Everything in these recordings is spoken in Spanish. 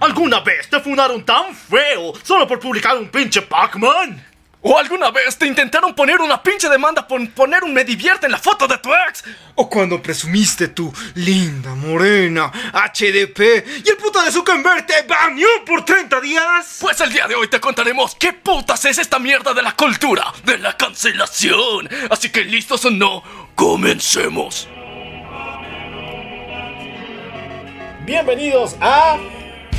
¿Alguna vez te funaron tan feo solo por publicar un pinche Pac-Man? ¿O alguna vez te intentaron poner una pinche demanda por poner un me divierte en la foto de tu ex? ¿O cuando presumiste tu linda, morena, HDP y el puto de Zuckerberg te baneó por 30 días? Pues el día de hoy te contaremos qué putas es esta mierda de la cultura, de la cancelación. Así que listos o no, comencemos. Bienvenidos a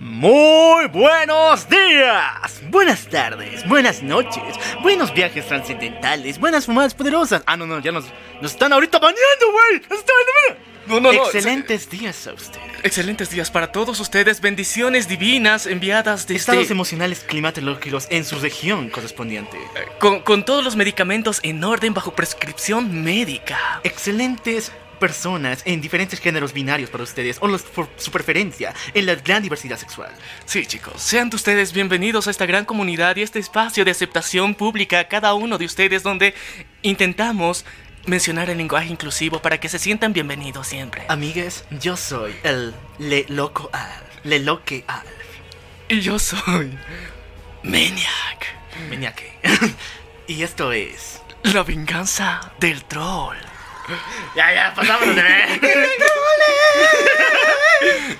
Muy buenos días, buenas tardes, buenas noches, buenos viajes trascendentales, buenas fumadas poderosas. Ah, no, no, ya nos, nos están ahorita baneando, güey. No, no, no. Excelentes días a ustedes. Excelentes días para todos ustedes, bendiciones divinas enviadas desde... Estados emocionales climatológicos en su región correspondiente. con, con todos los medicamentos en orden bajo prescripción médica. Excelentes personas en diferentes géneros binarios para ustedes o los- por su preferencia en la gran diversidad sexual. Sí, chicos, sean ustedes bienvenidos a esta gran comunidad y este espacio de aceptación pública a cada uno de ustedes donde intentamos mencionar el lenguaje inclusivo para que se sientan bienvenidos siempre. Amigues, yo soy el Le Loco Al. Le Loque Al. Y yo soy Maniac, Meñaque. y esto es. la venganza del troll. Ya, ya, pasámonos de ver.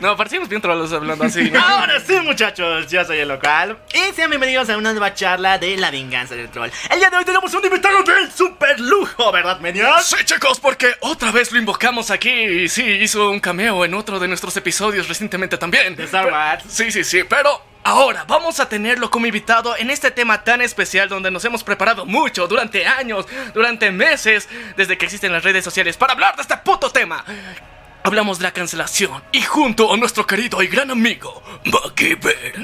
No, parecimos bien trolls hablando así. ¿no? Ahora sí, muchachos, yo soy el local. Y sean bienvenidos a una nueva charla de la venganza del troll. El día de hoy tenemos un invitado del super lujo, ¿verdad, Menias? Sí, chicos, porque otra vez lo invocamos aquí y sí, hizo un cameo en otro de nuestros episodios recientemente también. De Star Wars. Sí, sí, sí, pero Ahora vamos a tenerlo como invitado en este tema tan especial donde nos hemos preparado mucho durante años, durante meses, desde que existen las redes sociales para hablar de este puto tema. Hablamos de la cancelación y junto a nuestro querido y gran amigo, Makiber.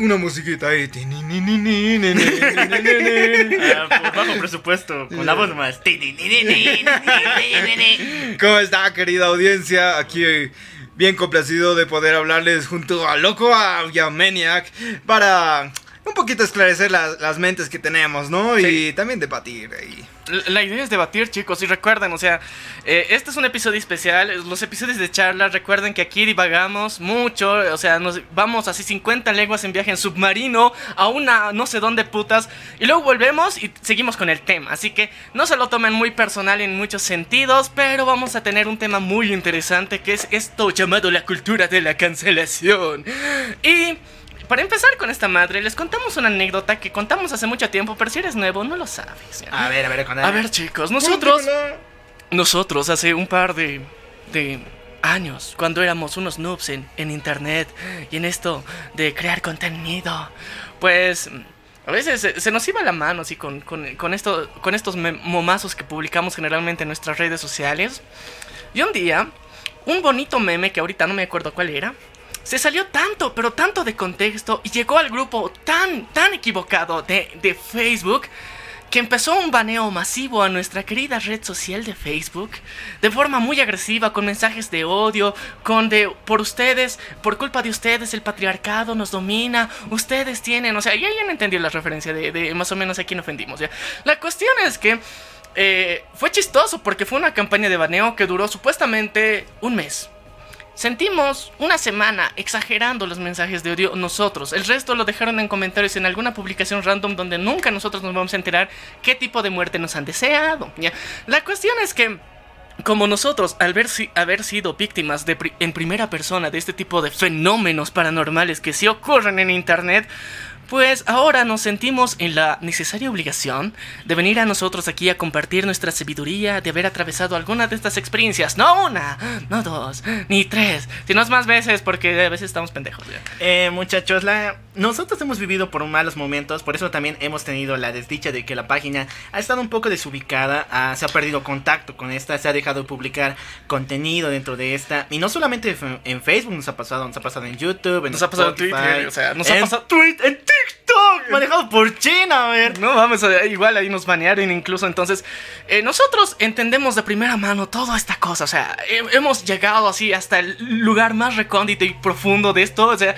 Una musiquita ahí. Por bajo presupuesto, con la voz más. ¿Cómo está, querida audiencia? Aquí bien complacido de poder hablarles junto a Loco y a Maniac para un poquito esclarecer las, las mentes que tenemos, ¿no? Y también debatir ahí. La idea es debatir, chicos, y recuerden, o sea, eh, este es un episodio especial, los episodios de charla, recuerden que aquí divagamos mucho, o sea, nos vamos así 50 lenguas en viaje en submarino a una no sé dónde putas, y luego volvemos y seguimos con el tema, así que no se lo tomen muy personal en muchos sentidos, pero vamos a tener un tema muy interesante que es esto llamado la cultura de la cancelación. Y... Para empezar con esta madre, les contamos una anécdota que contamos hace mucho tiempo, pero si eres nuevo no lo sabes. A ver, a ver, con A ver, chicos, nosotros, nosotros hace un par de, de años, cuando éramos unos noobs en, en internet y en esto de crear contenido, pues a veces se, se nos iba la mano así con, con, con esto, con estos momazos que publicamos generalmente en nuestras redes sociales. Y un día, un bonito meme que ahorita no me acuerdo cuál era. Se salió tanto, pero tanto de contexto y llegó al grupo tan, tan equivocado de, de Facebook que empezó un baneo masivo a nuestra querida red social de Facebook de forma muy agresiva, con mensajes de odio, con de por ustedes, por culpa de ustedes el patriarcado nos domina, ustedes tienen, o sea, ya, ya no entendí la referencia de, de más o menos a quién ofendimos, ¿ya? La cuestión es que eh, fue chistoso porque fue una campaña de baneo que duró supuestamente un mes. Sentimos una semana exagerando los mensajes de odio nosotros. El resto lo dejaron en comentarios en alguna publicación random donde nunca nosotros nos vamos a enterar qué tipo de muerte nos han deseado. La cuestión es que como nosotros, al ver si- haber sido víctimas de en primera persona de este tipo de fenómenos paranormales que sí ocurren en Internet, pues ahora nos sentimos en la necesaria obligación de venir a nosotros aquí a compartir nuestra sabiduría de haber atravesado alguna de estas experiencias. No una, no dos, ni tres, sino más veces porque a veces estamos pendejos. Eh, muchachos, la, nosotros hemos vivido por malos momentos, por eso también hemos tenido la desdicha de que la página ha estado un poco desubicada, ah, se ha perdido contacto con esta, se ha dejado de publicar contenido dentro de esta, y no solamente en Facebook nos ha pasado, nos ha pasado en YouTube, en Nos ha pasado en Twitter, o sea, nos ha en pasado- Twitter, en TikTok, manejado por China, a ver. No vamos a igual ahí nos banearon incluso. Entonces, eh, nosotros entendemos de primera mano toda esta cosa. O sea, he- hemos llegado así hasta el lugar más recóndito y profundo de esto. O sea,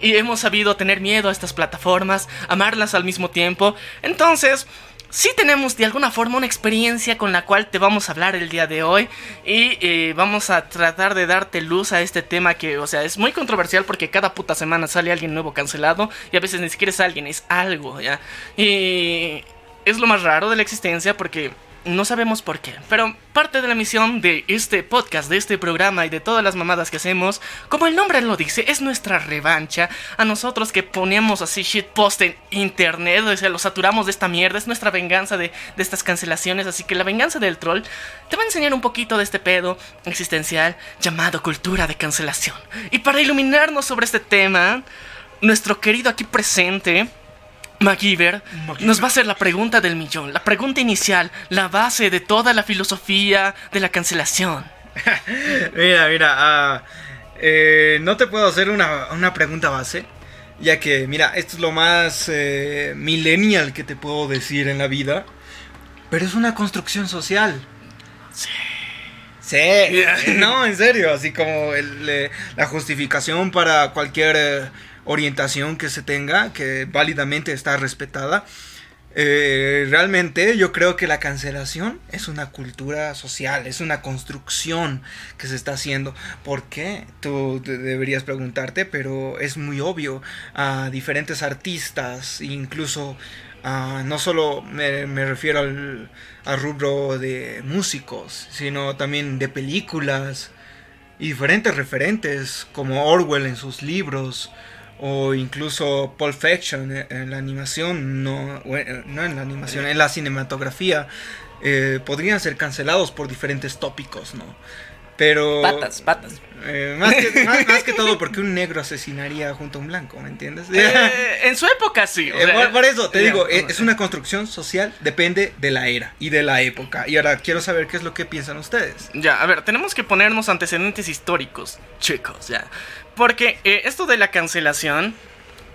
y hemos sabido tener miedo a estas plataformas, amarlas al mismo tiempo. Entonces. Sí tenemos de alguna forma una experiencia con la cual te vamos a hablar el día de hoy y eh, vamos a tratar de darte luz a este tema que, o sea, es muy controversial porque cada puta semana sale alguien nuevo cancelado y a veces ni siquiera es alguien, es algo, ¿ya? Y es lo más raro de la existencia porque no sabemos por qué. Pero parte de la misión de este podcast, de este programa y de todas las mamadas que hacemos, como el nombre lo dice, es nuestra revancha a nosotros que ponemos así shitpost en internet, o sea, lo saturamos de esta mierda, es nuestra venganza de, de estas cancelaciones, así que la venganza del troll te va a enseñar un poquito de este pedo existencial llamado cultura de cancelación. Y para iluminarnos sobre este tema, nuestro querido aquí presente, MacGyver nos va a hacer la pregunta del millón, la pregunta inicial, la base de toda la filosofía de la cancelación. Mira, mira, eh, no te puedo hacer una, una pregunta base, ya que, mira, esto es lo más eh, millennial que te puedo decir en la vida, pero es una construcción social. Sí. Sí, no, en serio, así como el, eh, la justificación para cualquier eh, orientación que se tenga, que válidamente está respetada. Eh, realmente yo creo que la cancelación es una cultura social, es una construcción que se está haciendo. ¿Por qué? Tú de- deberías preguntarte, pero es muy obvio. A diferentes artistas, incluso ah, no solo me, me refiero al, al rubro de músicos, sino también de películas y diferentes referentes como Orwell en sus libros o incluso Pulp Fiction en- en la animación, no, no en la animación, en la cinematografía, eh, podrían ser cancelados por diferentes tópicos, ¿no? Pero... Patas, patas. eh, más, que, más- más que todo porque un negro asesinaría junto a un blanco, ¿me entiendes? Eh, en su época sí. o Eh, sea, por, por eso te digo, eh, es sé. una construcción social, depende de la era y de la época. Y ahora quiero saber qué es lo que piensan ustedes. Ya, a ver, tenemos que ponernos antecedentes históricos, chicos, ya. Porque eh, esto de la cancelación,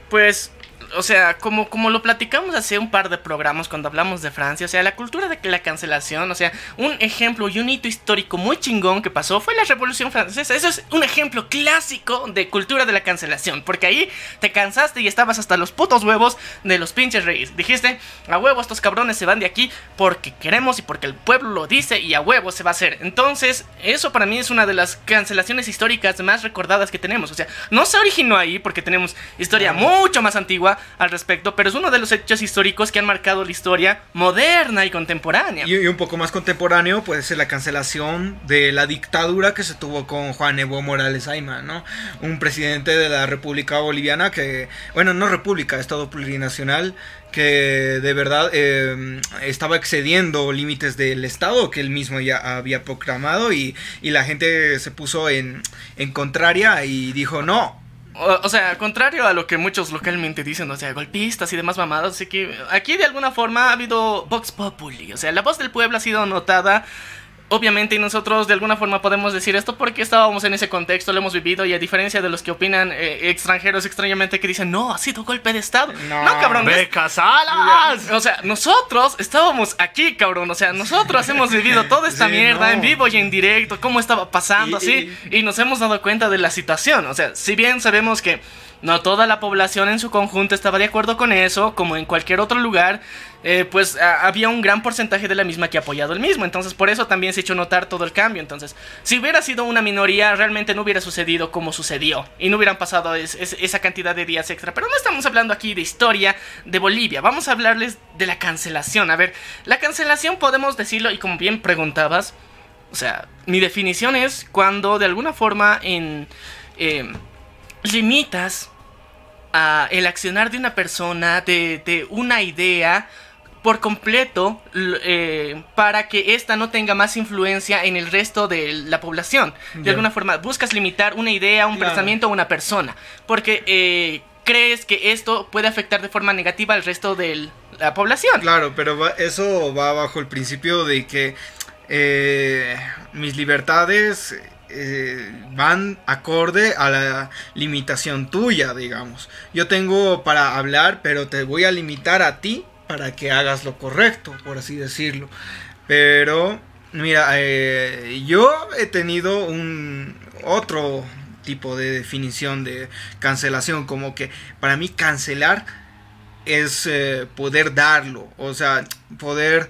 pues, o sea, como, como lo platicamos hace un par de programas cuando hablamos de Francia, o sea, la cultura de la cancelación, o sea, un ejemplo y un hito histórico muy chingón que pasó fue la Revolución Francesa. Eso es un ejemplo clásico de cultura de la cancelación, porque ahí te cansaste y estabas hasta los putos huevos de los pinches reyes. Dijiste, a huevo estos cabrones se van de aquí porque queremos y porque el pueblo lo dice y a huevo se va a hacer. Entonces, eso para mí es una de las cancelaciones históricas más recordadas que tenemos. O sea, no se originó ahí porque tenemos historia mucho más antigua al respecto, pero es uno de los hechos históricos que han marcado la historia moderna y contemporánea. Y, un poco más contemporáneo puede ser la cancelación de la dictadura que se tuvo con Juan Evo Morales Ayma, ¿no? Un presidente de la República Boliviana que, bueno, no república, estado plurinacional, que de verdad eh, estaba excediendo límites del Estado que él mismo ya había proclamado y, y la gente se puso en, en contraria y dijo no. O, sea, contrario a lo que muchos localmente dicen, o sea, golpistas y demás mamadas, así que aquí de alguna forma ha habido Vox Populi, o sea, la voz del pueblo ha sido notada. Obviamente, y nosotros de alguna forma podemos decir esto porque estábamos en ese contexto, lo hemos vivido, y a diferencia de los que opinan eh, extranjeros extrañamente que dicen, no, ha sido golpe de Estado. No, No, cabrón, ¡Becas Salas! o sea, nosotros estábamos aquí, cabrón. O sea, nosotros hemos vivido toda esta Sí, mierda no. en vivo y en directo, cómo estaba pasando, Y- así, y nos hemos dado cuenta de la situación. O sea, si bien sabemos que no toda la población en su conjunto estaba de acuerdo con eso, como en cualquier otro lugar, eh, pues había un gran porcentaje de la misma que ha apoyado el mismo. Entonces, por eso también se ha hecho notar todo el cambio. Entonces, si hubiera sido una minoría, realmente no hubiera sucedido como sucedió. Y no hubieran pasado es- es- esa cantidad de días extra. Pero no estamos hablando aquí de historia de Bolivia. Vamos a hablarles de la cancelación. A ver, la cancelación podemos decirlo, y como bien preguntabas, o sea, mi definición es cuando de alguna forma en... eh, limitas a el accionar de una persona, de, de una idea por completo eh, para que ésta no tenga más influencia en el resto de la población. De alguna forma, buscas limitar una idea, un Claro. pensamiento o una persona. Porque, eh, crees que esto puede afectar de forma negativa al resto de la población. Claro, pero va- eso va bajo el principio de que eh, mis libertades eh, van acorde a la limitación tuya, digamos. Yo tengo para hablar, pero te voy a limitar a ti para que hagas lo correcto, por así decirlo. Pero, mira, eh, yo he tenido un otro tipo de definición de cancelación, como que para mí cancelar es eh, poder darlo, o sea, poder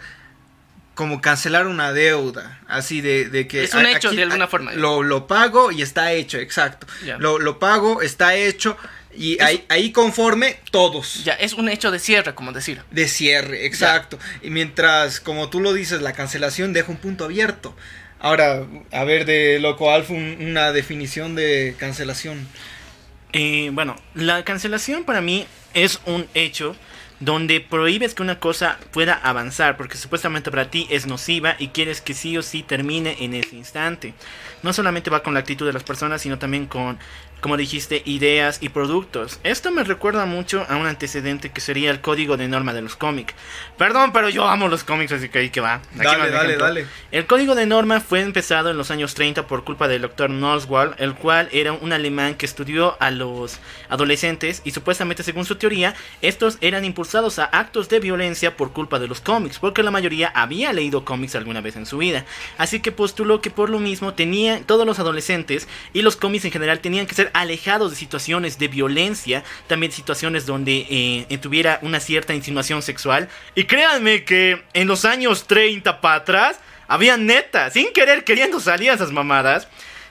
como cancelar una deuda, así de, de que... Es un hecho de alguna forma. Lo, lo pago y está hecho, exacto. Lo pago, está hecho y ahí, ahí conforme todos. Ya, es un hecho de cierre, como decir. De cierre, exacto. Y mientras, como tú lo dices, la cancelación deja un punto abierto. Ahora, a ver, de Loco Alf, un- una definición de cancelación. Eh, bueno, la cancelación para mí es un hecho donde prohíbes que una cosa pueda avanzar porque supuestamente para ti es nociva y quieres que sí o sí termine en ese instante. No solamente va con la actitud de las personas, sino también con, como dijiste, ideas y productos. Esto me recuerda mucho a un antecedente que sería el código de norma de los cómics. Perdón, pero yo amo los cómics, así que ahí que va. Aquí Dale, dale, dale. El código de norma fue empezado en los años 30 por culpa del doctor Noswald, el cual era un alemán que estudió a los adolescentes y supuestamente según su teoría, estos eran impulsados a actos de violencia por culpa de los cómics, porque la mayoría había leído cómics alguna vez en su vida. Así que postuló que por lo mismo tenían todos los adolescentes y los cómics en general tenían que ser alejados de situaciones de violencia, también situaciones donde eh, tuviera una cierta insinuación sexual. Y créanme que en los años 30 para atrás, había neta, sin querer queriendo salían esas mamadas.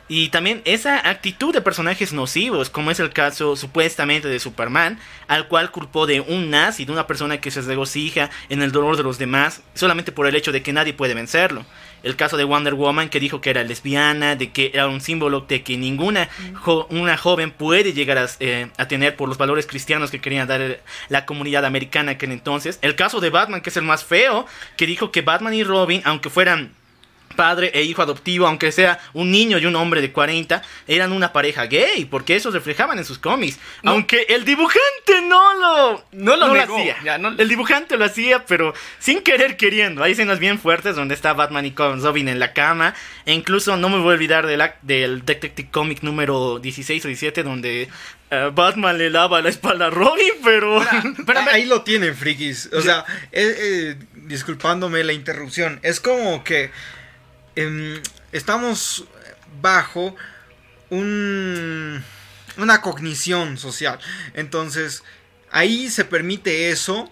Y también esa actitud de personajes nocivos, como es el caso supuestamente de Superman, al cual culpó de un nazi, de una persona que se regocija en el dolor de los demás, solamente por el hecho de que nadie puede vencerlo. El caso de Wonder Woman, que dijo que era lesbiana, de que era un símbolo de que ninguna jo- una joven puede llegar a, eh, a tener por los valores cristianos que querían dar la comunidad americana en aquel entonces. El caso de Batman, que es el más feo, que dijo que Batman y Robin, aunque fueran padre e hijo adoptivo, aunque sea un niño y un hombre de 40, eran una pareja gay, porque eso reflejaban en sus cómics. No. Aunque el dibujante no lo, No lo negó, hacía. ya, no- El dibujante lo hacía, pero sin querer queriendo. Hay escenas bien fuertes donde está Batman y con Robin en la cama. E incluso no me voy a olvidar del, ac- del Detective Comic número 16 o 17, donde eh, Batman le lava la espalda a Robin, pero... Pero Ah, ahí lo tienen, frikis. O sea, eh, eh, disculpándome la interrupción. Es como que em, estamos bajo un, una cognición social. Entonces, ahí se permite eso.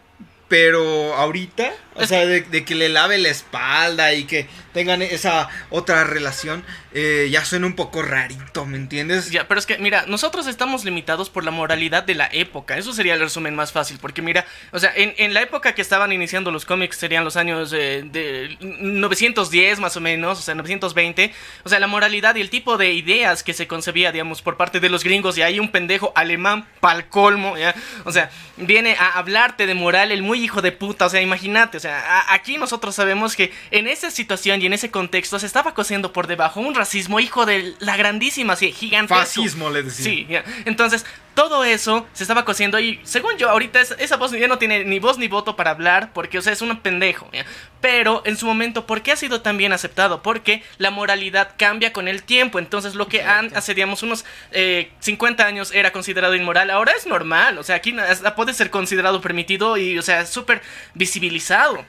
Pero ahorita, o sea, de, de que le lave la espalda y que tengan esa otra relación, eh, ya suena un poco rarito, ¿me entiendes? Ya, pero es que, mira, nosotros estamos limitados por la moralidad de la época. Eso sería el resumen más fácil. Porque, mira, o sea, en, en la época que estaban iniciando los cómics, serían los años eh, de 910 más o menos, o sea, 920. O sea, la moralidad y el tipo de ideas que se concebía, digamos, por parte de los gringos. Y hay un pendejo alemán pa'l colmo, ¿ya? O sea, viene a hablarte de moral el muy hijo de puta. O sea, imagínate, o sea, aquí nosotros sabemos que en esa situación y en ese contexto se estaba cosiendo por debajo un racismo hijo de la grandísima, así, gigantesco. Fascismo, le decía. Sí, entonces todo eso se estaba cociendo y según yo ahorita es- esa voz ya no tiene ni voz ni voto para hablar porque o sea es un pendejo, ya. pero en su momento ¿por qué ha sido tan bien aceptado? Porque la moralidad cambia con el tiempo, entonces lo que an- hace digamos unos eh, 50 años era considerado inmoral, ahora es normal, o sea aquí hasta puede ser considerado permitido y o sea súper visibilizado.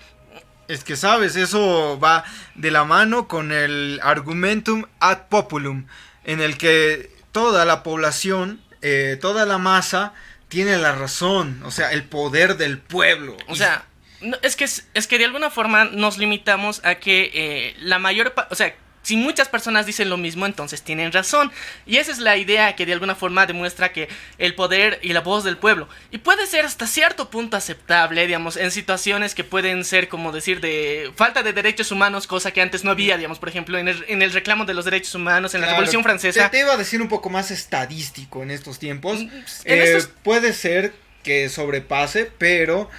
Es que sabes, eso va de la mano con el argumentum ad populum, en el que toda la población, eh, toda la masa, tiene la razón, o sea, el poder del pueblo. O sea, no, es que es, que de alguna forma nos limitamos a que eh, la mayor, o sea, si muchas personas dicen lo mismo, entonces tienen razón. Y esa es la idea que de alguna forma demuestra que el poder y la voz del pueblo. Y puede ser hasta cierto punto aceptable, digamos, en situaciones que pueden ser como decir de falta de derechos humanos, cosa que antes no había, digamos, por ejemplo, en el, en el reclamo de los derechos humanos, en la Revolución Francesa. Te, te iba a decir un poco más estadístico en estos tiempos. En Eh, estos- Puede ser que sobrepase, pero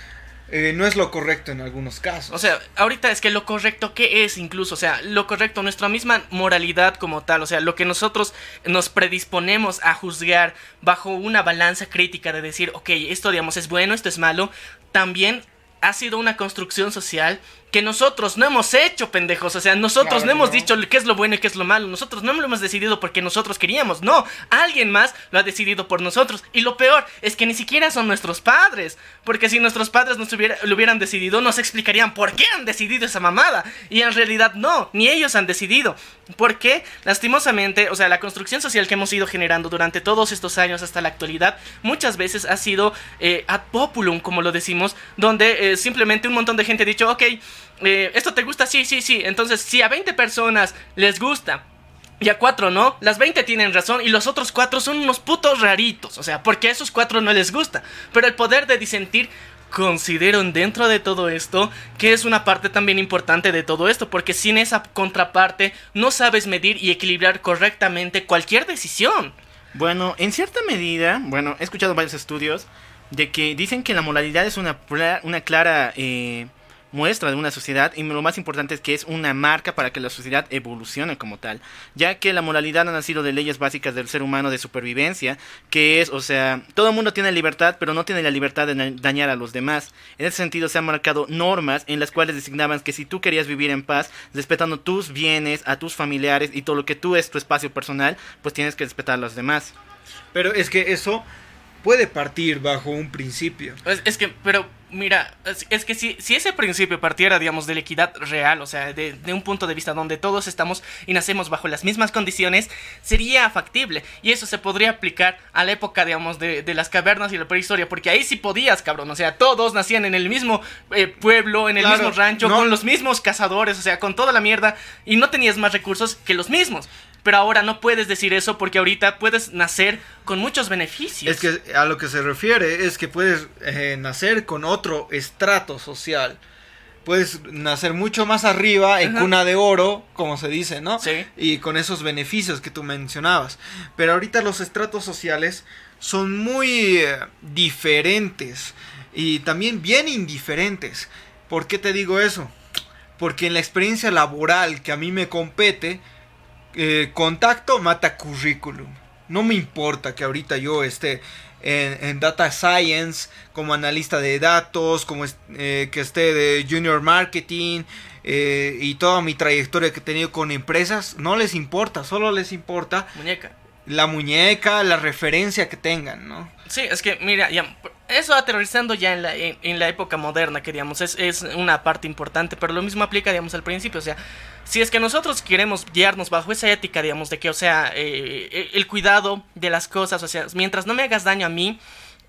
eh, no es lo correcto en algunos casos. O sea, ahorita es que lo correcto, ¿qué es incluso? O sea, lo correcto, nuestra misma moralidad como tal, o sea, lo que nosotros nos predisponemos a juzgar bajo una balanza crítica de decir, ok, esto digamos es bueno, esto es malo, también ha sido una construcción social que nosotros no hemos hecho, pendejos. O sea, nosotros Claro no hemos no. dicho qué es lo bueno y qué es lo malo. Nosotros no lo hemos decidido porque nosotros queríamos. No, alguien más lo ha decidido por nosotros. Y lo peor es que ni siquiera son nuestros padres. Porque si nuestros padres nos hubiera- lo hubieran decidido, nos explicarían por qué han decidido esa mamada. Y en realidad no, ni ellos han decidido. Porque, lastimosamente, o sea, la construcción social que hemos ido generando durante todos estos años hasta la actualidad, muchas veces ha sido eh, ad populum, como lo decimos, donde eh, simplemente un montón de gente ha dicho, ok, eh, ¿esto te gusta? Sí, sí, sí. Entonces, si a 20 personas les gusta y a 4 no, las 20 tienen razón y los otros 4 son unos putos raritos. O sea, porque a esos 4 no les gusta. Pero el poder de disentir considero dentro de todo esto que es una parte también importante de todo esto, porque sin esa contraparte no sabes medir y equilibrar correctamente cualquier decisión. Bueno, en cierta medida, bueno, he escuchado varios estudios de que dicen que la moralidad es una, una clara eh, muestra de una sociedad y lo más importante es que es una marca para que la sociedad evolucione como tal, ya que la moralidad ha nacido de leyes básicas del ser humano de supervivencia, que es, o sea, todo el mundo tiene libertad, pero no tiene la libertad de dañar a los demás. En ese sentido se han marcado normas en las cuales designaban que si tú querías vivir en paz, respetando tus bienes, a tus familiares y todo lo que tú es tu espacio personal, pues tienes que respetar a los demás. Pero es que eso puede partir bajo un principio. Es, es que, pero mira, es, es que si, si ese principio partiera, digamos, de la equidad real, o sea, de, de un punto de vista donde todos estamos y nacemos bajo las mismas condiciones, sería factible. Y eso se podría aplicar a la época, digamos, de, de las cavernas y la prehistoria, porque ahí sí podías, cabrón. O sea, todos nacían en el mismo eh, pueblo, en el Claro, mismo rancho, no- con los mismos cazadores, o sea, con toda la mierda, y no tenías más recursos que los mismos. Pero ahora no puedes decir eso porque ahorita puedes nacer con muchos beneficios. Es que a lo que se refiere es que puedes eh, nacer con otro estrato social. Puedes nacer mucho más arriba en Ajá. cuna de oro, como se dice, ¿no? Sí. Y con esos beneficios que tú mencionabas. Pero ahorita los estratos sociales son muy eh, diferentes y también bien indiferentes. ¿Por qué te digo eso? Porque en la experiencia laboral que a mí me compete, eh, contacto mata currículum. No me importa que ahorita yo esté en, en data science como analista de datos, como eh, que esté de junior marketing eh, y toda mi trayectoria que he tenido con empresas. No les importa, solo les importa Muñeca. la muñeca, la referencia que tengan, ¿no? Sí, es que, mira, ya, eso aterrizando ya en la, en, la época moderna, que digamos, es, es una parte importante, pero lo mismo aplica, digamos, al principio, o sea, si es que nosotros queremos guiarnos bajo esa ética, digamos, de que, o sea, eh, el cuidado de las cosas, o sea, mientras no me hagas daño a mí,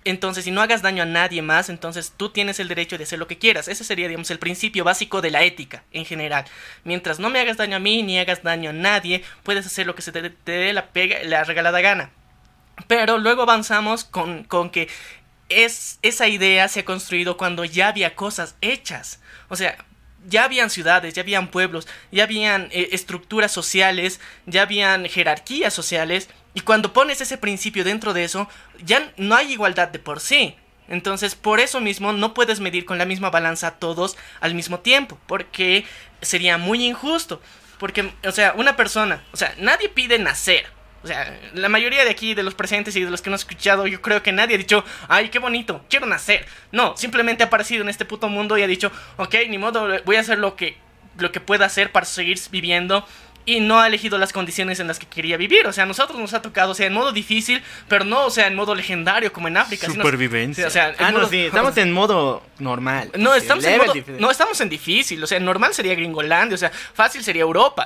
entonces, si no hagas daño a nadie más, entonces tú tienes el derecho de hacer lo que quieras. Ese sería, digamos, el principio básico de la ética en general. Mientras no me hagas daño a mí ni hagas daño a nadie, puedes hacer lo que se te, te dé la, pega, la regalada gana. Pero luego avanzamos con, con que es, esa idea se ha construido cuando ya había cosas hechas. O sea, ya habían ciudades, ya habían pueblos, ya habían eh, estructuras sociales, ya habían jerarquías sociales. Y cuando pones ese principio dentro de eso, ya no hay igualdad de por sí. Entonces, por eso mismo no puedes medir con la misma balanza a todos al mismo tiempo, porque sería muy injusto. Porque, o sea, una persona, o sea, nadie pide nacer. O sea, la mayoría de aquí, de los presentes y de los que no han escuchado, yo creo que nadie ha dicho, ay, qué bonito, quiero nacer. No, simplemente ha aparecido en este puto mundo y ha dicho, ok, ni modo, voy a hacer lo que, lo que pueda hacer para seguir viviendo. Y no ha elegido las condiciones en las que quería vivir. O sea, a nosotros nos ha tocado, o sea, en modo difícil, pero no, o sea, en modo legendario como en África. sino- Supervivencia. Sí, o sea, ah, no, modo- sí, estamos en modo normal. no, estamos en modo- no, estamos en difícil. O sea, normal sería Gringolandia. O sea, fácil sería Europa.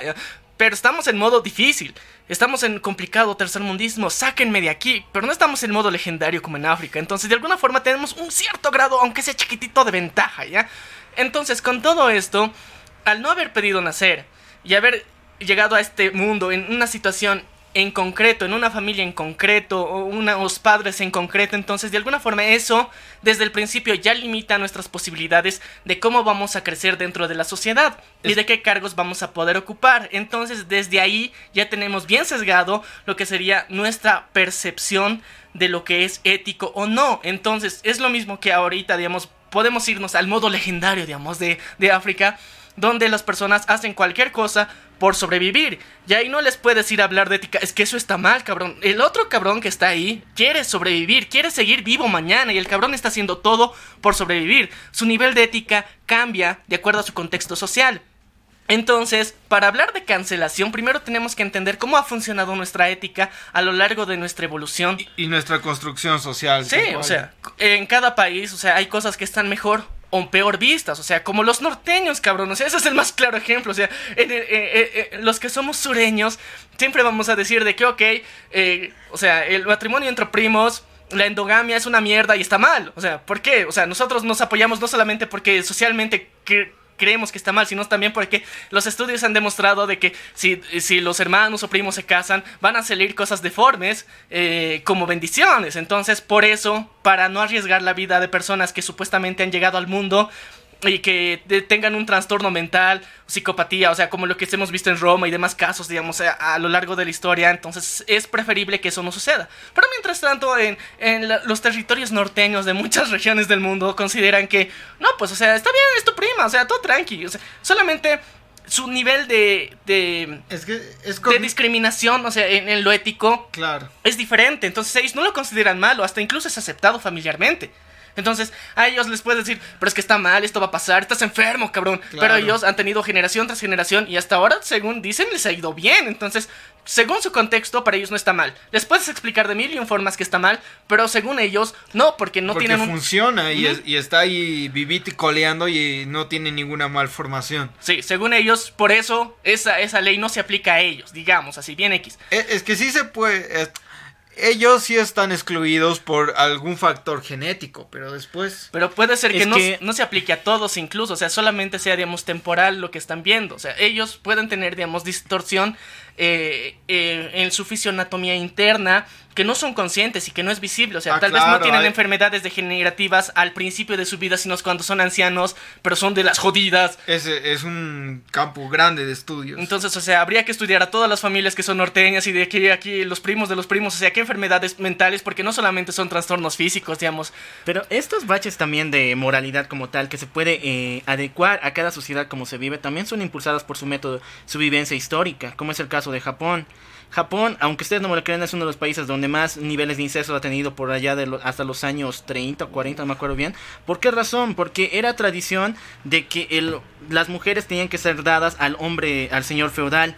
Pero estamos en modo difícil. Estamos en complicado tercermundismo. Sáquenme de aquí. Pero no estamos en modo legendario como en África. Entonces, de alguna forma tenemos un cierto grado, aunque sea chiquitito, de ventaja, ¿ya? Entonces, con todo esto, al no haber pedido nacer y haber llegado a este mundo en una situación en concreto, en una familia en concreto, o unos padres en concreto, entonces de alguna forma eso desde el principio ya limita nuestras posibilidades de cómo vamos a crecer dentro de la sociedad y de qué cargos vamos a poder ocupar. Entonces desde ahí ya tenemos bien sesgado lo que sería nuestra percepción de lo que es ético o no. Entonces es lo mismo que ahorita, digamos, podemos irnos al modo legendario, digamos, de, de África, donde las personas hacen cualquier cosa por sobrevivir. Y ahí no les puedes ir a hablar de ética. Es que eso está mal, cabrón. El otro cabrón que está ahí quiere sobrevivir, quiere seguir vivo mañana. Y el cabrón está haciendo todo por sobrevivir. Su nivel de ética cambia de acuerdo a su contexto social. Entonces, para hablar de cancelación, primero tenemos que entender cómo ha funcionado nuestra ética a lo largo de nuestra evolución. Y, y nuestra construcción social. Sí, o sea, en cada país, o sea, hay cosas que están mejor o peor vistas, o sea, como los norteños, cabrón, o sea, ese es el más claro ejemplo, o sea, en, en, en, los que somos sureños, siempre vamos a decir de que, ok, eh, o sea, el matrimonio entre primos, la endogamia es una mierda y está mal, o sea, ¿por qué? O sea, nosotros nos apoyamos no solamente porque socialmente que creemos que está mal, sino también porque los estudios han demostrado de que si, si los hermanos o primos se casan, van a salir cosas deformes eh, como bendiciones. Entonces, por eso, para no arriesgar la vida de personas que supuestamente han llegado al mundo, y que tengan un trastorno mental, psicopatía, o sea, como lo que hemos visto en Roma y demás casos, digamos, a, a lo largo de la historia, entonces es preferible que eso no suceda. Pero mientras tanto, en, en la, los territorios norteños de muchas regiones del mundo consideran que, no, pues, o sea, está bien, es tu prima, o sea, todo tranqui, o sea, solamente su nivel de, de, es que es de discriminación, o sea, en, en, lo ético, claro. es diferente. Entonces ellos no lo consideran malo, hasta incluso es aceptado familiarmente. Entonces, a ellos les puedes decir, pero es que está mal, esto va a pasar, estás enfermo, cabrón. Claro. Pero ellos han tenido generación tras generación y hasta ahora, según dicen, les ha ido bien. Entonces, según su contexto, para ellos no está mal. Les puedes explicar de mil y un formas que está mal, pero según ellos, no, porque no porque tienen un... funciona y, es, y, está ahí vivito y coleando y no tiene ninguna malformación. Sí, según ellos, por eso esa, esa ley no se aplica a ellos, digamos, así bien X. Es, es que sí se puede... Es ellos sí están excluidos por algún factor genético, pero después... Pero puede ser que, no, que, no, se aplique a todos incluso, o sea, solamente sea, digamos, temporal lo que están viendo. O sea, ellos pueden tener, digamos, distorsión eh, eh, en su fisionatomía interna que no son conscientes y que no es visible. O sea, Ah, tal vez no tienen hay- enfermedades degenerativas al principio de su vida, sino cuando son ancianos, pero son de las jodidas. Ese es un campo grande de estudios. Entonces, o sea, habría que estudiar a todas las familias que son norteñas y de aquí aquí los primos de los primos, o sea, qué enfermedades mentales, porque no solamente son trastornos físicos, digamos. Pero estos baches también de moralidad como tal, que se puede eh, adecuar a cada sociedad como se vive, también son impulsadas por su método, su vivencia histórica, como es el caso de Japón. Japón, aunque ustedes no me lo crean, es uno de los países donde más niveles de incesto ha tenido por allá de lo- hasta los años 30 o 40, no me acuerdo bien. ¿Por qué razón? Porque era tradición de que el, las mujeres tenían que ser dadas al hombre, al señor feudal.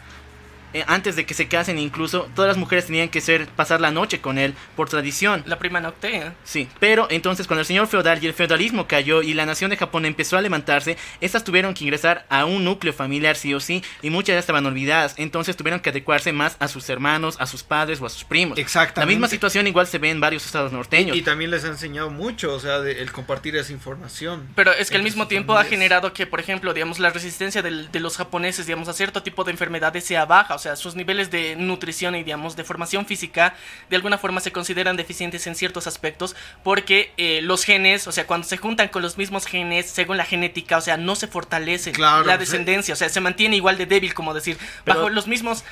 Eh, antes de que se casen incluso, todas las mujeres tenían que ser pasar la noche con él por tradición. La prima noctea. Sí, pero entonces cuando el señor feudal y el feudalismo cayó y la nación de Japón empezó a levantarse, estas tuvieron que ingresar a un núcleo familiar sí o sí, y muchas ya estaban olvidadas, entonces tuvieron que adecuarse más a sus hermanos, a sus padres o a sus primos. La Exactamente. misma situación igual se ve en varios estados norteños. Y, y también les ha enseñado mucho, o sea, de, el compartir esa información. Pero es que al mismo tiempo ha generado que, por ejemplo, digamos, la resistencia del- de los japoneses, digamos, a cierto tipo de enfermedades sea baja. O sea, sus niveles de nutrición y, digamos, de formación física, de alguna forma se consideran deficientes en ciertos aspectos, porque eh, los genes, o sea, cuando se juntan con los mismos genes, según la genética, o sea, no se fortalecen Claro, la sí. descendencia, o sea, se mantiene igual de débil, como decir, Pero- bajo los mismos...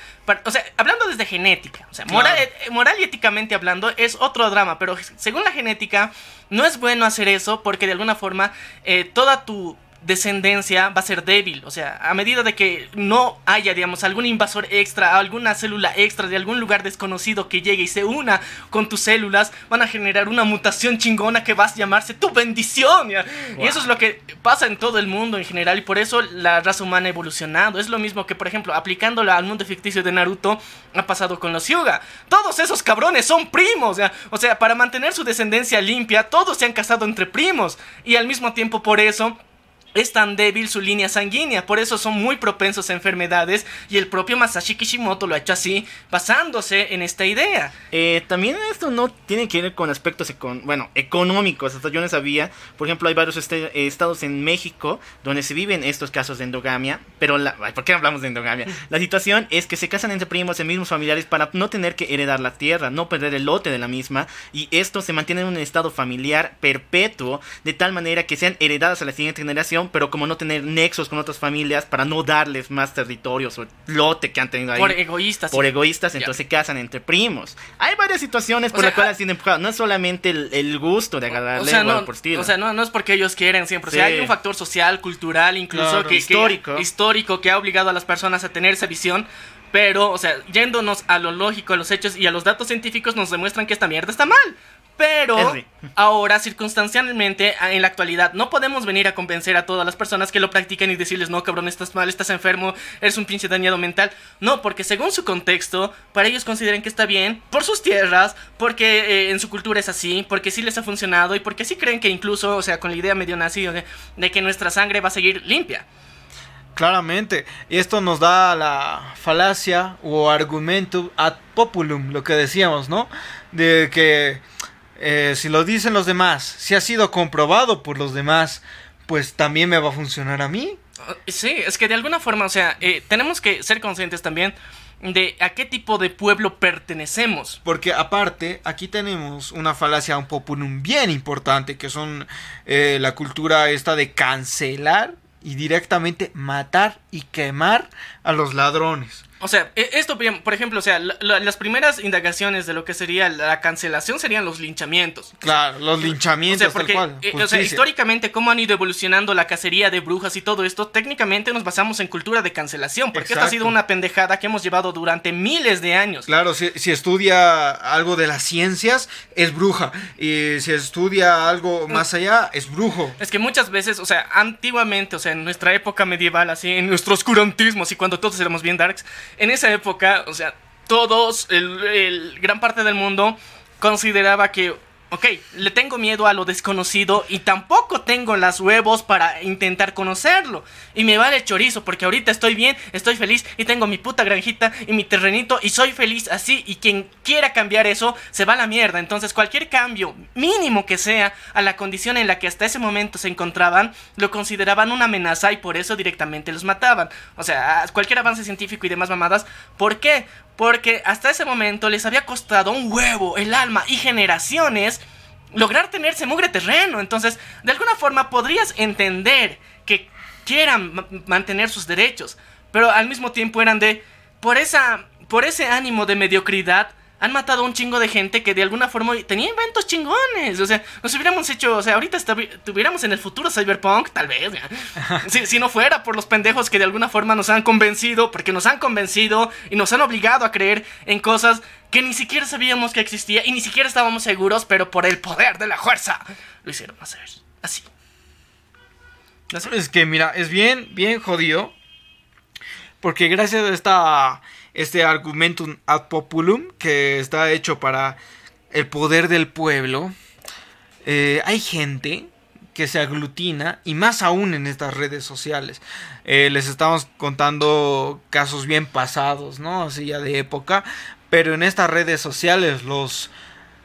O sea, hablando desde genética, o sea, Claro. moral, eh, moral y éticamente hablando, es otro drama, pero según la genética, no es bueno hacer eso porque de alguna forma eh, toda tu descendencia va a ser débil, o sea, a medida de que no haya, digamos, algún invasor extra, alguna célula extra de algún lugar desconocido que llegue y se una con tus células, van a generar una mutación chingona que va a llamarse tu bendición. Y eso es lo que pasa en todo el mundo en general y por eso la raza humana ha evolucionado. Es lo mismo que, por ejemplo, aplicándola al mundo ficticio de Naruto, ha pasado con los Hyuga. Todos esos cabrones son primos, o sea, para mantener su descendencia limpia, todos se han casado entre primos y al mismo tiempo por eso es tan débil su línea sanguínea, por eso son muy propensos a enfermedades y el propio Masashi Kishimoto lo ha hecho así, basándose en esta idea. Eh, también esto no tiene que ver con aspectos econ- bueno, económicos, hasta yo no sabía. Por ejemplo, hay varios este- estados en México donde se viven estos casos de endogamia, pero la, ay, ¿por qué hablamos de endogamia? La situación es que se casan entre primos, en mismos familiares para no tener que heredar la tierra, no perder el lote de la misma, y esto se mantiene en un estado familiar perpetuo, de tal manera que sean heredadas a la siguiente generación pero como no tener nexos con otras familias para no darles más territorios o lote que han tenido ahí. Por egoístas. Por sí. egoístas, entonces se casan entre primos. Hay varias situaciones O por sea, las cuales ah- han sido empujados. No es solamente el, el gusto de agarrarle O sea, no, por estilo. o sea no, no es porque ellos quieren siempre. O sea, Sí. hay un factor social, cultural, incluso Claro. que, que- Histórico. histórico que ha obligado a las personas a tener esa visión. Pero, o sea, yéndonos a lo lógico, a los hechos y a los datos científicos, nos demuestran que esta mierda está mal. Pero ahora, circunstancialmente, en la actualidad, no podemos venir a convencer a todas las personas que lo practican y decirles, no, cabrón, estás mal, estás enfermo, eres un pinche dañado mental. No, porque según su contexto, para ellos consideran que está bien, por sus tierras, porque eh, en su cultura es así, porque sí les ha funcionado y porque sí creen que incluso, o sea, con la idea medio nazi de, de que nuestra sangre va a seguir limpia. Claramente, y esto nos da la falacia o argumento ad populum, lo que decíamos, ¿no? De que eh, si lo dicen los demás, si ha sido comprobado por los demás, pues también me va a funcionar a mí. Uh, Sí, es que de alguna forma, o sea, eh, tenemos que ser conscientes también de a qué tipo de pueblo pertenecemos. Porque aparte, aquí tenemos una falacia un populum bien importante, que son eh, la cultura esta de cancelar y directamente matar y quemar a los ladrones. O sea, e- esto, por ejemplo, o sea, la- la- las primeras indagaciones de lo que sería la cancelación serían los linchamientos. Claro, los O linchamientos, sea, porque, tal cual. eh, o sea, justicia. históricamente, cómo han ido evolucionando la cacería de brujas y todo esto, técnicamente nos basamos en cultura de cancelación, porque esta ha sido Exacto. una pendejada que hemos llevado durante miles de años. Claro, si, si estudia algo de las ciencias, es bruja. Y si estudia algo más allá, es brujo. Es que muchas veces, o sea, antiguamente, o sea, en nuestra época medieval, así, en nuestro oscurantismo, así, cuando todos éramos bien darks, en esa época, o sea, todos, el, el- gran parte del mundo consideraba que, ok, le tengo miedo a lo desconocido y tampoco tengo las huevos para intentar conocerlo. Y me vale chorizo, porque ahorita estoy bien, estoy feliz y tengo mi puta granjita y mi terrenito y soy feliz así. Y quien quiera cambiar eso, se va a la mierda. Entonces, cualquier cambio, mínimo que sea, a la condición en la que hasta ese momento se encontraban, lo consideraban una amenaza y por eso directamente los mataban. O sea, cualquier avance científico y demás mamadas. ¿Por qué? Porque hasta ese momento les había costado un huevo, el alma y generaciones lograr tenerse mugre terreno. Entonces, de alguna forma podrías entender que quieran ma- mantener sus derechos, pero al mismo tiempo eran de por esa por ese ánimo de mediocridad han matado a un chingo de gente que de alguna forma tenía inventos chingones. O sea, nos hubiéramos hecho, o sea, ahorita tuviéramos en el futuro Cyberpunk, tal vez. Si, si no fuera por los pendejos que de alguna forma nos han convencido, porque nos han convencido y nos han obligado a creer en cosas que ni siquiera sabíamos que existía y ni siquiera estábamos seguros, pero por el poder de la fuerza lo hicieron hacer. Así. Sé. Es que mira, es bien, bien jodido. Porque gracias a esta, este argumentum ad populum que está hecho para el poder del pueblo, eh, hay gente que se aglutina y más aún en estas redes sociales. Eh, les estamos contando casos bien pasados, ¿no? Así ya de época. Pero en estas redes sociales los,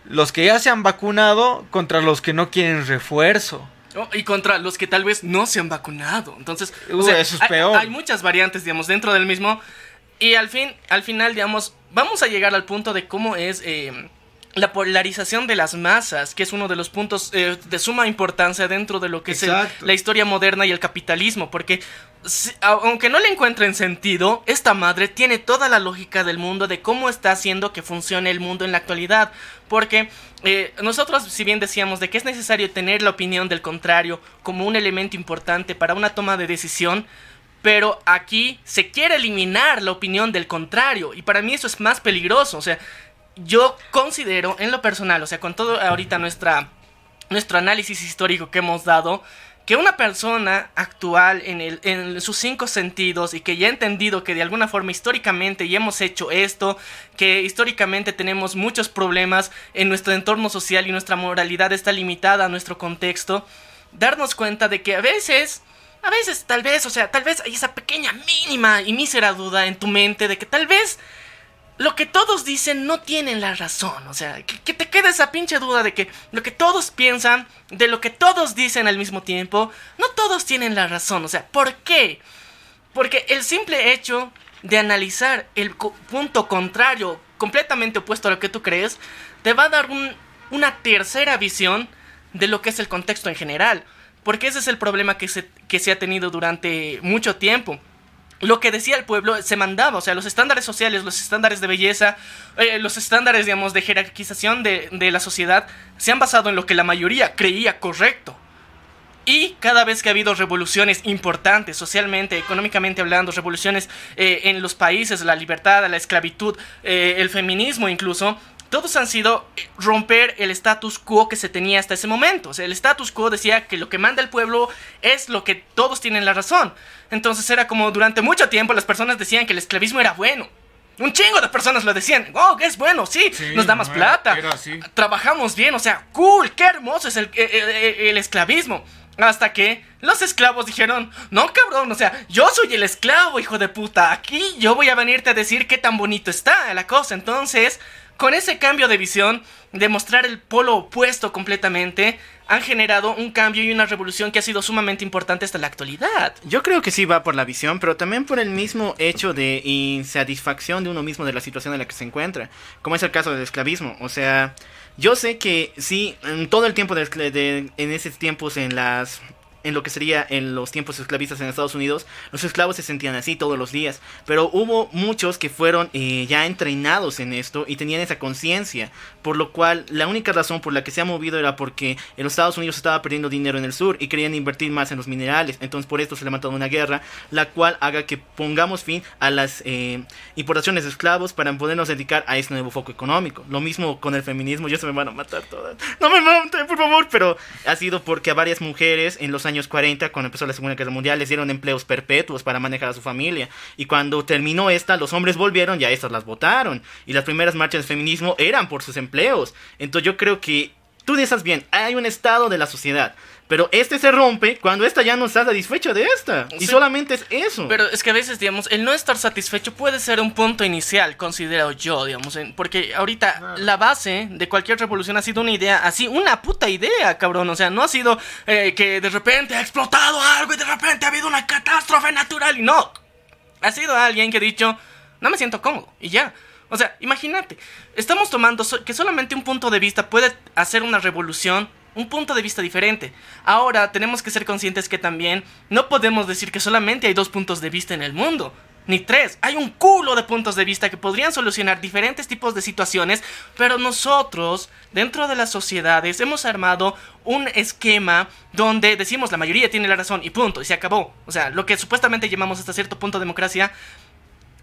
los que ya se han vacunado contra los que no quieren refuerzo. Oh, y contra los que tal vez no se han vacunado. Entonces, o Uh, sea, eso es hay, peor. hay muchas variantes, digamos, dentro del mismo. Y al fin, al final, digamos, vamos a llegar al punto de cómo es eh, la polarización de las masas, que es uno de los puntos eh, de suma importancia dentro de lo que es el- la historia moderna y el capitalismo. Porque, si- aunque no le encuentren sentido, esta madre tiene toda la lógica del mundo de cómo está haciendo que funcione el mundo en la actualidad. Porque eh, nosotros, si bien decíamos de que es necesario tener la opinión del contrario como un elemento importante para una toma de decisión, pero aquí se quiere eliminar la opinión del contrario. Y para mí eso es más peligroso. O sea, yo considero en lo personal, o sea, con todo ahorita nuestra, nuestro análisis histórico que hemos dado, que una persona actual en, el, en sus cinco sentidos y que ya ha entendido que de alguna forma históricamente ya hemos hecho esto, que históricamente tenemos muchos problemas en nuestro entorno social y nuestra moralidad está limitada a nuestro contexto, darnos cuenta de que a veces, a veces tal vez, o sea, tal vez hay esa pequeña mínima y mísera duda en tu mente de que tal vez lo que todos dicen no tienen la razón. O sea, que, te quede esa pinche duda de que lo que todos piensan, de lo que todos dicen al mismo tiempo, no todos tienen la razón. O sea, ¿por qué? Porque el simple hecho de analizar el punto contrario, completamente opuesto a lo que tú crees, te va a dar un- una tercera visión de lo que es el contexto en general. Porque ese es el problema que se, que se ha tenido durante mucho tiempo lo que decía el pueblo se mandaba, o sea, los estándares sociales, los estándares de belleza, eh, los estándares, digamos, de jerarquización de, de, la sociedad se han basado en lo que la mayoría creía correcto. Y cada vez que ha habido revoluciones importantes, socialmente, económicamente hablando, revoluciones eh, en los países, la libertad, la esclavitud, eh, el feminismo incluso, todos han sido romper el status quo que se tenía hasta ese momento. O sea, el status quo decía que lo que manda el pueblo es lo que todos tienen la razón. Entonces era como durante mucho tiempo las personas decían que el esclavismo era bueno. Un chingo de personas lo decían. Oh, es bueno, sí, nos da más plata. Trabajamos bien, o sea, cool, qué hermoso es el, el esclavismo. Hasta que los esclavos dijeron, no cabrón, o sea, yo soy el esclavo, hijo de puta. Aquí yo voy a venirte a decir qué tan bonito está la cosa. Entonces, con ese cambio de visión, de mostrar el polo opuesto completamente, han generado un cambio y una revolución que ha sido sumamente importante hasta la actualidad. Yo creo que sí va por la visión, pero también por el mismo hecho de insatisfacción de uno mismo de la situación en la que se encuentra, como es el caso del esclavismo. O sea, yo sé que sí, en todo el tiempo de, en esos tiempos en las en lo que sería en los tiempos esclavistas en Estados Unidos, los esclavos se sentían así todos los días. Pero hubo muchos que fueron eh, ya entrenados en esto y tenían esa conciencia. Por lo cual, la única razón por la que se ha movido era porque en los Estados Unidos estaba perdiendo dinero en el sur y querían invertir más en los minerales. Entonces, por esto se levantó una guerra, la cual haga que pongamos fin a las eh, importaciones de esclavos para podernos dedicar a este nuevo foco económico. Lo mismo con el feminismo, ya se me van a matar todas. No me maten, por favor, pero ha sido porque a varias mujeres en los años años 40, cuando empezó la Segunda Guerra Mundial, les dieron empleos perpetuos para manejar a su familia. Y cuando terminó esta, los hombres volvieron y a estas las votaron. Y las primeras marchas de feminismo eran por sus empleos. Entonces yo creo que tú dices bien, hay un estado de la sociedad pero este se rompe cuando esta ya no está satisfecha de esta. Y solamente es eso. Pero es que a veces, digamos, el no estar satisfecho puede ser un punto inicial, considero yo, digamos. Porque ahorita la base de cualquier revolución ha sido una idea, así, una puta idea, cabrón. O sea, no ha sido eh, que de repente ha explotado algo y de repente ha habido una catástrofe natural. Y no. Ha sido alguien que ha dicho, no me siento cómodo. Y ya. O sea, imagínate, estamos tomando que solamente un punto de vista puede hacer una revolución un punto de vista diferente. Ahora tenemos que ser conscientes que también no podemos decir que solamente hay dos puntos de vista en el mundo. Ni tres, hay un culo de puntos de vista que podrían solucionar diferentes tipos de situaciones, pero nosotros, dentro de las sociedades, hemos armado un esquema donde decimos la mayoría tiene la razón y punto, y se acabó. O sea, lo que supuestamente llamamos hasta cierto punto democracia,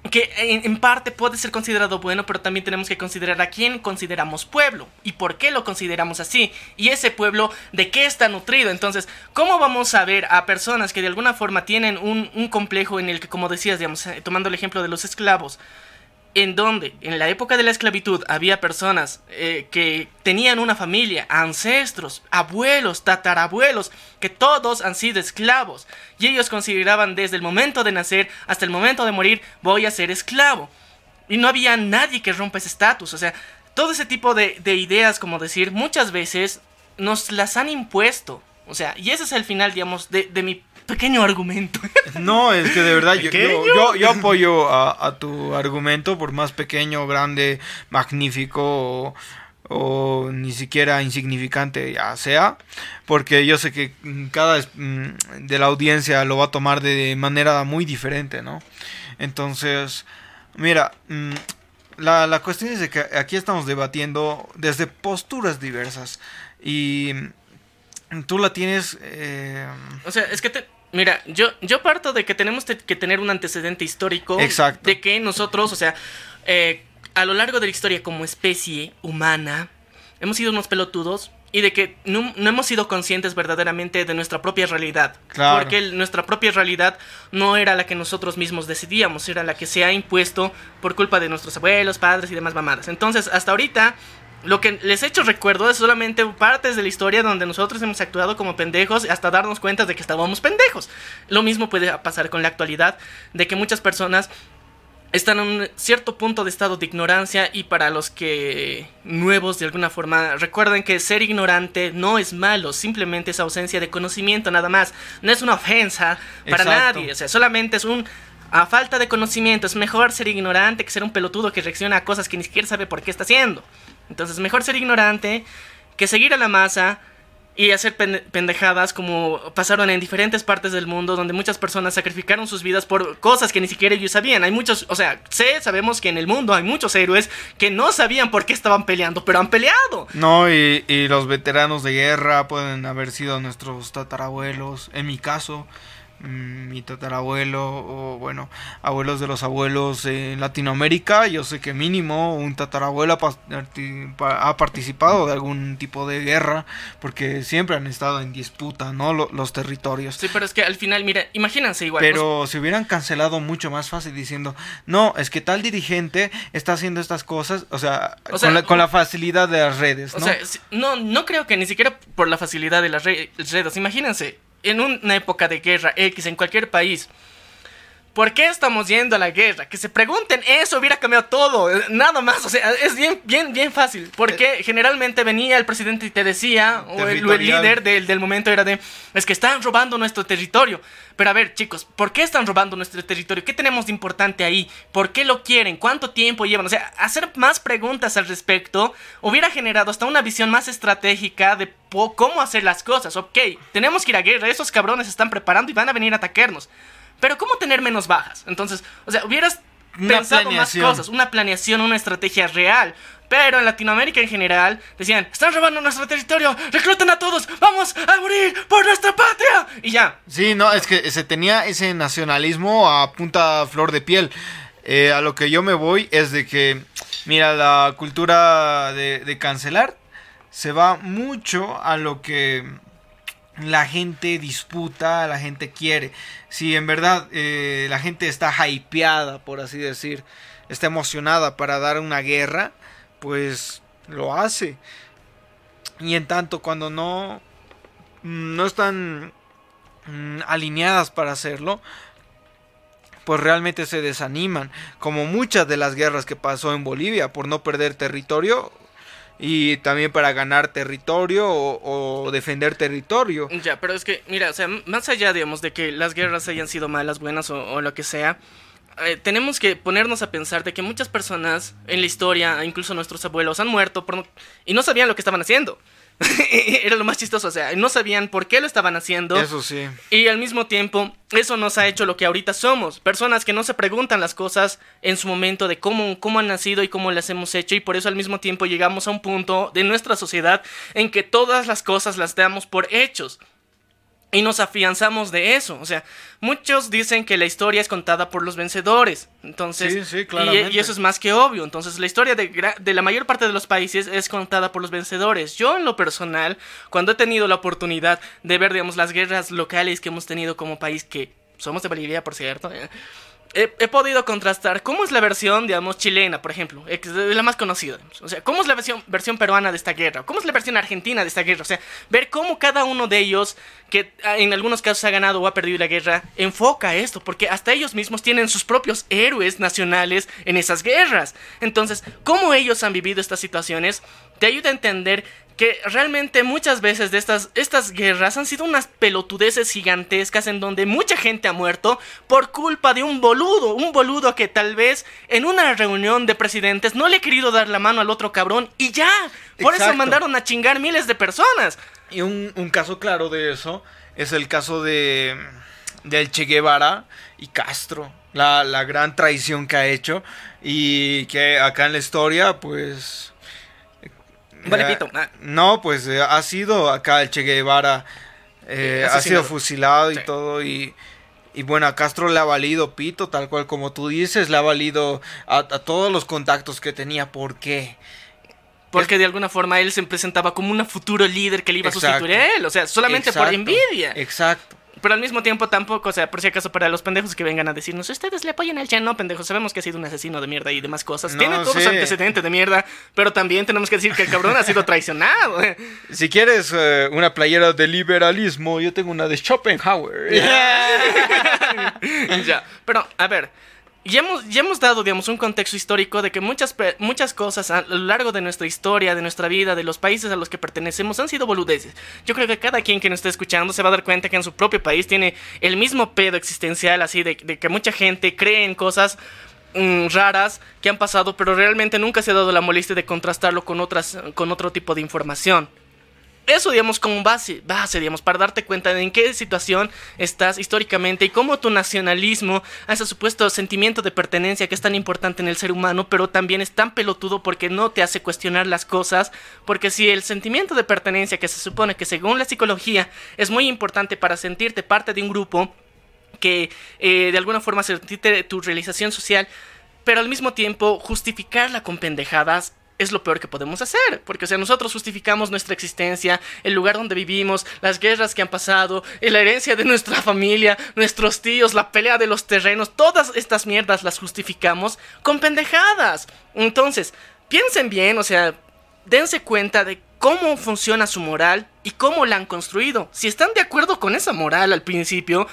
que en, parte puede ser considerado bueno, pero también tenemos que considerar a quién consideramos pueblo y por qué lo consideramos así y ese pueblo de qué está nutrido. Entonces, ¿cómo vamos a ver a personas que de alguna forma tienen un, un complejo en el que, como decías, digamos, eh, tomando el ejemplo de los esclavos, en donde en la época de la esclavitud había personas eh, que tenían una familia, ancestros, abuelos, tatarabuelos, que todos han sido esclavos. Y ellos consideraban desde el momento de nacer hasta el momento de morir, voy a ser esclavo. Y no había nadie que rompa ese estatus. O sea, todo ese tipo de, de ideas, como decir, muchas veces nos las han impuesto. O sea, y ese es el final, digamos, de mi pequeño argumento. No, es que de verdad yo, yo, yo, apoyo a, tu argumento, por más pequeño, grande, magnífico o, ni siquiera insignificante ya sea, porque yo sé que cada mm, de la audiencia lo va a tomar de manera muy diferente, ¿no? Entonces, mira, mm, la, la cuestión es de que aquí estamos debatiendo desde posturas diversas y tú la tienes... Eh, o sea, es que te, Mira, yo, yo parto de que tenemos que tener un antecedente histórico. De que nosotros, o sea, eh, a lo largo de la historia como especie humana, hemos sido unos pelotudos y de que no, hemos sido conscientes verdaderamente de nuestra propia realidad. Porque nuestra propia realidad no era la que nosotros mismos decidíamos, era la que se ha impuesto por culpa de nuestros abuelos, padres y demás mamadas. Entonces, hasta ahorita lo que les he hecho recuerdo es solamente partes de la historia donde nosotros hemos actuado como pendejos hasta darnos cuenta de que estábamos pendejos. Lo mismo puede pasar con la actualidad, de que muchas personas están en un cierto punto de estado de ignorancia y para los que nuevos de alguna forma recuerden que ser ignorante no es malo, simplemente es ausencia de conocimiento nada más, no es una ofensa para nadie, o sea, solamente es un a falta de conocimiento, es mejor ser ignorante que ser un pelotudo que reacciona a cosas que ni siquiera sabe por qué está haciendo. Entonces, mejor ser ignorante que seguir a la masa y hacer pen- pendejadas como pasaron en diferentes partes del mundo donde muchas personas sacrificaron sus vidas por cosas que ni siquiera ellos sabían. Hay muchos, o sea, sé, sabemos que en el mundo hay muchos héroes que no sabían por qué estaban peleando, pero han peleado. No, y, y los veteranos de guerra pueden haber sido nuestros tatarabuelos. En mi caso, mi tatarabuelo, o bueno, abuelos de los abuelos en Latinoamérica. Yo sé que mínimo un tatarabuelo ha, participado de algún tipo de guerra, porque siempre han estado en disputa, ¿no? Lo- los territorios. Sí, pero es que al final, mira, imagínense igual. pues, Pero si hubieran cancelado mucho más fácil diciendo, no, es que tal dirigente está haciendo estas cosas, o sea, O sea, con, la, con la facilidad de las redes, O ¿no? sea, no, no creo que ni siquiera por la facilidad de las re- redes. Imagínense, en una época de guerra X en cualquier país. ¿Por qué estamos yendo a la guerra? Que se pregunten eso hubiera cambiado todo. eh, Nada más. O sea, es bien, bien, bien fácil. Porque generalmente venía el presidente y te decía, o el, líder del, del momento era de, es que están robando nuestro territorio. Pero a ver, chicos, ¿por qué están robando nuestro territorio? ¿Qué tenemos de importante ahí? ¿Por qué lo quieren? ¿Cuánto tiempo llevan? O sea, hacer más preguntas al respecto hubiera generado hasta una visión más estratégica de cómo hacer las cosas. Ok, tenemos que ir a guerra, esos cabrones se están preparando y van a venir a atacarnos. Pero ¿cómo tener menos bajas? Entonces, o sea, hubieras Una pensado planeación. más cosas, una planeación, una estrategia real. Pero en Latinoamérica en general decían, están robando nuestro territorio, recluten a todos, vamos a morir por nuestra patria. Y ya, Sí, no, es que se tenía ese nacionalismo a punta flor de piel. Eh, a lo que yo me voy es de que, mira, la cultura de, de cancelar se va mucho a lo que la gente disputa, la gente quiere. Si en verdad eh, la gente está hypeada, por así decir, está emocionada para dar una guerra, pues lo hace. Y en tanto cuando no mm, no están mm, alineadas para hacerlo, pues realmente se desaniman, como muchas de las guerras que pasó en Bolivia por no perder territorio y también para ganar territorio o, defender territorio. ya, pero es que, mira, o sea, más allá, digamos, de que las guerras hayan sido malas, buenas o, o lo que sea, eh, tenemos que ponernos a pensar de que muchas personas en la historia, incluso nuestros abuelos, han muerto por no- y no sabían lo que estaban haciendo. Era lo más chistoso, o sea, no sabían por qué lo estaban haciendo. Eso sí. Y al mismo tiempo, eso nos ha hecho lo que ahorita somos. Personas que no se preguntan las cosas en su momento de cómo, cómo han nacido y cómo las hemos hecho. Y por eso al mismo tiempo llegamos a un punto de nuestra sociedad en que todas las cosas las damos por hechos. Y nos afianzamos de eso. O sea, muchos dicen que la historia es contada por los vencedores. Entonces, Sí, sí, y- y, eso es más que obvio. Entonces, la historia de la mayor parte de los países es contada por los vencedores. Yo, en lo personal, cuando he tenido la oportunidad de ver, digamos, las guerras locales que hemos tenido como país, que somos de Bolivia, por cierto, eh, he, podido contrastar cómo es la versión, digamos, chilena, por ejemplo, la más conocida. O sea, cómo es la versión, versión peruana de esta guerra, cómo es la versión argentina de esta guerra. O sea, ver cómo cada uno de ellos, que ah, en algunos casos ha ganado o ha perdido la guerra, enfoca esto, porque hasta ellos mismos tienen sus propios héroes nacionales en esas guerras. Entonces, cómo ellos han vivido estas situaciones, te ayuda a entender que realmente muchas veces de estas, estas guerras han sido unas pelotudeces gigantescas en donde mucha gente ha muerto por culpa de un boludo, un boludo que tal vez en una reunión de presidentes no le ha querido dar la mano al otro cabrón y ya, por eso mandaron a chingar miles de personas. Y un, un caso claro de eso es el caso de del Che Guevara y Castro. La, la gran traición que ha hecho. Y que acá en la historia, pues. Vale, eh, pito. Ah. No, pues eh, ha sido acá el Che Guevara. eh, ha sido fusilado y Sí. todo. Y, y bueno, a Castro le ha valido pito, tal cual como tú dices. Le ha valido a, a todos los contactos que tenía. ¿Por qué? Porque de alguna forma él se presentaba como un futuro líder que le iba a Exacto. sustituir a él. O sea, solamente por envidia. Exacto. Pero al mismo tiempo tampoco, o sea, por si acaso para los pendejos que vengan a decirnos, ustedes le apoyan al Chen, no, pendejos, sabemos que ha sido un asesino de mierda y demás cosas. No, Tiene todos sí. antecedentes de mierda, pero también tenemos que decir que el cabrón ha sido traicionado. Si quieres eh, una playera de liberalismo, yo tengo una de Schopenhauer. ya, pero a ver, ya hemos, ya hemos dado, digamos, un contexto histórico de que muchas, muchas cosas a lo largo de nuestra historia, de nuestra vida, de los países a los que pertenecemos han sido boludeces. Yo creo que cada quien que nos esté escuchando se va a dar cuenta que en su propio país tiene el mismo pedo existencial, así de, de que mucha gente cree en cosas mm, raras que han pasado, pero realmente nunca se ha dado la molestia de contrastarlo con otras, con otro tipo de información. Eso, digamos, como base, base, digamos, para darte cuenta de en qué situación estás históricamente y cómo tu nacionalismo, ese supuesto sentimiento de pertenencia que es tan importante en el ser humano, pero también es tan pelotudo porque no te hace cuestionar las cosas, porque si el sentimiento de pertenencia que se supone que según la psicología es muy importante para sentirte parte de un grupo, que eh, de alguna forma sentirte tu realización social, pero al mismo tiempo justificarla con pendejadas es lo peor que podemos hacer, porque o sea, nosotros justificamos nuestra existencia, el lugar donde vivimos, las guerras que han pasado, la herencia de nuestra familia, nuestros tíos, la pelea de los terrenos, todas estas mierdas las justificamos con pendejadas. Entonces, piensen bien, o sea, dense cuenta de cómo funciona su moral y cómo la han construido. Si están de acuerdo con esa moral al principio,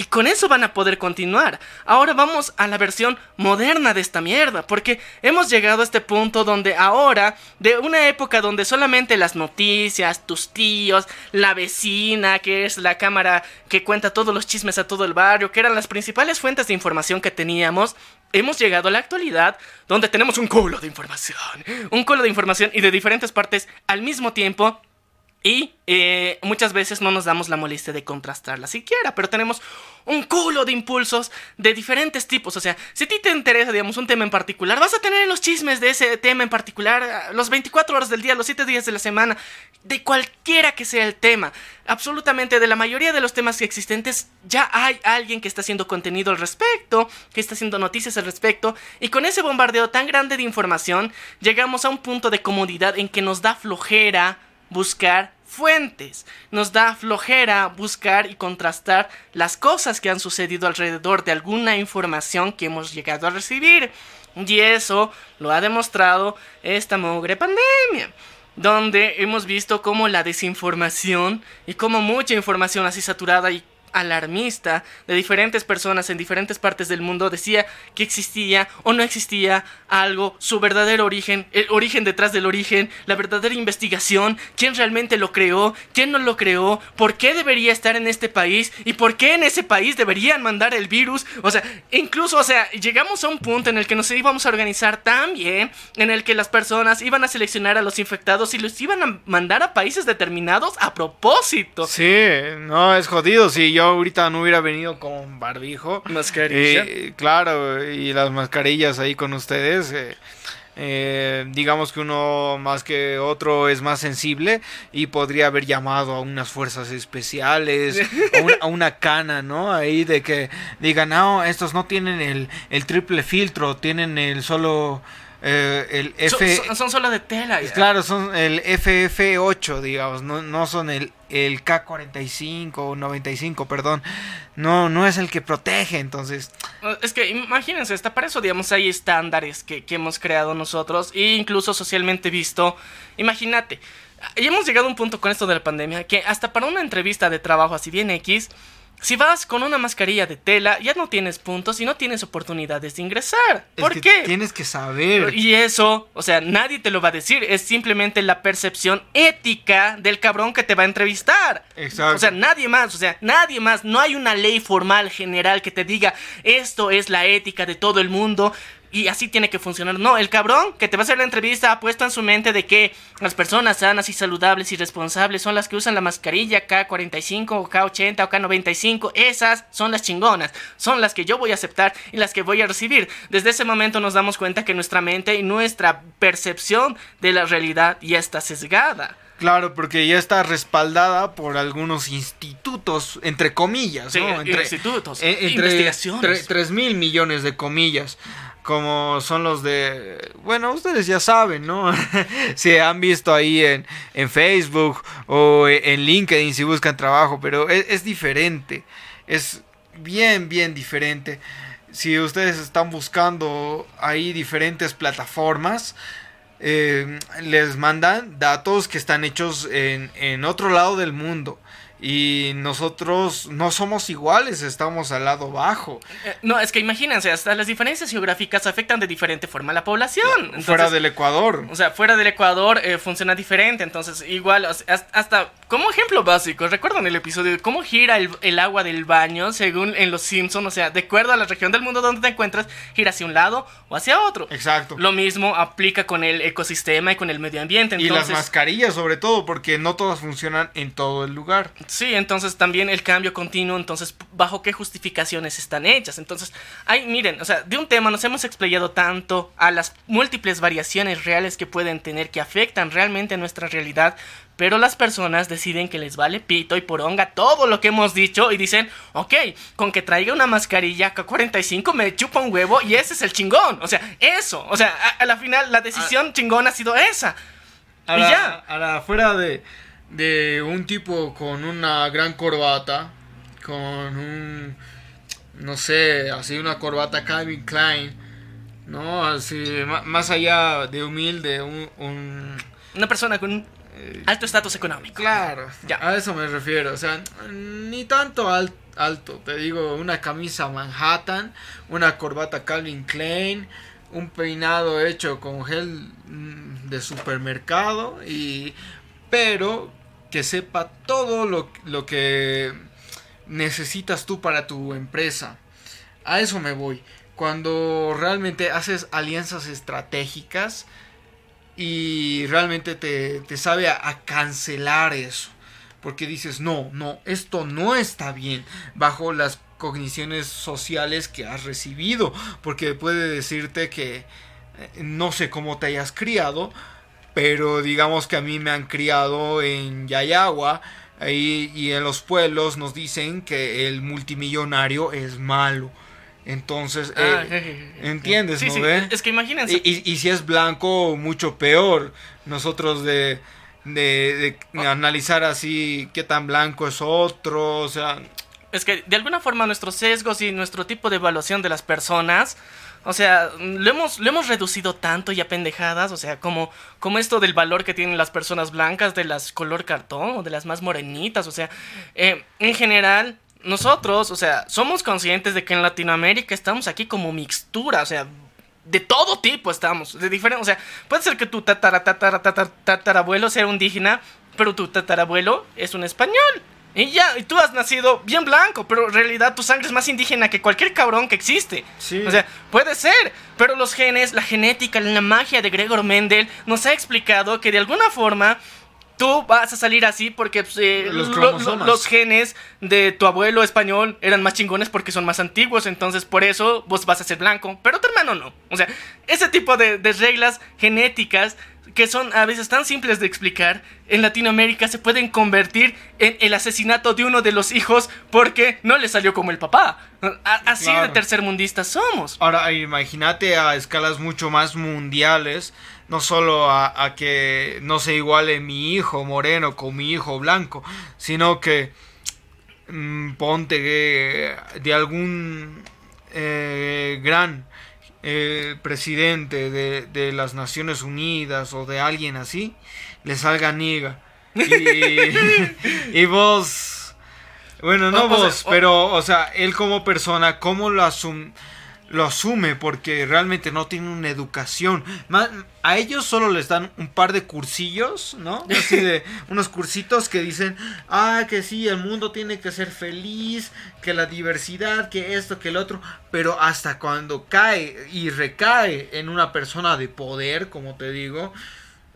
y con eso van a poder continuar. Ahora vamos a la versión moderna de esta mierda, porque hemos llegado a este punto donde ahora, de una época donde solamente las noticias, tus tíos, la vecina, que es la cámara que cuenta todos los chismes a todo el barrio, que eran las principales fuentes de información que teníamos, hemos llegado a la actualidad donde tenemos un culo de información, un culo de información y de diferentes partes al mismo tiempo y eh, muchas veces no nos damos la molestia de contrastarla siquiera, pero tenemos un culo de impulsos de diferentes tipos. O sea, si a ti te interesa, digamos, un tema en particular, vas a tener los chismes de ese tema en particular ah, los 24 horas del día, los 7 días de la semana, de cualquiera que sea el tema. Absolutamente de la mayoría de los temas existentes ya hay alguien que está haciendo contenido al respecto, que está haciendo noticias al respecto, y con ese bombardeo tan grande de información, llegamos a un punto de comodidad en que nos da flojera buscar fuentes. Nos da flojera buscar y contrastar las cosas que han sucedido alrededor de alguna información que hemos llegado a recibir. Y eso lo ha demostrado esta mugre pandemia. Donde hemos visto cómo la desinformación y cómo mucha información así saturada y alarmista de diferentes personas en diferentes partes del mundo decía que existía o no existía algo, su verdadero origen, el origen detrás del origen, la verdadera investigación, quién realmente lo creó, quién no lo creó, por qué debería estar en este país y por qué en ese país deberían mandar el virus. O sea, incluso, o sea, llegamos a un punto en el que nos íbamos a organizar tan bien, en el que las personas iban a seleccionar a los infectados y los iban a mandar a países determinados a propósito. Sí, no, es jodido, sí, yo yo ahorita no hubiera venido con barbijo. Mascarilla. Eh, claro, y las mascarillas ahí con ustedes. Eh, eh, digamos que uno más que otro es más sensible y podría haber llamado a unas fuerzas especiales, a, una cana, ¿no? Ahí de que digan, no, estos no tienen el, el triple filtro, tienen el solo eh, el F... Son, solo de tela. Claro, son el FF8, digamos, no, no son el, el K45 o 95, perdón. No, no es el que protege, entonces... Es que imagínense, está para eso, digamos, hay estándares que, que hemos creado nosotros, e incluso socialmente visto. Imagínate, y hemos llegado a un punto con esto de la pandemia que hasta para una entrevista de trabajo así bien X si vas con una mascarilla de tela, ya no tienes puntos y no tienes oportunidades de ingresar. ¿Por qué? Tienes que saber. Y eso, o sea, nadie te lo va a decir. Es simplemente la percepción ética del cabrón que te va a entrevistar. Exacto. O sea, nadie más, o sea, nadie más. No hay una ley formal general que te diga esto es la ética de todo el mundo y así tiene que funcionar. No, el cabrón que te va a hacer la entrevista ha puesto en su mente de que las personas sanas y saludables y responsables son las que usan la mascarilla K45 o K80 o K95. Esas son las chingonas, son las que yo voy a aceptar y las que voy a recibir. Desde ese momento nos damos cuenta que nuestra mente y nuestra percepción de la realidad ya está sesgada. Claro, porque ya está respaldada por algunos institutos, entre comillas, ¿no? Entre, institutos, eh, investigaciones. 3 mil millones de comillas como son los de, bueno, ustedes ya saben, ¿no? si han visto ahí en, en, Facebook o en LinkedIn si buscan trabajo, pero es, diferente, es bien, bien diferente. Si ustedes están buscando ahí diferentes plataformas, eh, les mandan datos que están hechos en, en otro lado del mundo Y nosotros no somos iguales, estamos al lado bajo. Eh, no, es que imagínense, hasta las diferencias geográficas afectan de diferente forma a la población. Entonces, fuera del Ecuador. O sea, fuera del Ecuador eh, funciona diferente. Entonces, igual, hasta, como ejemplo básico, ¿recuerdan el episodio de cómo gira el, el agua del baño según en Los Simpsons? O sea, de acuerdo a la región del mundo donde te encuentras, gira hacia un lado o hacia otro. Exacto. Lo mismo aplica con el ecosistema y con el medio ambiente. y las mascarillas sobre todo, porque no todas funcionan en todo el lugar. Sí, entonces también el cambio continuo, entonces, ¿bajo qué justificaciones están hechas? Entonces, ay, miren, o sea, de un tema nos hemos explayado tanto a las múltiples variaciones reales que pueden tener que afectan realmente a nuestra realidad, pero las personas deciden que les vale pito y poronga todo lo que hemos dicho y dicen, ok, con que traiga una mascarilla K45 me chupa un huevo y ese es el chingón. O sea, eso, o sea, a, a la final la decisión chingón ha sido esa. A Y ya. a la fuera de, de un tipo con una gran corbata, con un, no sé, así una corbata Calvin Klein, ¿no? Así, más allá de humilde, un... un- Una persona con un alto estatus económico. claro, Ya. a eso me refiero, o sea, ni tanto al- alto, te digo, una camisa Manhattan, una corbata Calvin Klein, un peinado hecho con gel mm, de supermercado y pero que sepa todo lo, lo que necesitas tú para tu empresa. A eso me voy. Cuando realmente haces alianzas estratégicas y realmente te, te sabe a, a cancelar eso. Porque dices, no, no, esto no está bien bajo las cogniciones sociales que has recibido. Porque puede decirte que eh, no sé cómo te hayas criado, pero digamos que a mí me han criado en Yayagua ahí, y en los pueblos nos dicen que el multimillonario es malo. Entonces, Ah, eh. ¿entiendes? Sí, no sí, es que imagínense. Y, y- y si es blanco, mucho peor. Nosotros de, de, de analizar así qué tan blanco es otro, o sea, Es que de alguna forma nuestros sesgos y nuestro tipo de evaluación de las personas, o sea, lo hemos, lo hemos reducido tanto y a pendejadas, o sea, como, como esto del valor que tienen las personas blancas, de las color cartón o de las más morenitas, o sea, eh, en general, nosotros, o sea, somos conscientes de que en Latinoamérica estamos aquí como mixtura, o sea, de todo tipo estamos, de diferente, o sea, puede ser que tu tatara, tatara, tatara, tatarabuelo sea indígena, pero tu tatarabuelo es un español. Y ya, y tú has nacido bien blanco, pero en realidad tu sangre es más indígena que cualquier cabrón que existe. Sí. O sea, puede ser, pero los genes, la genética, la magia de Gregor Mendel nos ha explicado que de alguna forma tú vas a salir así porque pues, eh, Los lo- cromosomas. lo- los genes de tu abuelo español eran más chingones porque son más antiguos, entonces por eso vos vas a ser blanco, pero tu hermano no. O sea, ese tipo de, de reglas genéticas que son a veces tan simples de explicar, en Latinoamérica se pueden convertir en el asesinato de uno de los hijos porque no le salió como el papá. A- así de tercermundistas somos. Ahora, imagínate a escalas mucho más mundiales, no solo a, a que no se iguale mi hijo moreno con mi hijo blanco, sino que mm, ponte que de algún eh, gran eh, presidente de, de las Naciones Unidas o de alguien así, le salga niga. Y, y vos... Bueno, no O- o sea, vos, pero, o sea, él como persona, ¿cómo lo, asum- lo asume? Porque realmente no tiene una educación. A ellos solo les dan un par de cursillos, ¿no? Así de unos cursitos que dicen, ah, que sí, el mundo tiene que ser feliz, que la diversidad, que esto, que el otro. Pero hasta cuando cae y recae en una persona de poder, como te digo.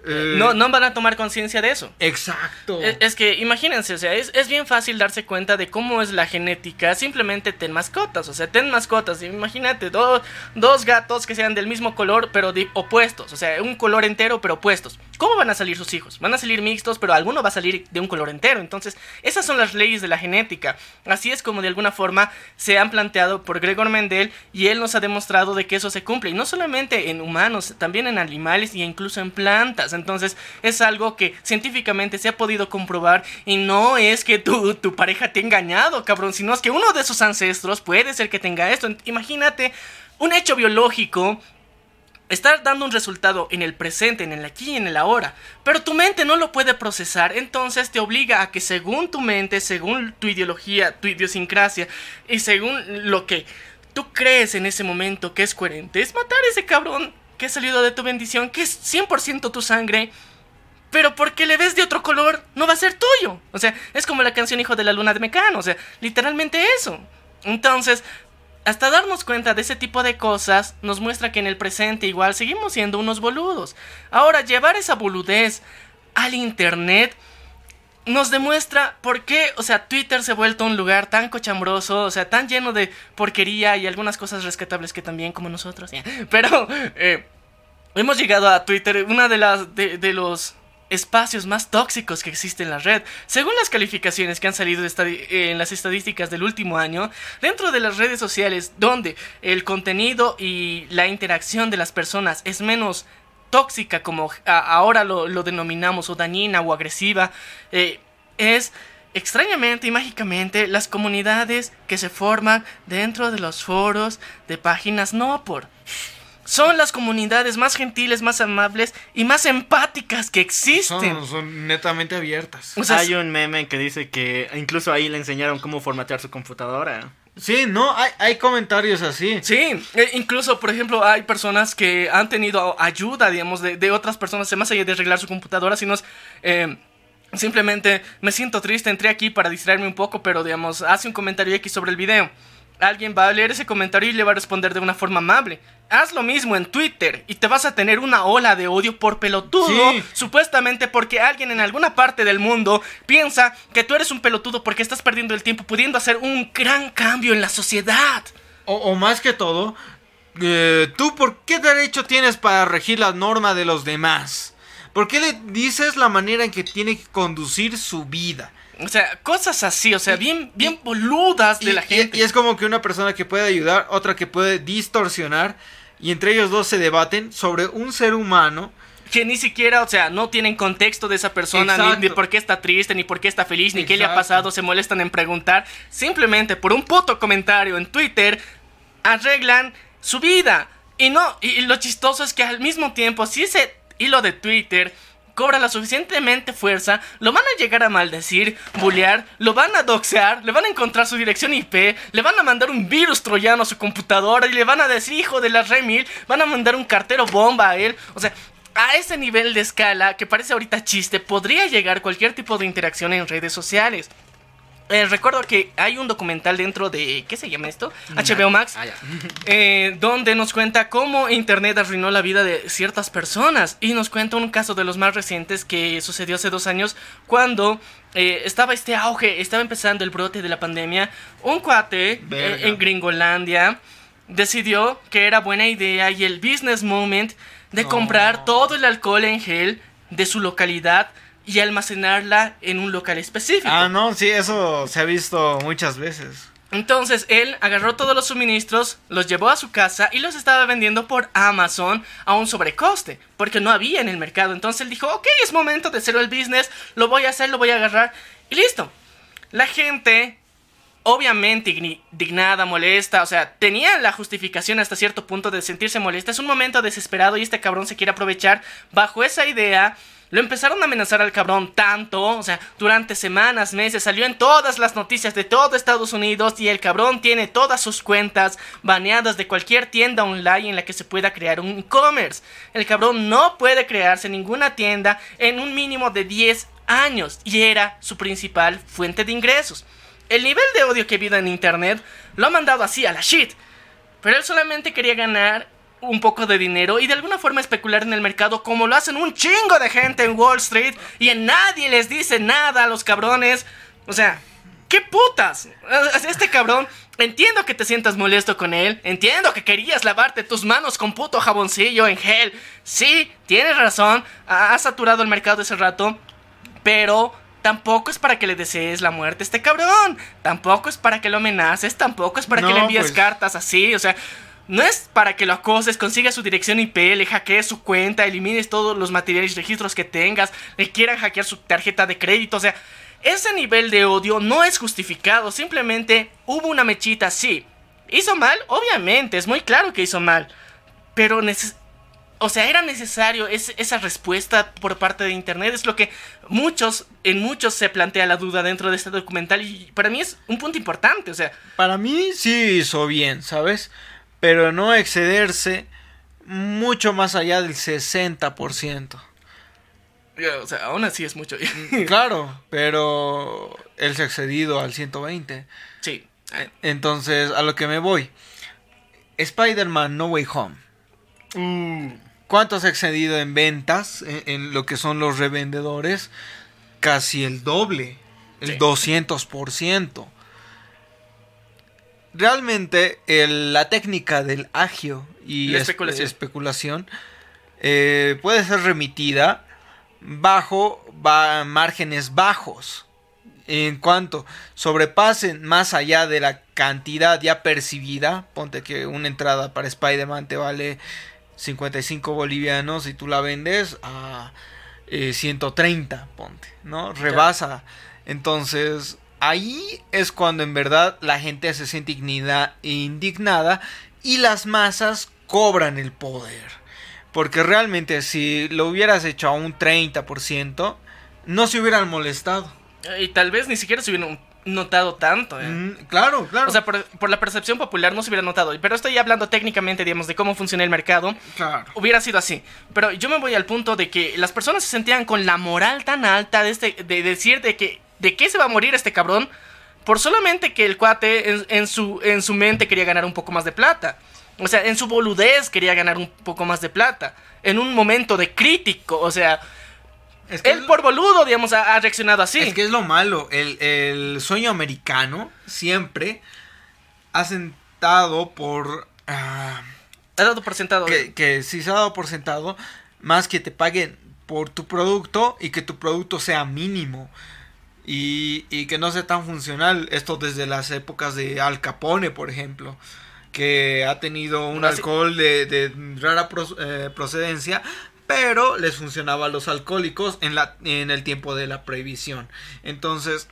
Eh, No, no van a tomar conciencia de eso. Exacto. Es, es que imagínense, o sea, es, es bien fácil darse cuenta de cómo es la genética. Simplemente ten mascotas, o sea, ten mascotas. Imagínate, do- dos gatos que sean del mismo color, pero de opuestos. O sea, un color entero, pero opuestos. ¿Cómo van a salir sus hijos? Van a salir mixtos, pero alguno va a salir de un color entero. Entonces, esas son las leyes de la genética. Así es como de alguna forma se han planteado por Gregor Mendel y él nos ha demostrado de que eso se cumple. Y no solamente en humanos, también en animales e incluso en plantas. Entonces, es algo que científicamente se ha podido comprobar y no es que tu, tu pareja te ha engañado, cabrón, sino es que uno de sus ancestros puede ser que tenga esto. Imagínate un hecho biológico estar dando un resultado en el presente, en el aquí y en el ahora, pero tu mente no lo puede procesar, entonces te obliga a que según tu mente, según tu ideología, tu idiosincrasia y según lo que tú crees en ese momento que es coherente, es matar a ese cabrón que ha salido de tu bendición, que es 100% tu sangre, pero porque le ves de otro color, no va a ser tuyo. O sea, es como la canción Hijo de la Luna de Mecano, o sea, literalmente eso. Entonces, hasta darnos cuenta de ese tipo de cosas nos muestra que en el presente igual seguimos siendo unos boludos. Ahora, llevar esa boludez al internet nos demuestra por qué, o sea, Twitter se ha vuelto un lugar tan cochambroso, o sea, tan lleno de porquería y algunas cosas rescatables que también como nosotros. Pero eh, hemos llegado a Twitter, una de las de los espacios más tóxicos que existen en la red. Según las calificaciones que han salido en las estadísticas del último año, dentro de las redes sociales donde el contenido y la interacción de las personas es menos tóxica como ahora lo, denominamos o dañina o agresiva, eh, es extrañamente y mágicamente las comunidades que se forman dentro de los foros de páginas no por son las comunidades más gentiles, más amables y más empáticas que existen. Son, netamente abiertas. hay un meme que dice que incluso ahí le enseñaron cómo formatear su computadora. Sí, no, hay, hay comentarios así. Sí, e incluso, por ejemplo, hay personas que han tenido ayuda, digamos, de, de otras personas, más allá de arreglar su computadora, sino eh, simplemente me siento triste, entré aquí para distraerme un poco, pero, digamos, hace un comentario X sobre el video alguien va a leer ese comentario y le va a responder de una forma amable. Haz lo mismo en Twitter y te vas a tener una ola de odio por pelotudo, supuestamente porque alguien en alguna parte del mundo piensa que tú eres un pelotudo porque estás perdiendo el tiempo pudiendo hacer un gran cambio en la sociedad. O, más que todo, eh, tú por qué derecho tienes para regir la norma de los demás? ¿Por qué le dices la manera en que tiene que conducir su vida? O sea, cosas así, o sea, bien, bien boludas de la gente. Y, es como que una persona que puede ayudar, otra que puede distorsionar, y entre ellos dos se debaten sobre un ser humano. Que ni siquiera, o sea, no tienen contexto de esa persona, ni, por qué está triste, ni por qué está feliz, ni qué le ha pasado, se molestan en preguntar. Simplemente por un puto comentario en Twitter, arreglan su vida. Y no, y lo chistoso es que al mismo tiempo, si ese hilo de Twitter cobra la suficientemente fuerza, lo van a llegar a maldecir, bullear, lo van a doxear, le van a encontrar su dirección IP, le van a mandar un virus troyano a su computadora y le van a decir hijo de la remil, van a mandar un cartero bomba a él. O sea, a ese nivel de escala que parece ahorita chiste, podría llegar cualquier tipo de interacción en redes sociales. Eh, recuerdo que hay un documental dentro de. ¿Qué se llama esto? HBO Max. Ah, eh, donde nos cuenta cómo Internet arruinó la vida de ciertas personas. Y nos cuenta un caso de los más recientes que sucedió hace dos años. Cuando eh, estaba este auge, estaba empezando el brote de la pandemia. Un cuate en Gringolandia decidió que era buena idea y el business moment de comprar todo el alcohol en gel de su localidad y almacenarla en un local específico. Ah, no, sí, eso se ha visto muchas veces. Entonces él agarró todos los suministros, los llevó a su casa y los estaba vendiendo por Amazon a un sobrecoste, porque no había en el mercado. Entonces él dijo, ok, es momento de hacer el business, lo voy a hacer, lo voy a agarrar y listo. La gente, obviamente indignada, molesta, o sea, tenía la justificación hasta cierto punto de sentirse molesta. Es un momento desesperado y este cabrón se quiere aprovechar bajo esa idea lo empezaron a amenazar al cabrón tanto, o sea, durante semanas, meses, salió en todas las noticias de todo Estados Unidos y el cabrón tiene todas sus cuentas baneadas de cualquier tienda online en la que se pueda crear un e-commerce. El cabrón no puede crearse ninguna tienda en un mínimo de 10 años y era su principal fuente de ingresos. El nivel de odio que vive en internet lo ha mandado así a la shit. Pero él solamente quería ganar un poco de dinero y de alguna forma especular en el mercado como lo hacen un chingo de gente en Wall Street y en nadie les dice nada a los cabrones. O sea, ¿qué putas? Este cabrón, entiendo que te sientas molesto con él, entiendo que querías lavarte tus manos con puto jaboncillo en gel. Sí, tienes razón, ha saturado el mercado ese rato, pero tampoco es para que le desees la muerte a este cabrón. Tampoco es para que lo amenaces. Tampoco es para que le envíes pues. cartas así. O sea, no es para que lo acoses, consigas su dirección IP, le hackees su cuenta, elimines todos los materiales y registros que tengas, le quieran hackear su tarjeta de crédito, o sea, ese nivel de odio no es justificado, simplemente hubo una mechita, sí. ¿Hizo mal? Obviamente, es muy claro que hizo mal. Pero o sea, era necesario esa respuesta por parte de Internet. Es lo que muchos, en muchos se plantea la duda dentro de este documental y para mí es un punto importante, o sea. Para mí sí hizo bien, ¿sabes? Pero no excederse mucho más allá del 60%. O sea, aún así es mucho. Mm, claro, pero él se ha excedido al 120. Sí. Entonces, a lo que me voy. Spider-Man No Way Home. Uh. ¿Cuánto se ha excedido en ventas en, lo que son los revendedores? Casi el doble, el 200%. Realmente la técnica del agio y la especulación, especulación eh, puede ser remitida bajo márgenes bajos. En cuanto sobrepasen más allá de la cantidad ya percibida, ponte que una entrada para Spider-Man te vale 55 bolivianos y tú la vendes a 130, eh, ponte, ¿no? Rebasa. Entonces, ahí es cuando en verdad la gente se siente indignada y las masas cobran el poder. Porque realmente si lo hubieras hecho a un 30%, no se hubieran molestado. Y tal vez ni siquiera se hubieran notado tanto. ¿eh? Mm, claro, claro. O sea, por, la percepción popular no se hubiera notado. Pero estoy hablando técnicamente, digamos, de cómo funciona el mercado. Claro. Hubiera sido así. Pero yo me voy al punto de que las personas se sentían con la moral tan alta de, este, de decir de que de qué se va a morir este cabrón por solamente que el cuate en, su, en su mente quería ganar un poco más de plata. O sea, en su boludez quería ganar un poco más de plata. En un momento de crítico, o sea, él por boludo, digamos, ha, reaccionado así. Es que es lo malo. El, sueño americano siempre ha sentado por. ha dado por sentado. Que, que sí se ha dado por sentado. Más que te paguen por tu producto y que tu producto sea mínimo. Y, y que no sea tan funcional. Esto desde las épocas de Al Capone, por ejemplo que ha tenido un alcohol de, rara eh, procedencia, pero les funcionaba a los alcohólicos en, la, en el tiempo de la prohibición. Entonces,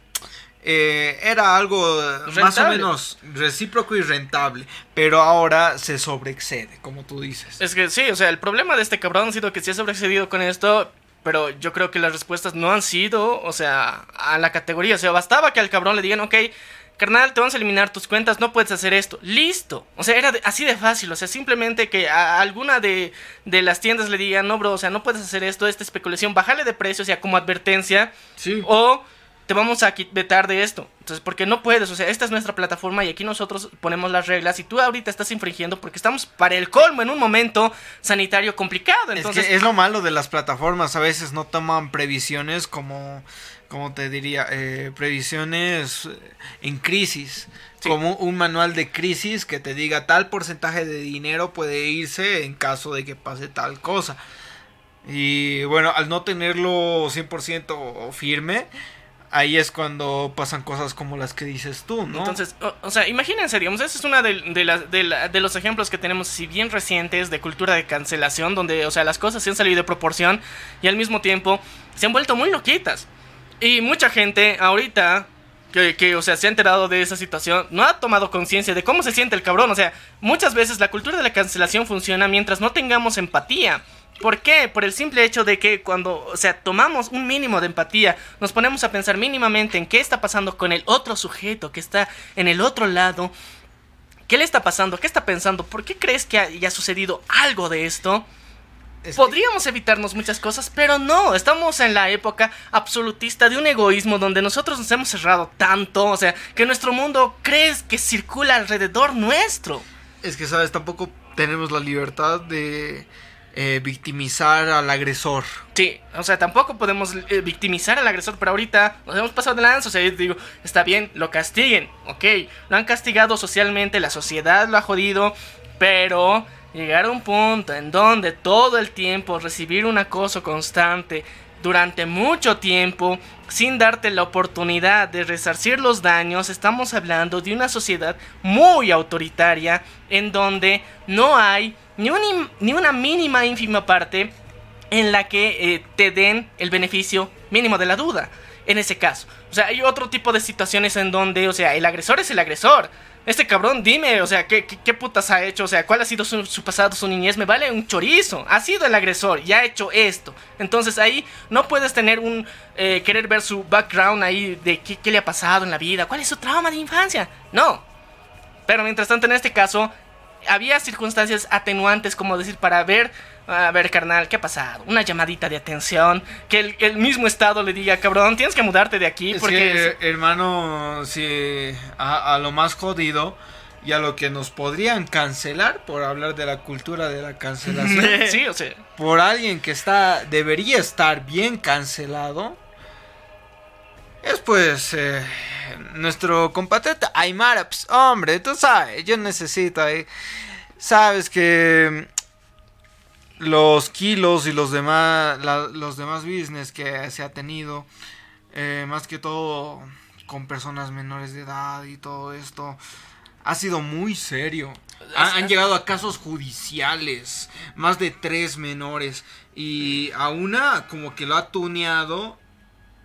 eh, era algo más o menos recíproco y rentable, pero ahora se sobreexcede, como tú dices. Es que sí, o sea, el problema de este cabrón ha sido que se ha sobreexcedido con esto, pero yo creo que las respuestas no han sido, o sea, a la categoría, o sea, bastaba que al cabrón le digan, ok, carnal, te vamos a eliminar tus cuentas, no puedes hacer esto. Listo. O sea, era así de fácil. O sea, simplemente que a alguna de, de, las tiendas le digan, no, bro, o sea, no puedes hacer esto, esta especulación, bájale de precio, o sea, como advertencia. Sí. O te vamos a vetar de esto. Entonces, porque no puedes, o sea, esta es nuestra plataforma y aquí nosotros ponemos las reglas y tú ahorita estás infringiendo porque estamos para el colmo en un momento sanitario complicado. Entonces, es, que es lo malo de las plataformas, a veces no toman previsiones como como te diría, eh, previsiones en crisis, como un manual de crisis que te diga tal porcentaje de dinero puede irse en caso de que pase tal cosa. Y bueno, al no tenerlo 100% firme, ahí es cuando pasan cosas como las que dices tú, ¿no? Entonces, o, sea, imagínense, digamos, ese es uno de, de, de, los ejemplos que tenemos, si bien recientes, de cultura de cancelación, donde, o sea, las cosas se han salido de proporción y al mismo tiempo se han vuelto muy loquitas. Y mucha gente ahorita que, o sea, se ha enterado de esa situación, no ha tomado conciencia de cómo se siente el cabrón. O sea, muchas veces la cultura de la cancelación funciona mientras no tengamos empatía. ¿Por qué? Por el simple hecho de que cuando, o sea, tomamos un mínimo de empatía, nos ponemos a pensar mínimamente en qué está pasando con el otro sujeto que está en el otro lado. ¿Qué le está pasando? ¿Qué está pensando? ¿Por qué crees que haya sucedido algo de esto? Podríamos evitarnos muchas cosas, pero no, estamos en la época absolutista de un egoísmo donde nosotros nos hemos cerrado tanto, o sea, que nuestro mundo crees que circula alrededor nuestro. Es que, sabes, tampoco tenemos la libertad de eh, victimizar al agresor. Sí, o sea, tampoco podemos eh, victimizar al agresor, pero ahorita nos hemos pasado de lanza, o sea, yo digo, está bien, lo castiguen, ok, lo han castigado socialmente, la sociedad lo ha jodido, pero llegar a un punto en donde todo el tiempo recibir un acoso constante durante mucho tiempo sin darte la oportunidad de resarcir los daños, estamos hablando de una sociedad muy autoritaria en donde no hay ni, ni una mínima ínfima parte en la que eh, te den el beneficio mínimo de la duda. En ese caso. O sea, hay otro tipo de situaciones en donde, o sea, el agresor es el agresor. Este cabrón, dime, o sea, ¿qué, qué, putas ha hecho? O sea, ¿cuál ha sido su, pasado, su niñez? Me vale un chorizo. Ha sido el agresor y ha hecho esto. Entonces ahí no puedes tener un... Eh, querer ver su background ahí de qué le ha pasado en la vida, cuál es su trauma de infancia. No. Pero mientras tanto, en este caso, había circunstancias atenuantes, como decir, para ver a ver, carnal, ¿qué ha pasado? Una llamadita de atención. Que el, el mismo Estado le diga, cabrón, tienes que mudarte de aquí. Porque. que, hermano, si a, a, lo más jodido y a lo que nos podrían cancelar por hablar de la cultura de la cancelación. sí, o sea. Por alguien que está, debería estar bien cancelado. Es pues eh, nuestro compatriota Aymara, pues, hombre, tú sabes, yo necesito ahí. Sabes que los kilos y los demás, la, los demás business que se ha tenido, eh, más que todo con personas menores de edad y todo esto, ha sido muy serio. Han, han, llegado a casos judiciales, más de tres menores, y a una como que lo ha tuneado.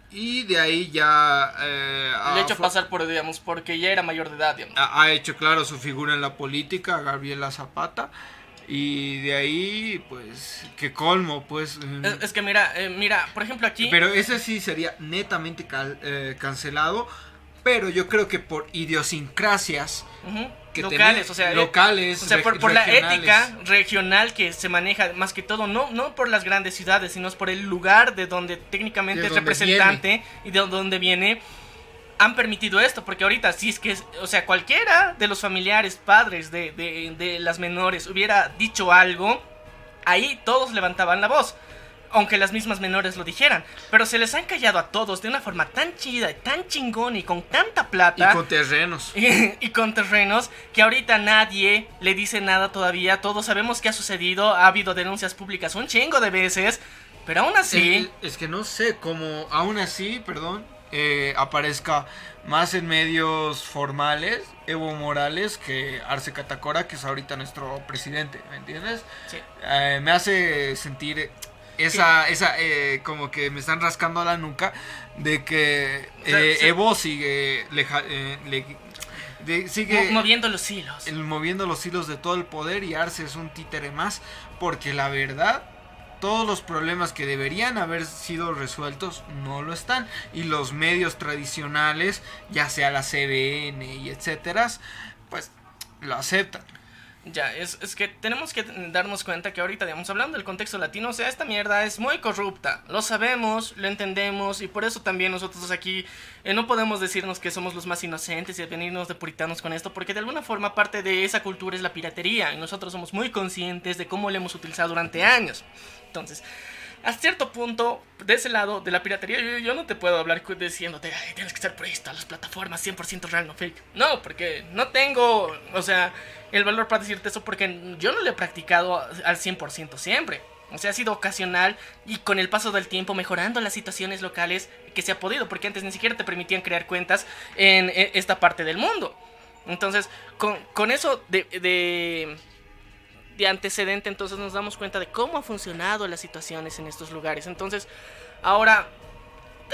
Y de ahí ya... Eh, Le ha hecho pasar por, digamos, porque ya era mayor de edad, digamos. Ha, ha hecho, claro, su figura en la política, Gabriela Zapata. Y de ahí, pues, que colmo, pues. Es, es que mira, eh, mira, por ejemplo aquí... Pero ese sí sería netamente cal, eh, cancelado, pero yo creo que por idiosincrasias... Uh -huh. Que locales, o sea, locales, o sea, por, por la ética regional que se maneja más que todo, no, no por las grandes ciudades, sino por el lugar de donde técnicamente de es representante viene. y de donde viene han permitido esto, porque ahorita si es que, o sea, cualquiera de los familiares, padres de, de, de, las menores hubiera dicho algo, ahí todos levantaban la voz, aunque las mismas menores lo dijeran, pero se les han callado a todos de una forma tan chida, tan chingón y con tanta plata. Y con terrenos. Y, y con terrenos que ahorita nadie le dice nada todavía, todos sabemos qué ha sucedido, ha habido denuncias públicas un chingo de veces, pero aún así... Es, es que no sé cómo, aún así, perdón, eh, aparezca más en medios formales Evo Morales que Arce Catacora, que es ahorita nuestro presidente, ¿me entiendes? Sí. Eh, me hace sentir esa, sí. esa eh, como que me están rascando la nuca de que o sea, sí. Evo sigue, leja, le, de, sigue moviendo los hilos. El, moviendo los hilos de todo el poder y Arce es un títere más, porque la verdad todos los problemas que deberían haber sido resueltos no lo están y los medios tradicionales ya sea la CBN y etcétera pues lo aceptan ya, es, es, que tenemos que darnos cuenta que ahorita, digamos, hablando del contexto latino, o sea, esta mierda es muy corrupta. Lo sabemos, lo entendemos, y por eso también nosotros aquí eh, no podemos decirnos que somos los más inocentes y venirnos de puritanos con esto, porque de alguna forma parte de esa cultura es la piratería, y nosotros somos muy conscientes de cómo lo hemos utilizado durante años. Entonces, a cierto punto, de ese lado de la piratería, yo, no te puedo hablar diciéndote, tienes que estar por esto, las plataformas 100% real, no fake. No, porque no tengo, o sea, el valor para decirte eso, porque yo no lo he practicado al 100% siempre. O sea, ha sido ocasional y con el paso del tiempo mejorando las situaciones locales que se ha podido, porque antes ni siquiera te permitían crear cuentas en, en esta parte del mundo. Entonces, con, con eso de, de de antecedente, entonces nos damos cuenta de cómo ha funcionado las situaciones en estos lugares. Entonces, ahora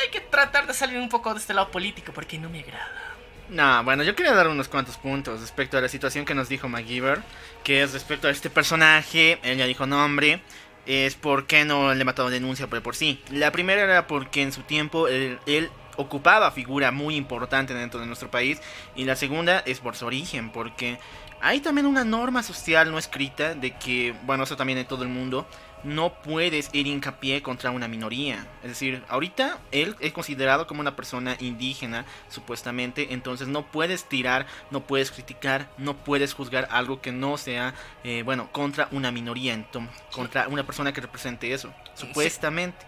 hay que tratar de salir un poco de este lado político porque no me agrada. No, bueno, yo quería dar unos cuantos puntos respecto a la situación que nos dijo MacGyver, que es respecto a este personaje, él ya dijo nombre, es por qué no le matado denuncia por, por sí. La primera era porque en su tiempo él ocupaba figura muy importante dentro de nuestro país y la segunda es por su origen, porque hay también una norma social no escrita de que, bueno, eso también en todo el mundo, no puedes ir hincapié contra una minoría. Es decir, ahorita él es considerado como una persona indígena, supuestamente, entonces no puedes tirar, no puedes criticar, no puedes juzgar algo que no sea, eh, bueno, contra una minoría, entonces, contra una persona que represente eso, supuestamente.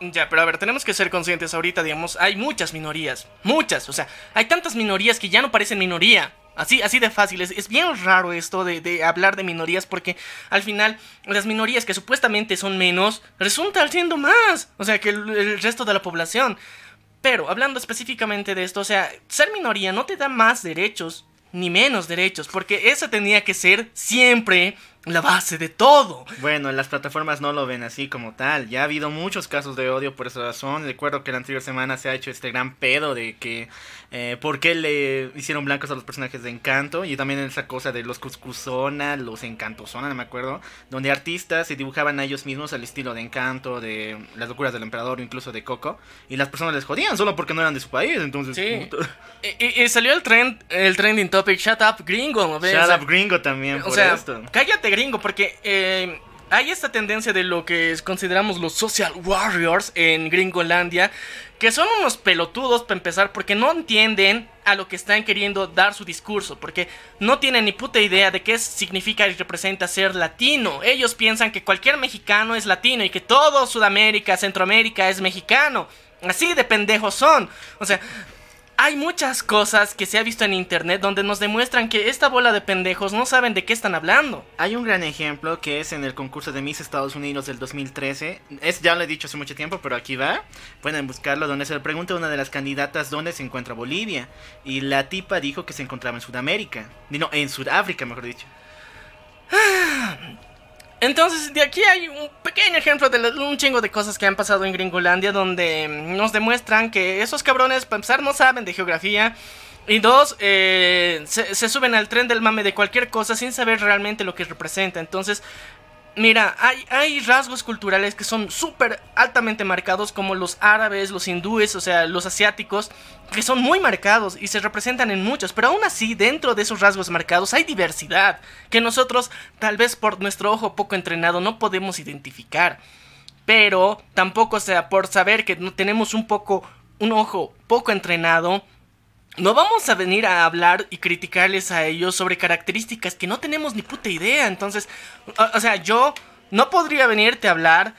Sí. Ya, pero a ver, tenemos que ser conscientes ahorita, digamos, hay muchas minorías, muchas, o sea, hay tantas minorías que ya no parecen minoría. Así, así de fácil. Es, es bien raro esto de, de, hablar de minorías porque al final las minorías que supuestamente son menos resultan siendo más. O sea, que el, el resto de la población. Pero hablando específicamente de esto, o sea, ser minoría no te da más derechos ni menos derechos, porque eso tenía que ser siempre la base de todo. Bueno, las plataformas no lo ven así como tal. Ya ha habido muchos casos de odio por esa razón. Recuerdo que la anterior semana se ha hecho este gran pedo de que eh, por qué le hicieron blancos a los personajes de Encanto. Y también esa cosa de los Cuscuzona, los Encantosona, no me acuerdo. Donde artistas se dibujaban a ellos mismos al estilo de Encanto, de Las locuras del emperador incluso de Coco. Y las personas les jodían solo porque no eran de su país. Entonces, Sí. Y, salió el trend, el trending topic, shut up gringo. ¿ves? Shut up gringo también O por sea, esto. cállate gringo, porque eh, hay esta tendencia de lo que consideramos los social warriors en Gringolandia, que son unos pelotudos para empezar, porque no entienden a lo que están queriendo dar su discurso, porque no tienen ni puta idea de qué significa y representa ser latino. Ellos piensan que cualquier mexicano es latino y que todo Sudamérica, Centroamérica es mexicano. Así de pendejos son. O sea, hay muchas cosas que se ha visto en internet donde nos demuestran que esta bola de pendejos no saben de qué están hablando. Hay un gran ejemplo que es en el concurso de Miss Estados Unidos del 2013. Es, ya lo he dicho hace mucho tiempo, pero aquí va. Pueden buscarlo, donde se le pregunta a una de las candidatas dónde se encuentra Bolivia. Y la tipa dijo que se encontraba en Sudamérica. No, en Sudáfrica, mejor dicho. Entonces, de aquí hay un pequeño ejemplo de un chingo de cosas que han pasado en Gringolandia donde mm, nos demuestran que esos cabrones, para empezar, no saben de geografía. Y dos, eh, se, se suben al tren del mame de cualquier cosa sin saber realmente lo que representa. Entonces, Mira, hay, rasgos culturales que son súper altamente marcados, como los árabes, los hindúes, o sea, los asiáticos, que son muy marcados y se representan en muchos, pero aún así, dentro de esos rasgos marcados hay diversidad, que nosotros, tal vez por nuestro ojo poco entrenado, no podemos identificar. Pero tampoco, o sea, por saber que tenemos un poco, un ojo poco entrenado, no vamos a venir a hablar y criticarles a ellos sobre características que no tenemos ni puta idea. Entonces, o, sea, yo no podría venirte a hablar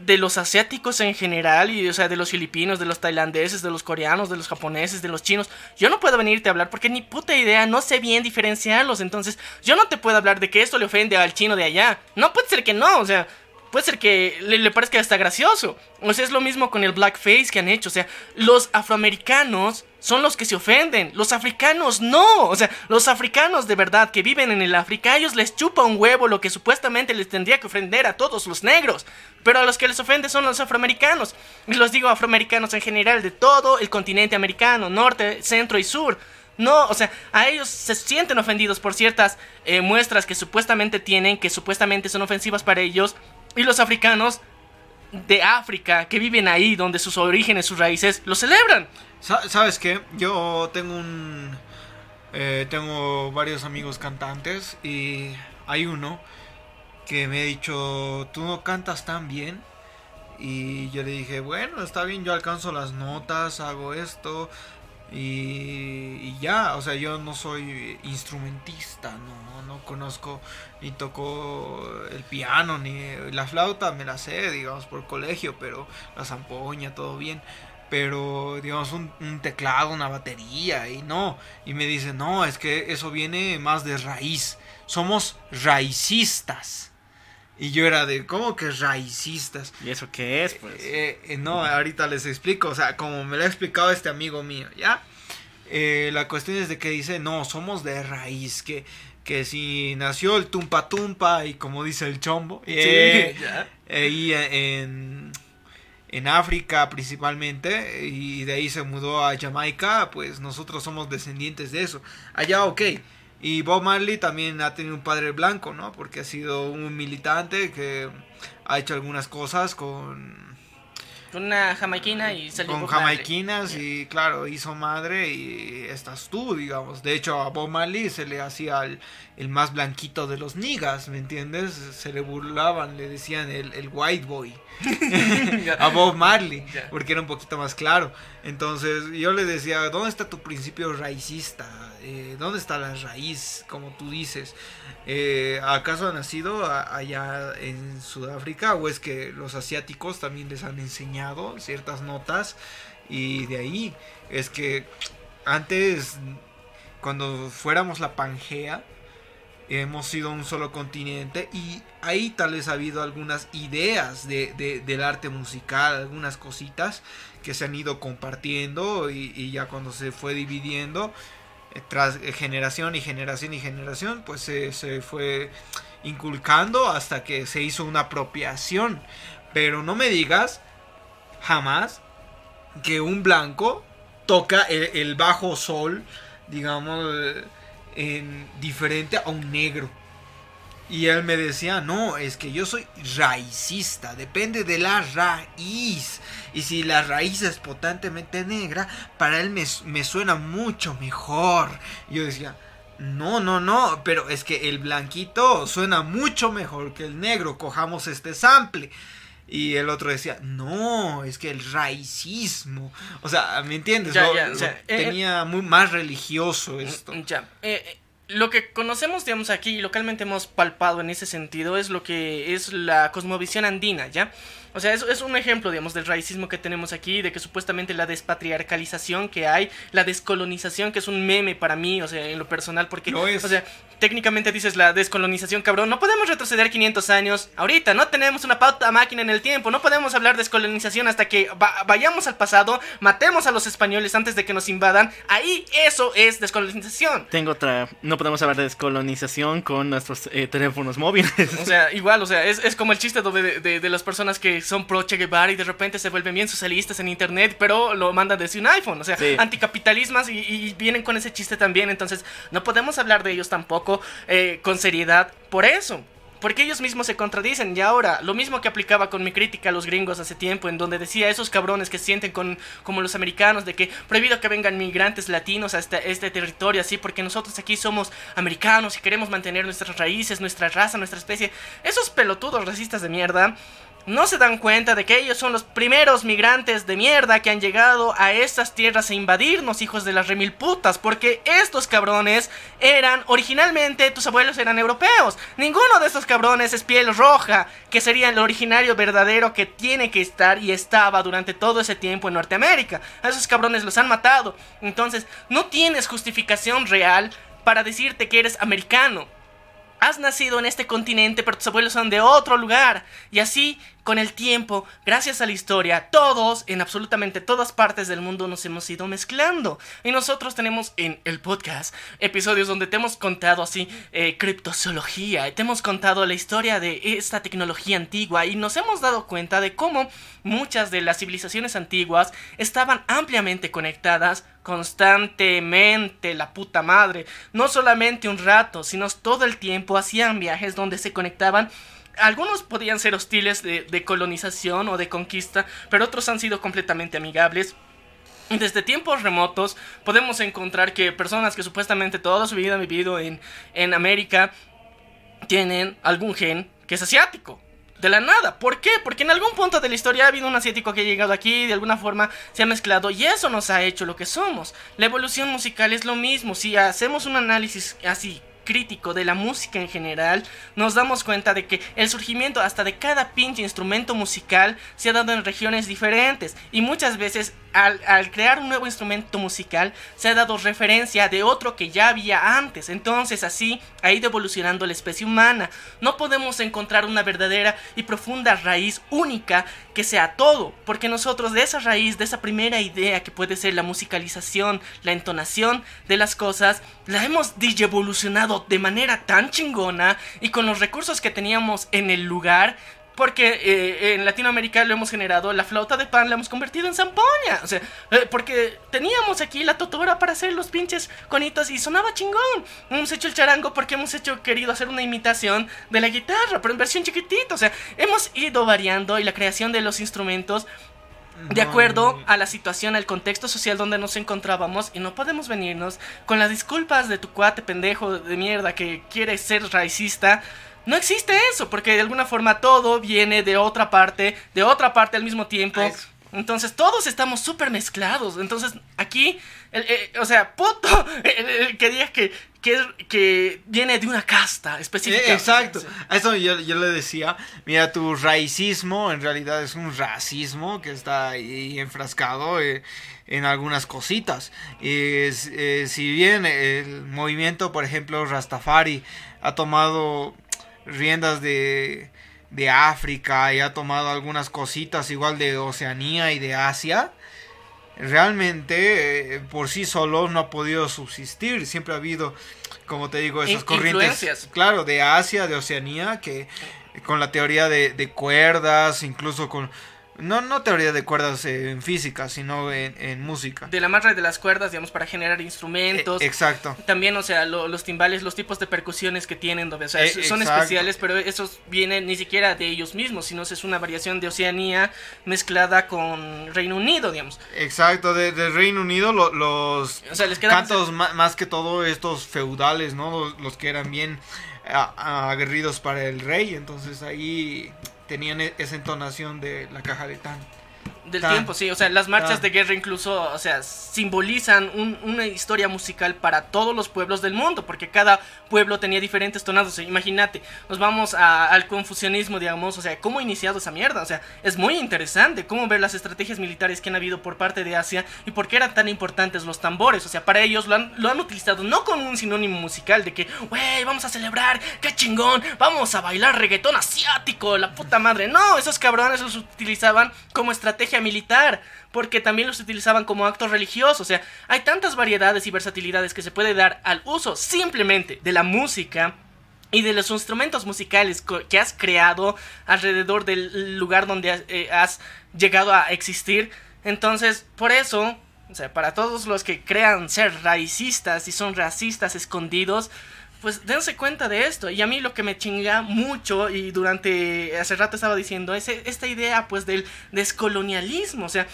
de los asiáticos en general, y, o sea, de los filipinos, de los tailandeses, de los coreanos, de los japoneses, de los chinos. Yo no puedo venirte a hablar porque ni puta idea, no sé bien diferenciarlos. Entonces, yo no te puedo hablar de que esto le ofende al chino de allá. No puede ser que no, o sea, puede ser que le, le parezca hasta gracioso. O sea, es lo mismo con el blackface que han hecho. O sea, los afroamericanos son los que se ofenden. Los africanos no. O sea, los africanos de verdad que viven en el África, a ellos les chupa un huevo lo que supuestamente les tendría que ofender a todos los negros. Pero a los que les ofende son los afroamericanos. Y los digo afroamericanos en general, de todo el continente americano, norte, centro y sur. No, o sea, a ellos se sienten ofendidos por ciertas eh, muestras que supuestamente tienen, que supuestamente son ofensivas para ellos. Y los africanos de África, que viven ahí, donde sus orígenes, sus raíces, lo celebran. Sa- ¿Sabes qué? Yo tengo un... eh, tengo varios amigos cantantes y hay uno que me ha dicho, tú no cantas tan bien. Y yo le dije, bueno, está bien, yo alcanzo las notas, hago esto. Y, y ya, o sea, yo no soy instrumentista, no, no conozco ni toco el piano, ni la flauta me la sé, digamos, por colegio, pero la zampoña, todo bien pero digamos un, un teclado, una batería y no, y me dice, no, es que eso viene más de raíz, somos raicistas. Y yo era de, ¿cómo que raicistas? ¿Y eso qué es? Pues Eh, eh, no, ahorita les explico, o sea, como me lo ha explicado este amigo mío, ¿ya? Eh, la cuestión es de que dice, no, somos de raíz, que, que si nació el tumpa tumpa y como dice el chombo, eh, ya. ahí en, en África principalmente y de ahí se mudó a Jamaica, pues nosotros somos descendientes de eso. Allá ok. Y Bob Marley también ha tenido un padre blanco, ¿no? Porque ha sido un militante que ha hecho algunas cosas con, Con una jamaiquina y salió con Bob Marley. jamaiquinas y claro, hizo madre y estás tú, digamos. De hecho a Bob Marley se le hacía el, el más blanquito de los niggas, ¿me entiendes? Se le burlaban, le decían el, el white boy. a Bob Marley, porque era un poquito más claro. Entonces yo le decía, ¿dónde está tu principio raicista? Eh, ¿Dónde está la raíz, como tú dices? Eh, ¿Acaso ha nacido allá en Sudáfrica o es que los asiáticos también les han enseñado ciertas notas? Y de ahí es que antes, cuando fuéramos la Pangea, hemos sido un solo continente y ahí tal vez ha habido algunas ideas de, de- del arte musical, algunas cositas que se han ido compartiendo y, y ya cuando se fue dividiendo tras generación y generación y generación pues se, se fue inculcando hasta que se hizo una apropiación. Pero no me digas jamás que un blanco toca el, el bajo sol, digamos, eh, en, diferente a un negro. Y él me decía, no, es que yo soy raicista, depende de la raíz. Y si la raíz es potentemente negra, para él me, me suena mucho mejor. Y yo decía, no, no, no, pero es que el blanquito suena mucho mejor que el negro, cojamos este sample. Y el otro decía, no, es que el raicismo. O sea, ¿me entiendes? Ya, Lo- ya, lo o sea, eh, tenía muy más religioso esto. Ya. eh, eh, lo que conocemos, digamos, aquí y localmente hemos palpado en ese sentido es lo que es la cosmovisión andina, ¿ya? O sea, es, es un ejemplo, digamos, del racismo que tenemos aquí, de que supuestamente la despatriarcalización que hay, la descolonización, que es un meme para mí, o sea, en lo personal, porque, Lo es. o sea, técnicamente dices la descolonización, cabrón, no podemos retroceder 500 años ahorita, no tenemos una pauta máquina en el tiempo, no podemos hablar de descolonización hasta que va- vayamos al pasado, matemos a los españoles antes de que nos invadan, ahí eso es descolonización. Tengo otra. No podemos hablar de descolonización con nuestros eh, teléfonos móviles. O sea, igual, o sea, es, es como el chiste de, de- las personas que son pro Che Guevara y de repente se vuelven bien socialistas en internet, pero lo mandan desde un iPhone. O sea, Sí. anticapitalismas y, y vienen con ese chiste también. Entonces, no podemos hablar de ellos tampoco eh, con seriedad por eso. Porque ellos mismos se contradicen. Y ahora, lo mismo que aplicaba con mi crítica a los gringos hace tiempo, en donde decía esos cabrones que sienten con, como los americanos, de que prohibido que vengan migrantes latinos a este, este territorio, así, porque nosotros aquí somos americanos y queremos mantener nuestras raíces, nuestra raza, nuestra especie. Esos pelotudos racistas de mierda no se dan cuenta de que ellos son los primeros migrantes de mierda que han llegado a estas tierras a invadirnos, hijos de las remil putas, porque estos cabrones eran originalmente, tus abuelos eran europeos. Ninguno de estos cabrones es piel roja, que sería el originario verdadero que tiene que estar y estaba durante todo ese tiempo en Norteamérica. A esos cabrones los han matado. Entonces, no tienes justificación real para decirte que eres americano. Has nacido en este continente, pero tus abuelos son de otro lugar. Y así, con el tiempo, gracias a la historia, todos, en absolutamente todas partes del mundo, nos hemos ido mezclando. Y nosotros tenemos en el podcast episodios donde te hemos contado así eh, criptozoología, te hemos contado la historia de esta tecnología antigua y nos hemos dado cuenta de cómo muchas de las civilizaciones antiguas estaban ampliamente conectadas constantemente, la puta madre. No solamente un rato, sino todo el tiempo hacían viajes donde se conectaban. Algunos podían ser hostiles de, colonización o de conquista, pero otros han sido completamente amigables. Y Desde tiempos remotos podemos encontrar que personas que supuestamente toda su vida han vivido en, en América tienen algún gen que es asiático. De la nada. ¿Por qué? Porque en algún punto de la historia ha habido un asiático que ha llegado aquí, de alguna forma se ha mezclado y eso nos ha hecho lo que somos. La evolución musical es lo mismo. Si hacemos un análisis así crítico de la música en general, nos damos cuenta de que el surgimiento hasta de cada pinche instrumento musical se ha dado en regiones diferentes y muchas veces al, crear un nuevo instrumento musical se ha dado referencia de otro que ya había antes. Entonces así ha ido evolucionando la especie humana. No podemos encontrar una verdadera y profunda raíz única que sea todo, porque nosotros de esa raíz, de esa primera idea que puede ser la musicalización, la entonación de las cosas, la hemos de manera tan chingona y con los recursos que teníamos en el lugar porque eh, en Latinoamérica lo hemos generado, la flauta de pan la hemos convertido en zampoña. O sea, eh, porque teníamos aquí la totora para hacer los pinches conitos y sonaba chingón. Hemos hecho el charango porque hemos hecho querido hacer una imitación de la guitarra, pero en versión chiquitita. O sea, hemos ido variando y la creación de los instrumentos de acuerdo a la situación, al contexto social donde nos encontrábamos y no podemos venirnos con las disculpas de tu cuate pendejo de mierda que quiere ser racista. No existe eso, porque de alguna forma todo viene de otra parte, de otra parte al mismo tiempo. Eso. Entonces todos estamos súper mezclados. Entonces aquí, el- el- o sea, puto, el, el que diga que, que, que viene de una casta específica. Eh, exacto. Sí. A eso yo, yo le decía, mira, tu raícismo en realidad es un racismo que está ahí enfrascado eh, en algunas cositas. Es, eh, si bien el movimiento, por ejemplo, Rastafari ha tomado riendas de, de África y ha tomado algunas cositas igual de Oceanía y de Asia, realmente eh, por sí solo no ha podido subsistir. Siempre ha habido, como te digo, esas corrientes, claro, de Asia, de Oceanía, que con la teoría de, de cuerdas, incluso con... No, no teoría de cuerdas eh, en física, sino en, en música. De la amarra de las cuerdas, digamos, para generar instrumentos. Eh, exacto. También, o sea, lo- los timbales, los tipos de percusiones que tienen, o sea, Eh, son exacto. especiales, pero esos vienen ni siquiera de ellos mismos, sino es una variación de Oceanía mezclada con Reino Unido, digamos. Exacto, de- Reino Unido lo- los O sea, les queda cantos más, que todo estos feudales, ¿no? Los, los que eran bien a- aguerridos para el rey, entonces ahí tenían e- esa entonación de la caja de tan. Del tiempo, sí. O sea, las marchas de guerra incluso, o sea, simbolizan un- una historia musical para todos los pueblos del mundo, porque cada pueblo tenía diferentes tonados. O sea, imagínate, nos vamos a- al confucianismo, digamos, o sea, cómo ha iniciado esa mierda. O sea, es muy interesante cómo ver las estrategias militares que han habido por parte de Asia y por qué eran tan importantes los tambores. O sea, para ellos lo han, lo han utilizado no con un sinónimo musical de que, wey, vamos a celebrar, qué chingón, vamos a bailar reggaetón asiático, la puta madre. No, esos cabrones los utilizaban como estrategia militar. Porque también los utilizaban como acto religioso. O sea, hay tantas variedades y versatilidades que se puede dar al uso simplemente de la música y de los instrumentos musicales que has creado alrededor del lugar donde eh, has llegado a existir. Entonces, por eso, o sea, para todos los que crean ser raicistas y son racistas escondidos, pues dense cuenta de esto. Y a mí lo que me chinga mucho, y durante hace rato estaba diciendo, es esta idea pues del descolonialismo. O sea,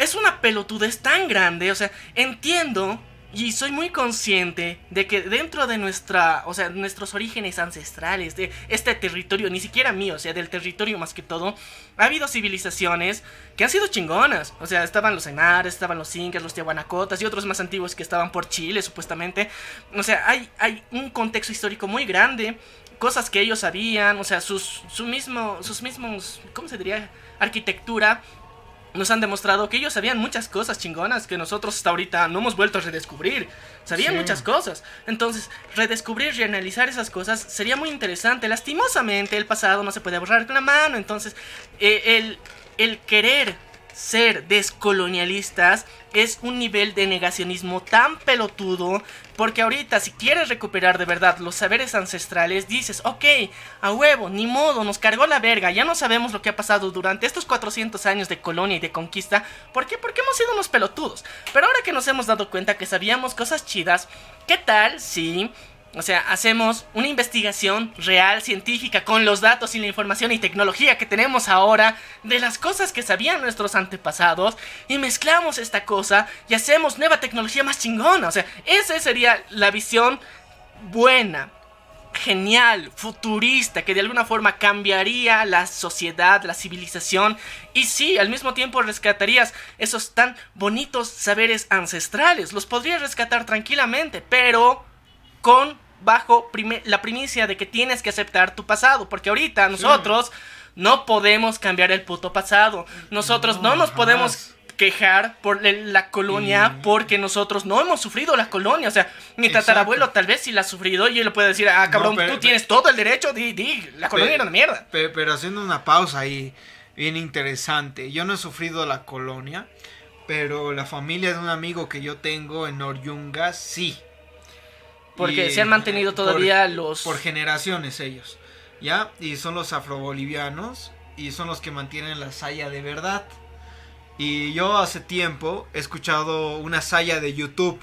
es una pelotudez tan grande. O sea, entiendo y soy muy consciente de que dentro de nuestra, o sea, nuestros orígenes ancestrales, de este territorio, ni siquiera mío, o sea, del territorio más que todo, ha habido civilizaciones que han sido chingonas. O sea, estaban los Ainares, estaban los Incas, los Tiahuanacotas y otros más antiguos que estaban por Chile, supuestamente. O sea, hay, hay un contexto histórico muy grande, cosas que ellos sabían, o sea, sus, su mismo, sus mismos, ¿cómo se diría? Arquitectura nos han demostrado que ellos sabían muchas cosas chingonas que nosotros hasta ahorita no hemos vuelto a redescubrir. Sabían Sí. muchas cosas. Entonces, redescubrir y analizar esas cosas sería muy interesante. Lastimosamente, el pasado no se puede borrar con la mano. Entonces, eh, el, el querer ser descolonialistas es un nivel de negacionismo tan pelotudo. Porque ahorita, si quieres recuperar de verdad los saberes ancestrales, dices, ok, a huevo, ni modo, nos cargó la verga, ya no sabemos lo que ha pasado durante estos 400 años de colonia y de conquista. ¿Por qué? Porque hemos sido unos pelotudos. Pero ahora que nos hemos dado cuenta que sabíamos cosas chidas, ¿qué tal si... O sea, hacemos una investigación real, científica, con los datos y la información y tecnología que tenemos ahora de las cosas que sabían nuestros antepasados y mezclamos esta cosa y hacemos nueva tecnología más chingona. O sea, esa sería la visión buena, genial, futurista, que de alguna forma cambiaría la sociedad, la civilización y sí, al mismo tiempo rescatarías esos tan bonitos saberes ancestrales. Los podrías rescatar tranquilamente, pero con bajo la primicia de que tienes que aceptar tu pasado, porque ahorita nosotros no podemos cambiar el puto pasado. Nosotros no, No, nos jamás. podemos quejar por la colonia porque nosotros no hemos sufrido la colonia. O sea, mi tatarabuelo tal vez sí la ha sufrido y él le puede decir, ah, cabrón, No, pero- tú tienes todo el derecho, di, di, la colonia era una mierda. Pe- Pero, haciendo una pausa ahí, bien interesante. Yo no he sufrido la colonia, pero la familia de un amigo que yo tengo en Oryunga, sí. Porque Y- se han mantenido por- todavía los... Por generaciones ellos, ¿ya? Y son los afrobolivianos y son los que mantienen la saya de verdad. Y yo hace tiempo he escuchado una saya de YouTube,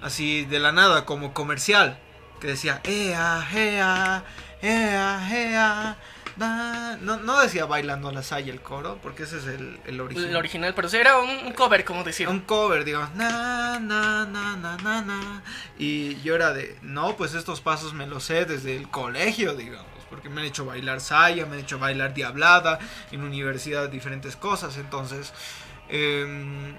así de la nada, como comercial, que decía, ea, ea, ea, ea, da". No, no decía bailando la saya el coro, porque ese es el, el original. el original, pero era un, un cover, como decir. Un cover, digamos, na, na, na, na, na, na. Y yo era de, no, pues estos pasos me los sé desde el colegio, digamos, porque me han hecho bailar saya, me han hecho bailar diablada, en universidad diferentes cosas, entonces, em,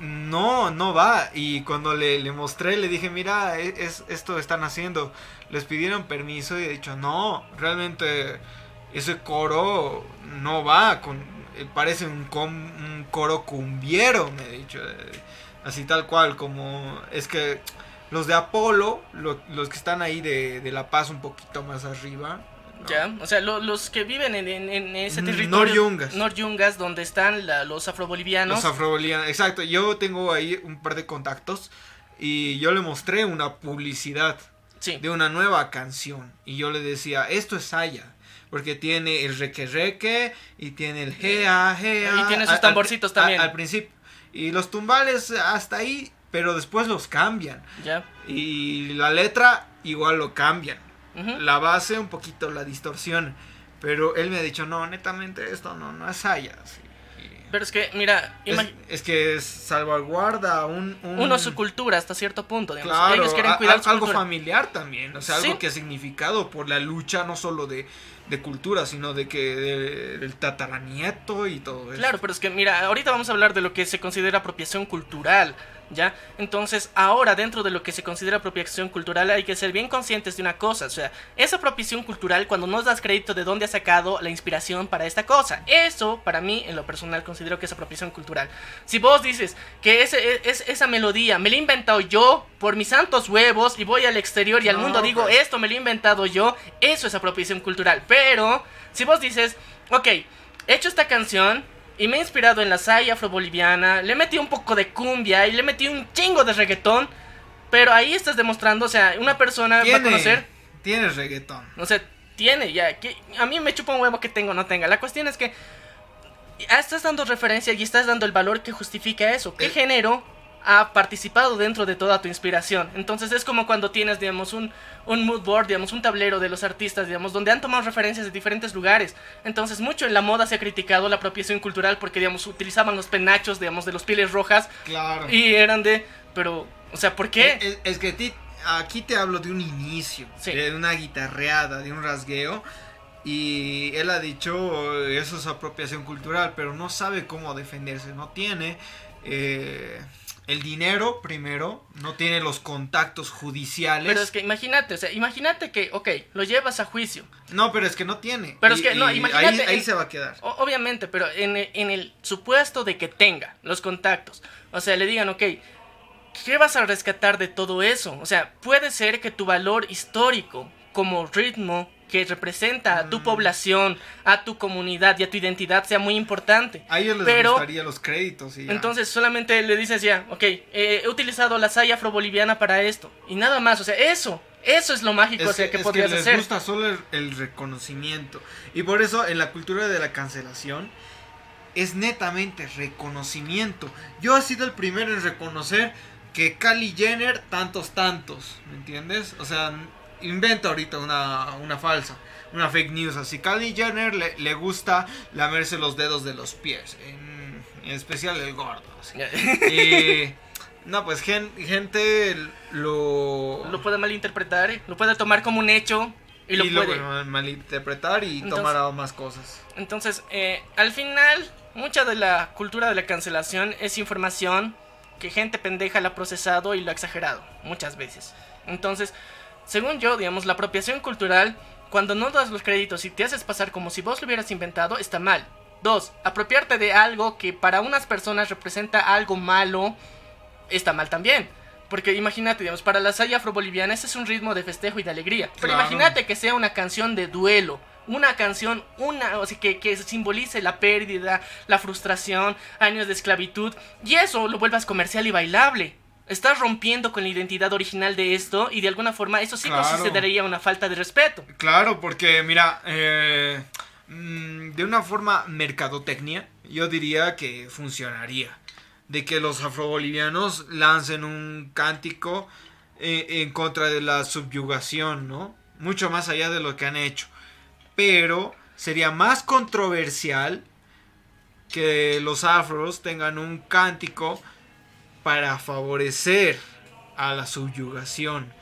no, no va. Y cuando le, le mostré, le dije, mira, e- es, esto están haciendo. Les pidieron permiso y he dicho, no, realmente ese coro no va con... eh, Parece un, com- un coro cumbiero, me he dicho. eh, Así tal cual, como... Es que los de Apolo, lo- los que están ahí de, de La Paz un poquito más arriba, Ya, o sea, lo- los que viven en, en- en ese Mm, territorio. Noryungas. Noryungas, donde están la- los afrobolivianos. Los afrobolivianos, exacto. Yo tengo ahí un par de contactos y yo le mostré una publicidad sí. de una nueva canción y yo le decía, esto es Saya. Porque tiene el reque reque y tiene el gea gea. Y tiene sus al- al- tamborcitos al- también. Al, principio. Y los tumbales hasta ahí, pero después los cambian. Ya. Y la letra igual lo cambian. Ujú. La base un poquito la distorsión. Pero él me ha dicho, no, netamente esto no, no es Saya. sí". Y- Pero es que, mira, es, es que salvaguarda un... un- uno su cultura hasta cierto punto, digamos. Claro, Ellos quieren cuidar a- su algo cultura. familiar también, o sea, Sí. algo que ha significado por la lucha no solo de, de cultura, sino de que de- del tataranieto y todo eso. Claro, pero es que mira, ahorita vamos a hablar de lo que se considera apropiación cultural, ¿ya? Entonces, ahora dentro de lo que se considera apropiación cultural hay que ser bien conscientes de una cosa, o sea, esa apropiación cultural cuando no das crédito de dónde ha sacado la inspiración para esta cosa. Eso, para mí, en lo personal, considero que es apropiación cultural. Si vos dices que ese, es, esa melodía me la he inventado yo por mis santos huevos y voy al exterior y al No, mundo digo, pues. esto me lo he inventado yo, eso es apropiación cultural. Pero, si vos dices, ok, he hecho esta canción y me he inspirado en la saya afroboliviana, le metí un poco de cumbia y le metí un chingo de reggaetón, pero ahí estás demostrando, o sea, una persona va a tiene, conocer, tiene reggaetón. o sea, tiene ya, que a mí me chupa un huevo que tengo o no tenga. La cuestión es que ah, estás dando referencia y estás dando el valor que justifica eso. ¿Qué El- género ha participado dentro de toda tu inspiración? Entonces es como cuando tienes, digamos, un, un mood board, digamos, un tablero de los artistas, digamos, donde han tomado referencias de diferentes lugares. Entonces mucho en la moda se ha criticado la apropiación cultural porque, digamos, utilizaban los penachos, digamos, de los pieles rojas Claro. y eran de... Pero, o sea, ¿por qué? Es, es que ti- aquí te hablo de un inicio, Sí. de una guitarreada, de un rasgueo. Y él ha dicho, eso es apropiación cultural, pero no sabe cómo defenderse, no tiene eh, el dinero primero, no tiene los contactos judiciales. Pero es que imagínate, o sea, imagínate que, ok, lo llevas a juicio. No, pero es que no tiene. Pero es que, no, imagínate Ahí, ahí en- se va a quedar. Obviamente, pero en, en el supuesto de que tenga los contactos, o sea, le digan, ok, ¿qué vas a rescatar de todo eso? O sea, puede ser que tu valor histórico como ritmo que representa a tu Mm. población, a tu comunidad y a tu identidad sea muy importante. A ellos les pero- gustaría los créditos y ya. Entonces solamente le dices ya, ok, eh, he utilizado la saya afroboliviana para esto. Y nada más, o sea, eso, eso es lo mágico es o sea, que, que es podrías les hacer. gusta solo el, el reconocimiento. Y por eso en la cultura de la cancelación es netamente reconocimiento. Yo he sido el primero en reconocer que Kylie Jenner tantos tantos, ¿me entiendes? O sea, invento ahorita una, una falsa, una fake news. Así, Kylie Jenner le, le gusta lamerse los dedos de los pies, en, en especial el gordo. así. Y, no, pues gen- gente lo... lo puede malinterpretar, ¿eh? lo puede tomar como un hecho y lo puede... mal- malinterpretar y Entonces- tomar a más cosas. Entonces, eh, al final, mucha de la cultura de la cancelación es información que gente pendeja la ha procesado y lo ha exagerado, muchas veces. Entonces, según yo, digamos, la apropiación cultural, cuando no das los créditos y te haces pasar como si vos lo hubieras inventado, está mal. Dos, apropiarte de algo que para unas personas representa algo malo, está mal también. Porque imagínate, digamos, para la saya afroboliviana ese es un ritmo de festejo y de alegría. Pero Claro. imagínate que sea una canción de duelo. Una canción, una, o sea, que, que simbolice la pérdida, la frustración, años de esclavitud. Y eso lo vuelvas comercial y bailable. Estás rompiendo con la identidad original de esto y de alguna forma eso sí Claro. consideraría una falta de respeto. Claro, porque mira, eh, mm, de una forma mercadotecnia, yo diría que funcionaría. De que los afrobolivianos lancen un cántico eh, en contra de la subyugación, ¿no? Mucho más allá de lo que han hecho. Pero sería más controversial que los afros tengan un cántico para favorecer a la subyugación.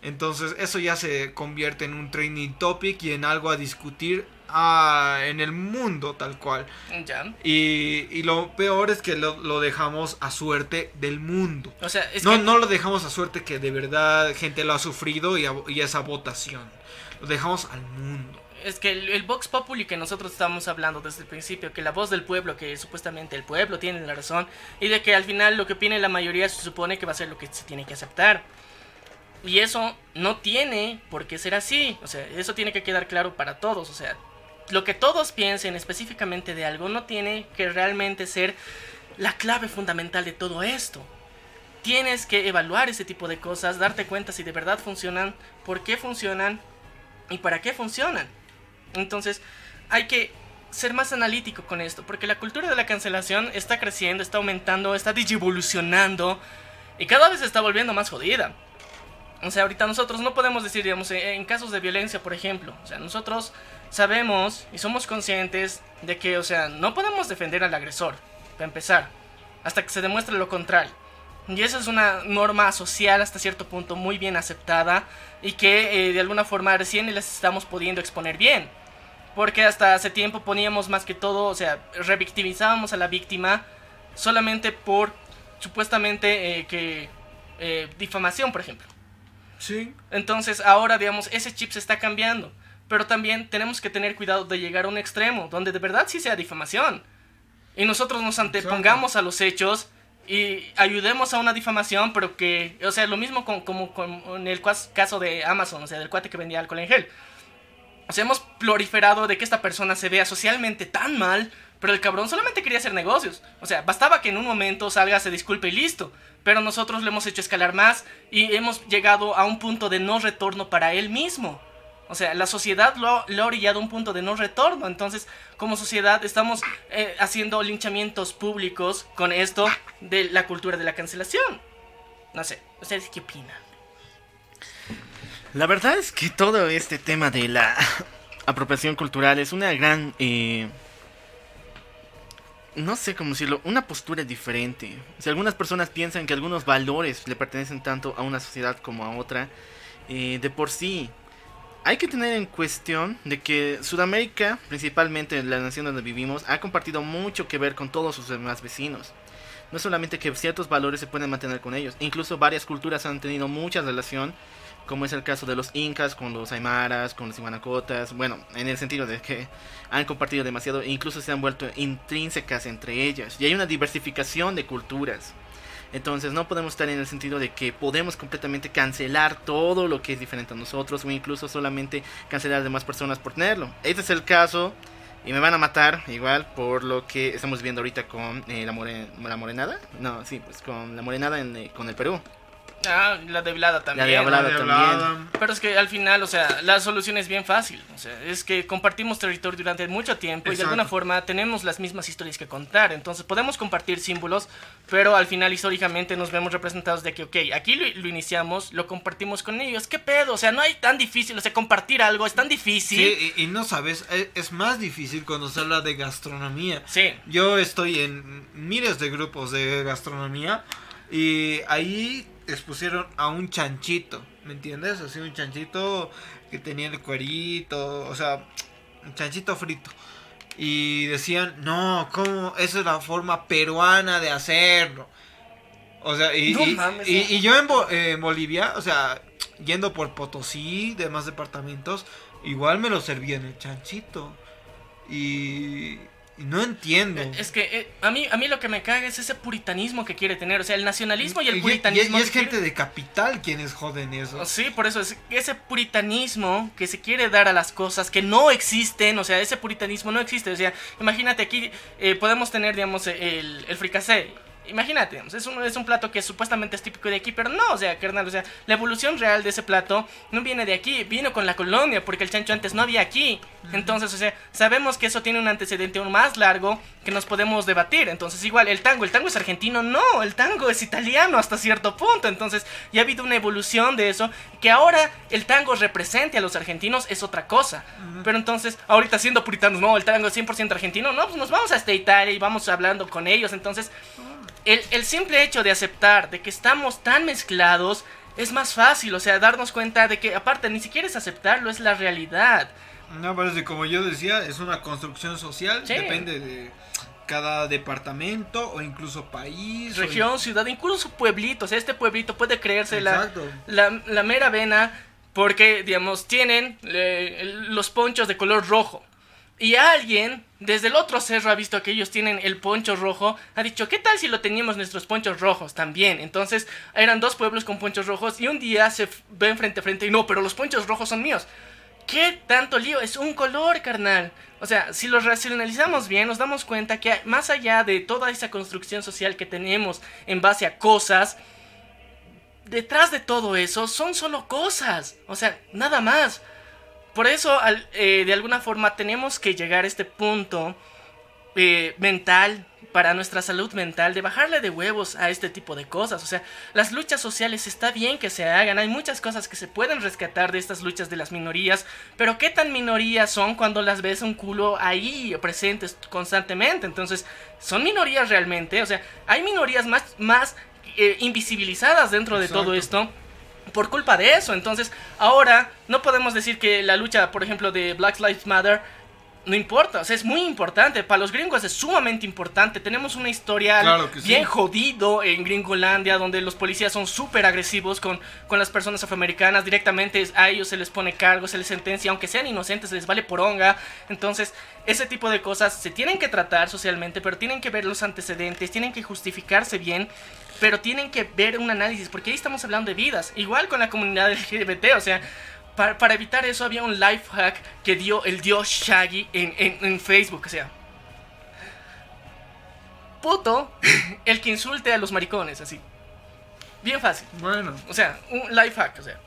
Entonces eso ya se convierte en un training topic y en algo a discutir ah, en el mundo tal cual. Ya. Y, y lo peor es que lo, lo dejamos a suerte del mundo. O sea, es no, que no lo dejamos a suerte que de verdad gente lo ha sufrido y a, y a esa votación. Lo dejamos al mundo. Es que el, Vox Populi que nosotros estamos hablando desde el principio, que la voz del pueblo, que supuestamente el pueblo tiene la razón, y de que al final lo que opine la mayoría se supone que va a ser lo que se tiene que aceptar. Y eso no tiene por qué ser así. O sea, eso tiene que quedar claro para todos. O sea, lo que todos piensen específicamente de algo no tiene que realmente ser la clave fundamental de todo esto. Tienes que evaluar ese tipo de cosas, darte cuenta si de verdad funcionan, por qué funcionan y para qué funcionan. Entonces, hay que ser más analítico con esto, porque la cultura de la cancelación está creciendo, está aumentando, está digivolucionando y cada vez está volviendo más jodida. O sea, ahorita nosotros no podemos decir, digamos, en casos de violencia, por ejemplo, o sea, nosotros sabemos y somos conscientes de que, o sea, no podemos defender al agresor, para empezar, hasta que se demuestre lo contrario. Y esa es una norma social hasta cierto punto muy bien aceptada y que eh, de alguna forma recién las estamos pudiendo exponer bien. Porque hasta hace tiempo poníamos más que todo, o sea, revictimizábamos a la víctima solamente por supuestamente eh, que eh, difamación, por ejemplo. Sí. Entonces ahora, digamos, ese chip se está cambiando. Pero también tenemos que tener cuidado de llegar a un extremo donde de verdad sí sea difamación. Y nosotros nos antepongamos a los hechos y ayudemos a una difamación, pero que, o sea, lo mismo con, como con el caso de Amazon, o sea, del cuate que vendía alcohol en gel. O sea, hemos proliferado de que esta persona se vea socialmente tan mal, pero el cabrón solamente quería hacer negocios. O sea, bastaba que en un momento salga, se disculpe y listo. Pero nosotros le hemos hecho escalar más y hemos llegado a un punto de no retorno para él mismo. O sea, la sociedad lo, lo ha orillado a un punto de no retorno. Entonces, como sociedad, estamos eh, haciendo linchamientos públicos con esto de la cultura de la cancelación. No sé, ¿ustedes qué opinan? La verdad es que todo este tema de la apropiación cultural es una gran... Eh, no sé cómo decirlo, una postura diferente. Si algunas personas piensan que algunos valores le pertenecen tanto a una sociedad como a otra, eh, de por sí hay que tener en cuestión de que Sudamérica, principalmente la nación donde vivimos, ha compartido mucho que ver con todos sus demás vecinos. No solamente que ciertos valores se pueden mantener con ellos, incluso varias culturas han tenido mucha relación, como es el caso de los incas con los aymaras, con los iguanacotas, bueno, en el sentido de que han compartido demasiado e incluso se han vuelto intrínsecas entre ellas. Y hay una diversificación de culturas. Entonces no podemos estar en el sentido de que podemos completamente cancelar todo lo que es diferente a nosotros o incluso solamente cancelar a demás personas por tenerlo. Este es el caso y me van a matar igual por lo que estamos viendo ahorita con eh, la, la morenada. No, sí, pues con la morenada en, eh, con el Perú. Ah, la deblada también. La deblada también. Pero es que al final, o sea, la solución es bien fácil. O sea, es que compartimos territorio durante mucho tiempo y de alguna forma tenemos las mismas historias que contar. Entonces podemos compartir símbolos, pero al final históricamente nos vemos representados de que, ok, aquí lo, iniciamos, lo compartimos con ellos. ¿Qué pedo? O sea, no hay tan difícil, o sea, compartir algo es tan difícil. Sí, y, no sabes, es, es, más difícil cuando se habla de gastronomía. Sí. Yo estoy en miles de grupos de gastronomía y ahí expusieron a un chanchito, ¿me entiendes? Así un chanchito que tenía el cuerito, o sea, un chanchito frito. Y decían, no, ¿cómo? Esa es la forma peruana de hacerlo. O sea, y, y, yo en, Bolivia, o sea, yendo por Potosí, demás departamentos, igual me lo servía en el chanchito. Y no entiendo. Eh, es que eh, a, mí, a mí lo que me caga es ese puritanismo que quiere tener. O sea, el nacionalismo y el puritanismo. Y, es gente de capital quienes joden eso. Sí, por eso es ese puritanismo que se quiere dar a las cosas que no existen. O sea, ese puritanismo no existe. O sea, imagínate aquí eh, podemos tener, digamos, el, el fricasé imagínate, es un, es un plato que supuestamente es típico de aquí, pero no, o sea, carnal, o sea, la evolución real de ese plato no viene de aquí, vino con la colonia, porque el chancho antes no había aquí. Entonces, o sea, sabemos que eso tiene un antecedente aún más largo que nos podemos debatir. Entonces, igual, el tango, ¿el tango es argentino? No, el tango es italiano hasta cierto punto. Entonces, ya ha habido una evolución de eso. Que ahora el tango represente a los argentinos es otra cosa. Pero entonces, ahorita siendo puritanos, no, el tango es 100% argentino, no, pues nos vamos hasta Italia y vamos hablando con ellos. Entonces, el, el simple hecho de aceptar de que estamos tan mezclados es más fácil, o sea, darnos cuenta de que aparte ni siquiera es aceptarlo, es la realidad. No, pero como yo decía, es una construcción social, depende de cada departamento o incluso país. Región, ciudad, incluso pueblitos. Este pueblito puede creerse la, la, mera vena porque, digamos, tienen los ponchos de color rojo. Y alguien desde el otro cerro ha visto que ellos tienen el poncho rojo, ha dicho, ¿qué tal si lo teníamos nuestros ponchos rojos también? Entonces eran dos pueblos con ponchos rojos y un día se ven frente a frente y no, pero los ponchos rojos son míos. ¿Qué tanto lío? Es un color, carnal. O sea, si lo racionalizamos bien, nos damos cuenta que más allá de toda esa construcción social que tenemos en base a cosas, detrás de todo eso son solo cosas. O sea, nada más. Por eso, eh, de alguna forma, tenemos que llegar a este punto eh, mental, para nuestra salud mental, de bajarle de huevos a este tipo de cosas. O sea, las luchas sociales está bien que se hagan, hay muchas cosas que se pueden rescatar de estas luchas de las minorías, pero ¿qué tan minorías son cuando las ves un culo ahí presentes constantemente? Entonces, ¿son minorías realmente? O sea, hay minorías más, más eh, invisibilizadas dentro de todo esto por culpa de eso. Entonces, ahora no podemos decir que la lucha, por ejemplo, de Black Lives Matter no importa, o sea, es muy importante. Para los gringos es sumamente importante. Tenemos una historia bien jodido en Gringolandia, donde los policías son súper agresivos con, con las personas afroamericanas. Directamente a ellos se les pone cargo, se les sentencia, aunque sean inocentes, se les vale poronga. Entonces, ese tipo de cosas se tienen que tratar socialmente, pero tienen que ver los antecedentes, tienen que justificarse bien pero tienen que ver un análisis, porque ahí estamos hablando de vidas. Igual con la comunidad LGBT, o sea, para, evitar eso había un life hack que dio el dios Shaggy en, en, Facebook, o sea. Puto, el que insulte a los maricones, así. Bien fácil. Bueno. O sea, un life hack, o sea.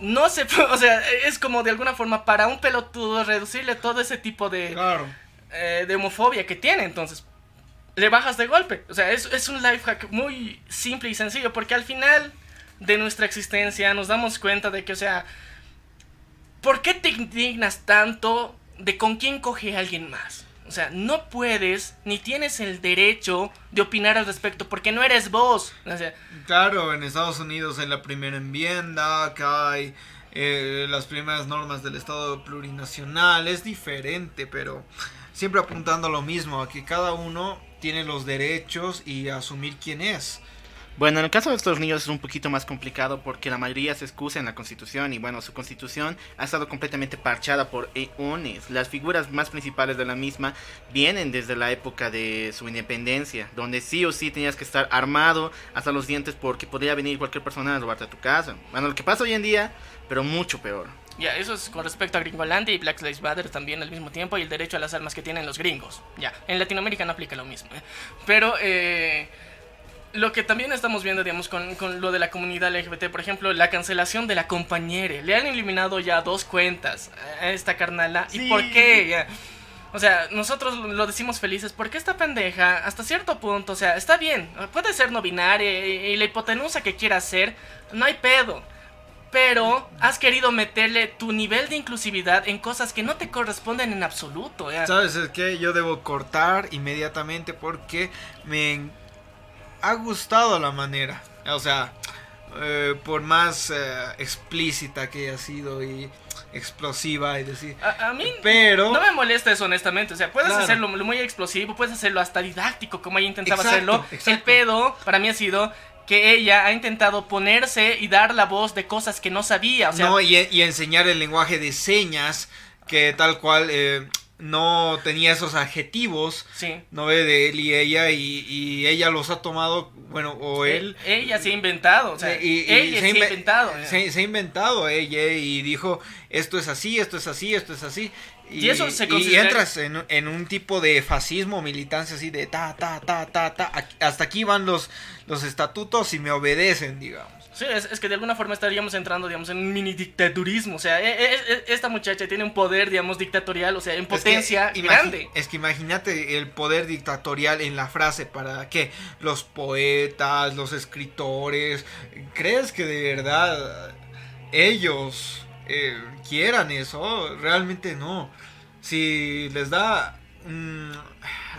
No se, o sea, es como de alguna forma para un pelotudo reducirle todo ese tipo de, claro. Eh, de homofobia que tiene, entonces le bajas de golpe. O sea, es, es un life hack muy simple y sencillo porque al final de nuestra existencia nos damos cuenta de que, o sea, ¿por qué te indignas tanto de con quién coge alguien más? O sea, no puedes ni tienes el derecho de opinar al respecto porque no eres vos. claro, en Estados Unidos en la primera enmienda, acá hay eh, las primeras normas del Estado plurinacional, es diferente, pero siempre apuntando a lo mismo, a que cada uno tiene los derechos y asumir quién es. Bueno, en el caso de estos niños es un poquito más complicado porque la mayoría se excusa en la constitución y bueno, su constitución ha estado completamente parchada por eones. Las figuras más principales de la misma vienen desde la época de su independencia, donde sí o sí tenías que estar armado hasta los dientes porque podría venir cualquier persona a robarte a tu casa. Bueno, lo que pasa hoy en día, pero mucho peor. Ya, eso es con respecto a Gringolandia y Black Lives Matter también al mismo tiempo y el derecho a las armas que tienen los gringos. Ya, en Latinoamérica no aplica lo mismo. ¿eh? Pero eh, lo que también estamos viendo, digamos, con, con, lo de la comunidad LGBT, por ejemplo, la cancelación de la compañera. Le han eliminado ya dos cuentas a esta carnala. ¿Y por qué? O sea, nosotros lo decimos felices porque esta pendeja, hasta cierto punto, o sea, está bien, puede ser no binaria y la hipotenusa que quiera hacer, no hay pedo pero has querido meterle tu nivel de inclusividad en cosas que no te corresponden en absoluto. ¿Sabes? Es que yo debo cortar inmediatamente porque me ha gustado la manera. O sea, eh, por más eh, explícita que haya sido y explosiva y decir. A, mí pero... no me molesta eso, honestamente. O sea, puedes hacerlo muy explosivo, puedes hacerlo hasta didáctico, como ella intentaba hacerlo. El pedo para mí ha sido que ella ha intentado ponerse y dar la voz de cosas que no sabía. O sea, no, y, enseñar el lenguaje de señas que tal cual eh, no tenía esos adjetivos, sí. ¿no ve? De él y ella, y, ella los ha tomado, bueno, o él. Ella se ha inventado, o sea, ella se, ha inventado. Se, ha inventado ella y dijo, esto es así, esto es así, esto es así. Y, eso se y entras en, en, un tipo de fascismo, militancia así de ta, ta, ta, ta, ta. Hasta aquí van los, los estatutos y me obedecen, digamos. Sí, es, que de alguna forma estaríamos entrando, digamos, en un mini dictaturismo. O sea, e, e, e, esta muchacha tiene un poder, digamos, dictatorial, o sea, en potencia grande. Es que imagínate el poder dictatorial en la frase para que los poetas, los escritores, ¿crees que de verdad ellos eh, quieran eso? Realmente no. Si les da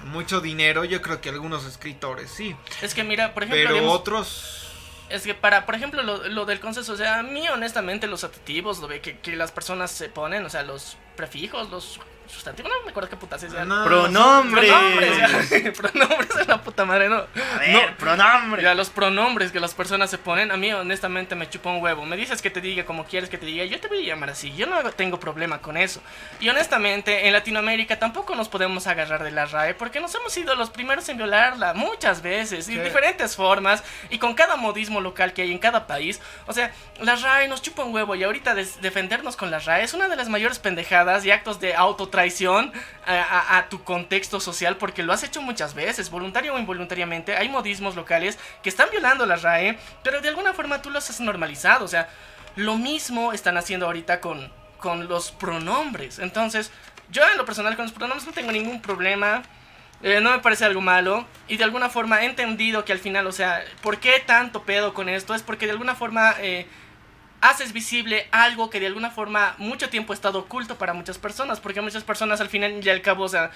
mucho dinero, yo creo que algunos escritores sí. Es que mira, por ejemplo... Pero otros es que para, por ejemplo, lo, del consenso, o sea, a mí honestamente los adjetivos, lo que, que las personas se ponen, o sea, los prefijos, los sustantivo, no me acuerdo qué putas es. ya. No, Pronombre. Pronombres, ya. pronombres es la puta madre, no. A ver, no. pronombre. Ya, los pronombres que las personas se ponen, a mí honestamente me chupa un huevo. Me dices que te diga como quieres que te diga, yo te voy a llamar así. Yo no tengo problema con eso. Y honestamente, en Latinoamérica tampoco nos podemos agarrar de la RAE porque nos hemos sido los primeros en violarla muchas veces, y de diferentes formas, y con cada modismo local que hay en cada país. O sea, la RAE nos chupa un huevo y ahorita defendernos con la RAE es una de las mayores pendejadas y actos de a- a tu contexto social porque lo has hecho muchas veces, voluntario o involuntariamente. Hay modismos locales que están violando la RAE, pero de alguna forma tú los has normalizado. O sea, lo mismo están haciendo ahorita con, con los pronombres. Entonces, yo en lo personal con los pronombres no tengo ningún problema. Eh, no me parece algo malo. Y de alguna forma he entendido que al final, o sea, ¿por qué tanto pedo con esto? Es porque de alguna forma eh, haces visible algo que de alguna forma mucho tiempo ha estado oculto para muchas personas. Porque muchas personas al final y al cabo, o sea,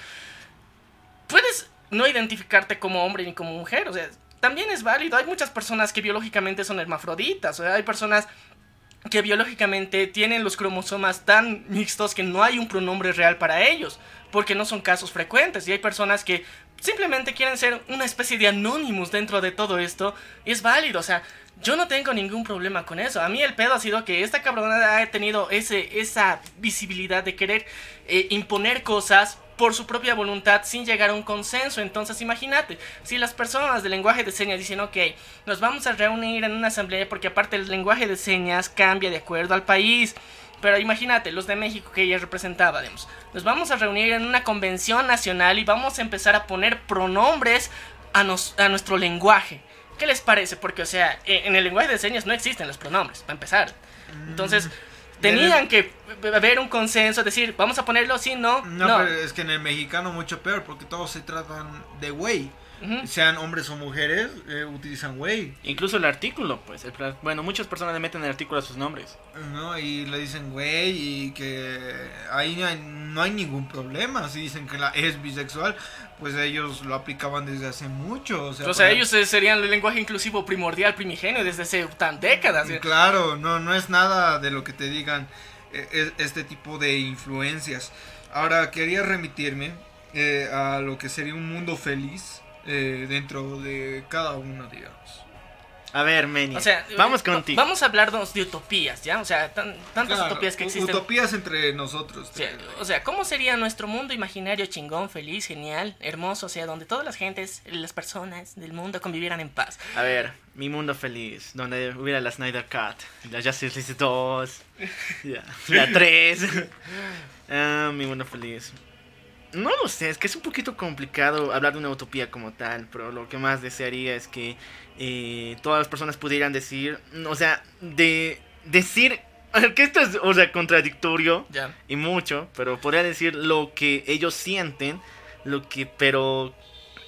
puedes no identificarte como hombre ni como mujer. O sea, también es válido. Hay muchas personas que biológicamente son hermafroditas. O sea, hay personas que biológicamente tienen los cromosomas tan mixtos que no hay un pronombre real para ellos, porque no son casos frecuentes. Y hay personas que simplemente quieren ser una especie de anónimos dentro de todo esto, es válido, o sea, yo no tengo ningún problema con eso. A mí el pedo ha sido que esta cabrona ha tenido ese, esa visibilidad de querer eh, imponer cosas por su propia voluntad sin llegar a un consenso. Entonces imagínate, si las personas del lenguaje de señas dicen, ok, nos vamos a reunir en una asamblea porque aparte el lenguaje de señas cambia de acuerdo al país. Pero imagínate, los de México que ella representaba, digamos, nos vamos a reunir en una convención nacional y vamos a empezar a poner pronombres a, nos- a nuestro lenguaje. ¿Qué les parece? Porque, o sea, e- en el lenguaje de señas no existen los pronombres, para empezar. Entonces, tenían que haber un consenso, decir, vamos a ponerlo así, no, No, no. pero es que en el mexicano mucho peor, porque todos se tratan de güey. Sean hombres o mujeres, eh, utilizan güey. Incluso el artículo, pues. el bueno, muchas personas le meten el artículo a sus nombres. ¿no? Y le dicen güey y que ahí no hay, no hay ningún problema. Si dicen que la es bisexual, pues ellos lo aplicaban desde hace mucho. O sea, para- ellos serían el lenguaje inclusivo primordial, primigenio, desde hace tan décadas. ¿eh? Claro, no, no es nada de lo que te digan eh, es- este tipo de influencias. Ahora, quería remitirme eh, a lo que sería un mundo feliz eh, dentro de cada uno, digamos. A ver, Meni. O sea, vamos eh, contigo. Vamos a hablarnos de utopías, ¿ya? O sea, tan- tantas Claro, utopías que existen. Utopías entre nosotros. O sea, o sea, ¿cómo sería nuestro mundo imaginario chingón, feliz, genial, hermoso? O sea, donde todas las gentes, las personas del mundo convivieran en paz. A ver, mi mundo feliz, donde hubiera la Snyder Cut, la Justice League 2, ya, la 3. Ah, mi mundo feliz. No lo sé, es que es un poquito complicado hablar de una utopía como tal, pero lo que más desearía es que eh, todas las personas pudieran decir, o sea, de decir, que esto es, o sea, contradictorio, y mucho, pero podría decir lo que ellos sienten, lo que, pero,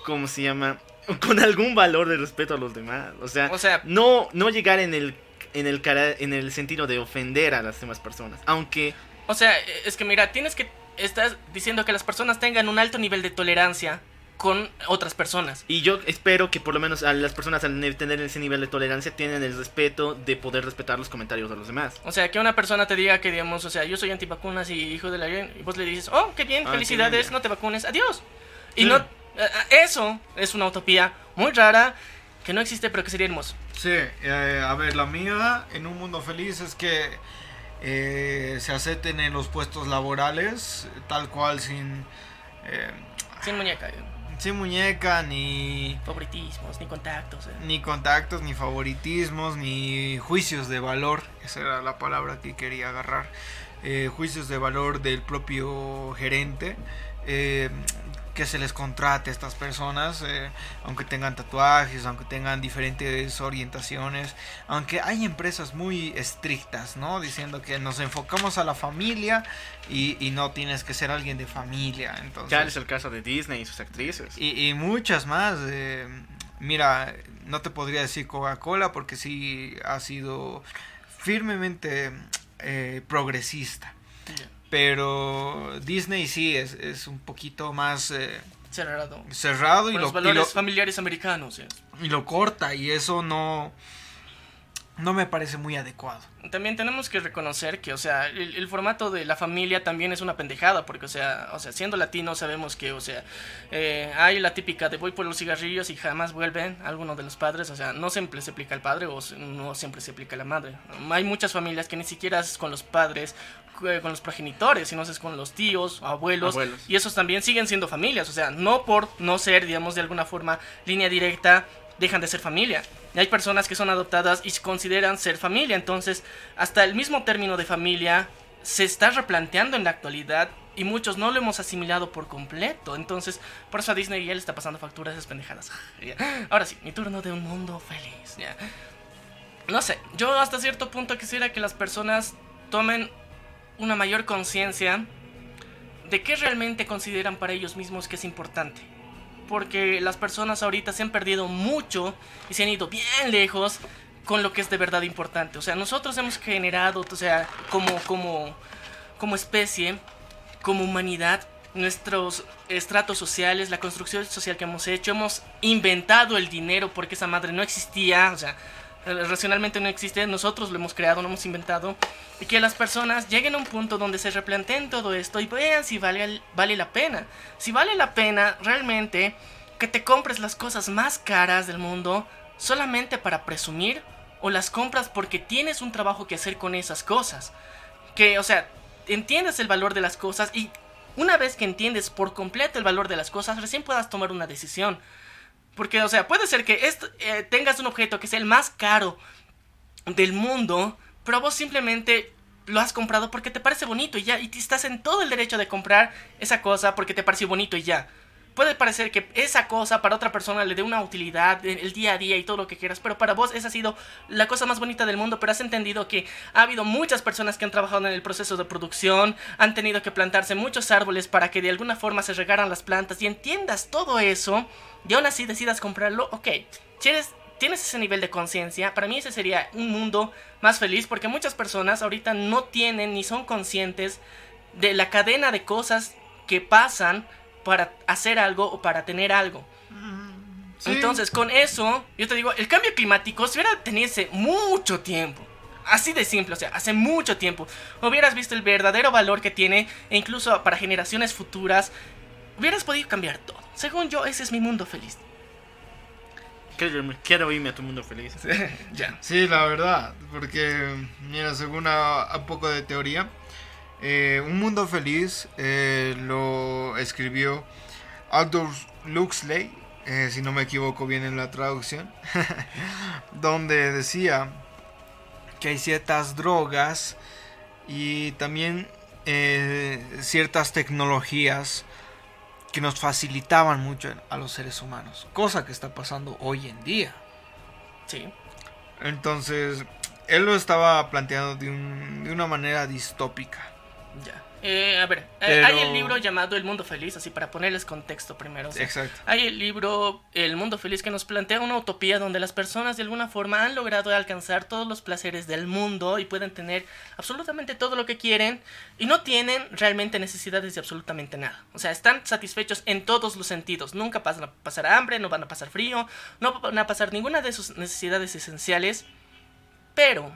¿cómo se llama? Con algún valor de respeto a los demás. O sea, O sea, no, no llegar en el, en el, cara- en el sentido de ofender a las demás personas. Aunque, o sea, es que mira, tienes que. Estás diciendo que las personas tengan un alto nivel de tolerancia con otras personas. y yo espero que por lo menos a las personas al ne- tener ese nivel de tolerancia tienen el respeto de poder respetar los comentarios de los demás. O sea, que una persona te diga que, digamos, o sea, yo soy antivacunas y hijo de la... Y vos le dices, oh, qué bien, Ah, felicidades, qué no te vacunes, adiós. Y Sí. no... eh, Eso es una utopía muy rara que no existe, pero que sería hermoso. Sí, eh, a ver, la mía en un mundo feliz es que eh, se acepten en los puestos laborales, tal cual, sin, eh, Sin muñeca, eh, sin muñeca, ni, favoritismos, ni contactos. eh. ni contactos, ni favoritismos, ni juicios de valor. Esa era la palabra que quería agarrar. Juicios de valor del propio gerente. Que se les contrate a estas personas, eh, aunque tengan tatuajes, aunque tengan diferentes orientaciones, aunque hay empresas muy estrictas, ¿no? Diciendo que nos enfocamos a la familia y, y no tienes que ser alguien de familia. Entonces, Ya es el caso de Disney y sus actrices. y, y muchas más. eh, mira, no te podría decir Coca-Cola porque sí ha sido firmemente eh, progresista. Ya. Pero Disney sí es, es un poquito más eh, Cerrado. cerrado y Con lo, los y valores lo- familiares americanos. y lo corta y eso no no me parece muy adecuado. También tenemos que reconocer que, o sea, el, el, formato de la familia también es una pendejada, porque, o sea, o sea, siendo latino sabemos que, o sea, eh, hay la típica de voy por los cigarrillos y jamás vuelven alguno de los padres, o sea, no siempre se aplica el padre o no siempre se aplica la madre. Hay muchas familias que ni siquiera con los padres, con los progenitores, sino es con los tíos, abuelos, abuelos, y esos también siguen siendo familias, o sea, no por no ser, digamos, de alguna forma línea directa, dejan de ser familia. Y hay personas que son adoptadas y se consideran ser familia. Entonces, hasta el mismo término de familia se está replanteando en la actualidad y muchos no lo hemos asimilado por completo. Entonces, por eso a Disney ya le está pasando facturas esas pendejadas. Ahora sí, mi turno de un mundo feliz. ¿ya? No sé, yo hasta cierto punto quisiera que las personas tomen una mayor conciencia de qué realmente consideran para ellos mismos que es importante porque las personas ahorita se han perdido mucho y se han ido bien lejos con lo que es de verdad importante. O sea, nosotros hemos generado, o sea, como, como, como especie, como humanidad, nuestros estratos sociales, la construcción social que hemos hecho, hemos inventado el dinero porque esa madre no existía, o sea, racionalmente no existe, nosotros lo hemos creado, lo hemos inventado, y que las personas lleguen a un punto donde se replanteen todo esto y vean si vale, vale la pena. Si vale la pena realmente que te compres las cosas más caras del mundo solamente para presumir, o las compras porque tienes un trabajo que hacer con esas cosas. Que, o sea, entiendes el valor de las cosas y una vez que entiendes por completo el valor de las cosas, recién puedas tomar una decisión. Porque, o sea, puede ser que esto, eh, tengas un objeto que sea el más caro del mundo, pero vos simplemente lo has comprado porque te parece bonito y ya, y estás en todo el derecho de comprar esa cosa porque te pareció bonito y ya. Puede parecer que esa cosa para otra persona le dé una utilidad en el día a día y todo lo que quieras, pero para vos esa ha sido la cosa más bonita del mundo, pero has entendido que ha habido muchas personas que han trabajado en el proceso de producción, han tenido que plantarse muchos árboles para que de alguna forma se regaran las plantas y entiendas todo eso y aún así decidas comprarlo, ok, tienes, tienes ese nivel de conciencia, para mí ese sería un mundo más feliz porque muchas personas ahorita no tienen ni son conscientes de la cadena de cosas que pasan para hacer algo o para tener algo. Entonces, con eso, yo te digo, el cambio climático si hubiera tenido mucho tiempo. Así de simple, o sea, hace mucho tiempo. Hubieras visto el verdadero valor que tiene, e incluso para generaciones futuras, hubieras podido cambiar todo. Según yo, ese es mi mundo feliz. Quiero irme a tu mundo feliz. ya. Sí, la verdad. Porque, mira, según un poco de teoría, eh, un mundo feliz eh, lo escribió Aldous Luxley, eh, si no me equivoco bien en la traducción, donde decía que hay ciertas drogas y también ciertas tecnologías que nos facilitaban mucho a los seres humanos, cosa que está pasando hoy en día. Sí. Entonces, él lo estaba planteando de, de una manera distópica. Ya. Eh, a ver, eh, hay el libro llamado El Mundo Feliz, así para ponerles contexto primero. Exacto. Hay el libro El Mundo Feliz que nos plantea una utopía donde las personas de alguna forma han logrado alcanzar todos los placeres del mundo y pueden tener absolutamente todo lo que quieren y no tienen realmente necesidades de absolutamente nada. O sea, están satisfechos en todos los sentidos. Nunca van a pasar hambre, no van a pasar frío, no van a pasar ninguna de sus necesidades esenciales. Pero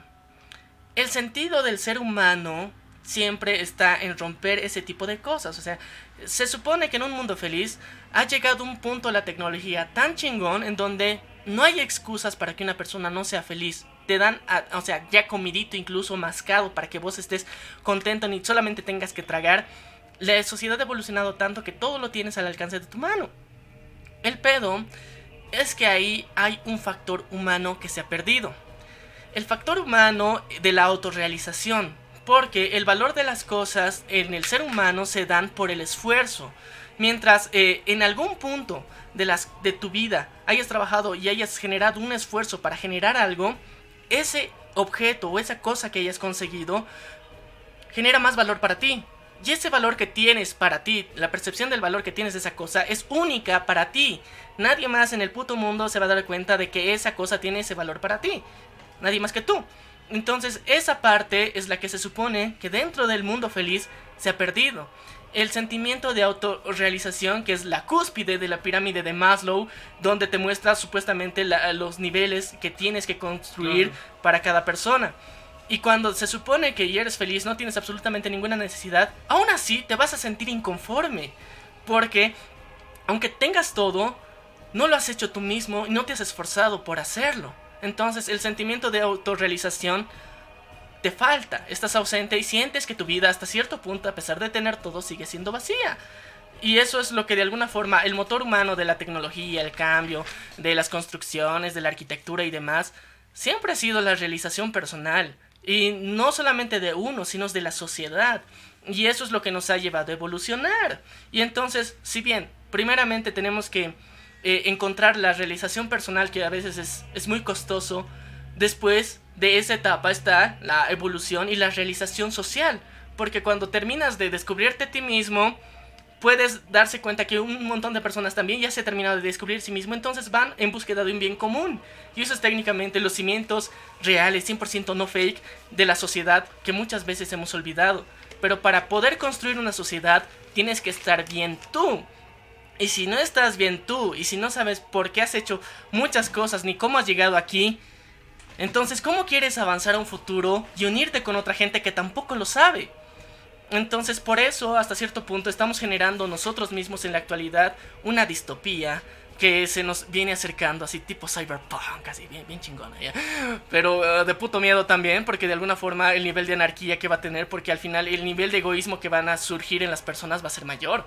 el sentido del ser humano siempre está en romper ese tipo de cosas. O sea, se supone que en un mundo feliz ha llegado un punto la tecnología tan chingón en donde no hay excusas para que una persona no sea feliz. Te dan, o sea, ya comidito, incluso mascado, para que vos estés contento ni solamente tengas que tragar. La sociedad ha evolucionado tanto que todo lo tienes al alcance de tu mano. El pedo es que ahí hay un factor humano que se ha perdido. El factor humano de la autorrealización porque el valor de las cosas en el ser humano se dan por el esfuerzo. Mientras eh, en algún punto de, las, de tu vida hayas trabajado y hayas generado un esfuerzo para generar algo, ese objeto o esa cosa que hayas conseguido genera más valor para ti. Y ese valor que tienes para ti, la percepción del valor que tienes de esa cosa, es única para ti. Nadie más en el puto mundo se va a dar cuenta de que esa cosa tiene ese valor para ti. Nadie más que tú. Entonces esa parte es la que se supone que dentro del mundo feliz se ha perdido. el sentimiento de autorrealización, que es la cúspide de la pirámide de Maslow, donde te muestra supuestamente la- los niveles que tienes que construir Claro. para cada persona. Y cuando se supone que ya eres feliz, no tienes absolutamente ninguna necesidad, aún así te vas a sentir inconforme. Porque, aunque tengas todo, no lo has hecho tú mismo y no te has esforzado por hacerlo. Entonces el sentimiento de autorrealización te falta, estás ausente y sientes que tu vida hasta cierto punto, a pesar de tener todo, sigue siendo vacía. Y eso es lo que de alguna forma el motor humano de la tecnología, el cambio, de las construcciones, de la arquitectura y demás, siempre ha sido la realización personal. Y no solamente de uno, sino de la sociedad. Y eso es lo que nos ha llevado a evolucionar. Y entonces, si bien, primeramente tenemos que eh, encontrar la realización personal, que a veces es, es muy costoso, después de esa etapa está la evolución y la realización social. Porque cuando terminas de descubrirte a ti mismo, puedes darse cuenta que un montón de personas también ya se ha terminado de descubrir sí mismo, entonces van en búsqueda de un bien común. Y eso es técnicamente los cimientos reales, 100% no fake, de la sociedad que muchas veces hemos olvidado. Pero para poder construir una sociedad, tienes que estar bien tú. Y si no estás bien tú, y si no sabes por qué has hecho muchas cosas, ni cómo has llegado aquí, entonces, ¿cómo quieres avanzar a un futuro y unirte con otra gente que tampoco lo sabe? Entonces, por eso, hasta cierto punto, estamos generando nosotros mismos en la actualidad una distopía que se nos viene acercando, así tipo cyberpunk, así bien, bien chingona, ¿ya? Pero eh, de puto miedo también, porque de alguna forma el nivel de anarquía que va a tener, porque al final el nivel de egoísmo que van a surgir en las personas va a ser mayor.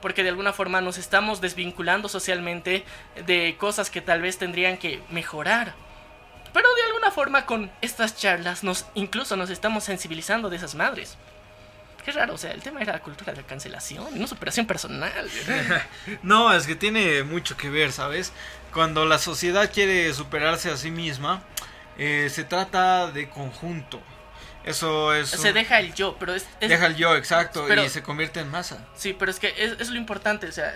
Porque de alguna forma nos estamos desvinculando socialmente de cosas que tal vez tendrían que mejorar. Pero de alguna forma con estas charlas nos incluso nos estamos sensibilizando de esas madres. Qué raro, o sea, el tema era la cultura de la cancelación, no superación personal. No, es que tiene mucho que ver, ¿sabes? Cuando la sociedad quiere superarse a sí misma, eh, se trata de conjunto. Eso es... Se un- deja el yo, pero es... es- deja el yo, exacto, Pero- y se convierte en masa. Sí, pero es que es, es lo importante, o sea,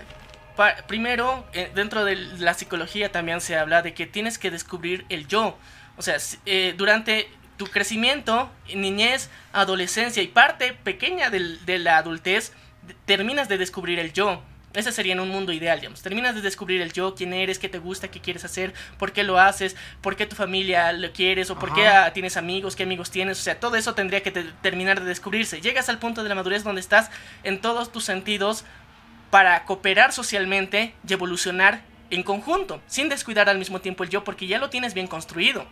pa- primero, eh, dentro de la psicología también se habla de que tienes que descubrir el yo. O sea, eh, durante tu crecimiento, niñez, adolescencia y parte pequeña de la adultez, terminas de descubrir el yo. Ese sería en un mundo ideal, digamos. Terminas de descubrir el yo, quién eres, qué te gusta, qué quieres hacer, por qué lo haces, por qué tu familia lo quieres, o por qué tienes amigos, qué amigos tienes. O sea, todo eso tendría que te- terminar de descubrirse. Llegas al punto de la madurez donde estás en todos tus sentidos para cooperar socialmente y evolucionar en conjunto, sin descuidar al mismo tiempo el yo, porque ya lo tienes bien construido.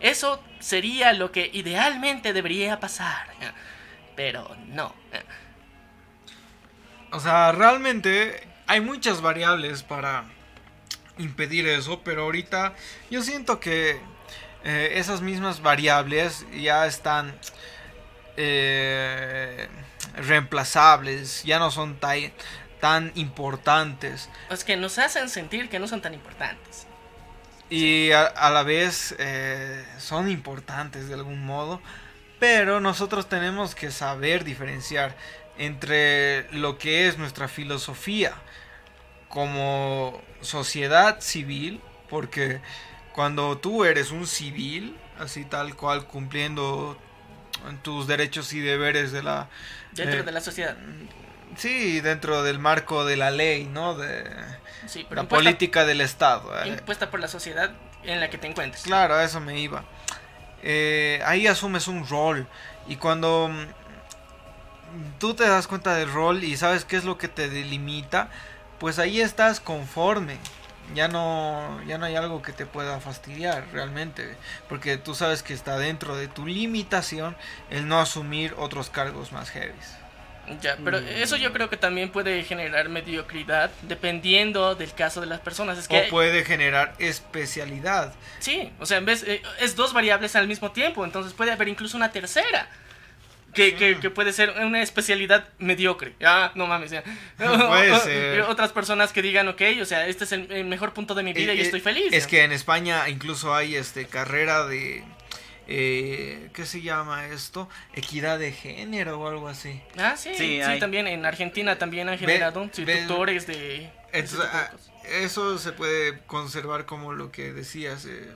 Eso sería lo que idealmente debería pasar. Pero no. O sea, realmente hay muchas variables para impedir eso, pero ahorita yo siento que eh, esas mismas variables ya están eh, reemplazables, ya no son tan, tan importantes. Es que nos hacen sentir que no son tan importantes. Y a, a la vez eh, son importantes de algún modo, pero nosotros tenemos que saber diferenciar entre lo que es nuestra filosofía como sociedad civil, porque cuando tú eres un civil, así tal cual cumpliendo tus derechos y deberes de la... Dentro eh, de la sociedad. Sí, dentro del marco de la ley, ¿no? De Sí, pero la impuesta, política del Estado. eh. impuesta por la sociedad en la que te encuentres. Claro, a eso me iba. Eh, ahí asumes un rol y cuando mm, tú te das cuenta del rol y sabes qué es lo que te delimita, pues ahí estás conforme. Ya no, ya no hay algo que te pueda fastidiar realmente, porque tú sabes que está dentro de tu limitación el no asumir otros cargos más heavies. Ya, pero eso yo creo que también puede generar mediocridad dependiendo del caso de las personas. Es que O puede generar especialidad. Sí, o sea, en vez eh, es dos variables al mismo tiempo, entonces puede haber incluso una tercera. Que, que, que puede ser una especialidad mediocre. Ah, no mames. ya. Puede ser. Otras personas que digan, ok, o sea, este es el, mejor punto de mi vida Eh, y eh, estoy feliz. Es que en España incluso hay este carrera de eh, ¿qué se llama esto? Equidad de género o algo así. Ah, sí, sí, también en Argentina también han generado sí, ve- tutores de... Entonces, ah, eso se puede conservar como lo que decías. eh,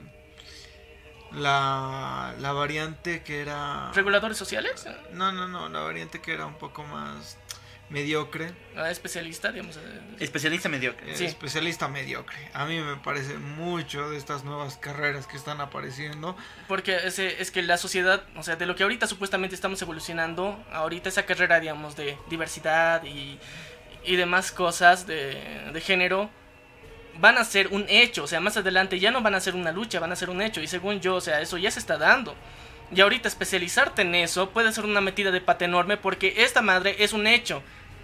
la, la variante que era... ¿Reguladores sociales? No, no, no, la variante que era un poco más mediocre. Ah, especialista, digamos. eh, Especialista mediocre. Sí. Especialista mediocre. A mí me parece mucho de estas nuevas carreras que están apareciendo. Porque ese, es que la sociedad, o sea, de lo que ahorita supuestamente estamos evolucionando, ahorita esa carrera, digamos, de diversidad y, y demás cosas de, de género, van a ser un hecho. O sea, más adelante ya no van a ser una lucha, van a ser un hecho. Y según yo, o sea, eso ya se está dando. Y ahorita especializarte en eso puede ser una metida de pata enorme porque esta madre es un hecho.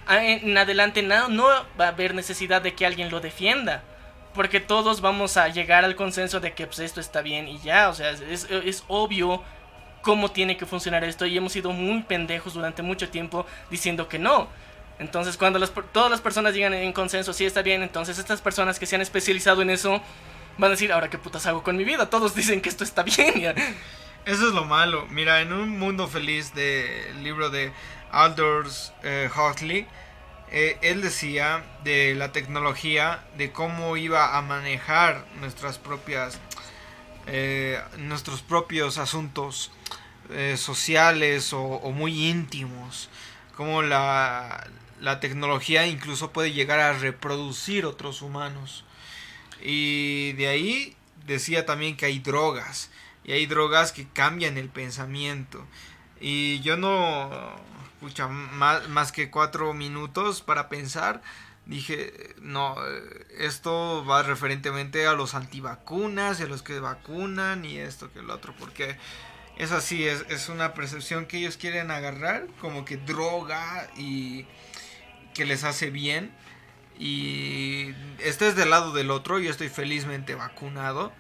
A- En adelante no, no va a haber necesidad de que alguien lo defienda. Porque todos vamos a llegar al consenso de que pues, esto está bien y ya. O sea, es, obvio cómo tiene que funcionar esto. Y hemos sido muy pendejos durante mucho tiempo diciendo que no. Entonces, cuando las todas las personas llegan en consenso, sí está bien. Entonces, estas personas que se han especializado en eso van a decir, ahora qué putas hago con mi vida. Todos dicen que esto está bien. Eso es lo malo. Mira, en un mundo feliz del libro de Aldous eh, Huxley, eh, él decía de la tecnología, de cómo iba a manejar nuestras propias, eh, nuestros propios asuntos eh, sociales o, o muy íntimos, cómo la, la tecnología incluso puede llegar a reproducir otros humanos. Y de ahí decía también que hay drogas. Y hay drogas que cambian el pensamiento. Y yo no, más, más que cuatro minutos para pensar, dije, no, eh, esto va referentemente a los antivacunas y a los que vacunan y esto que el otro, porque es así, es, es una percepción que ellos quieren agarrar como que droga y que les hace bien. Y estés del lado del otro, yo estoy felizmente vacunado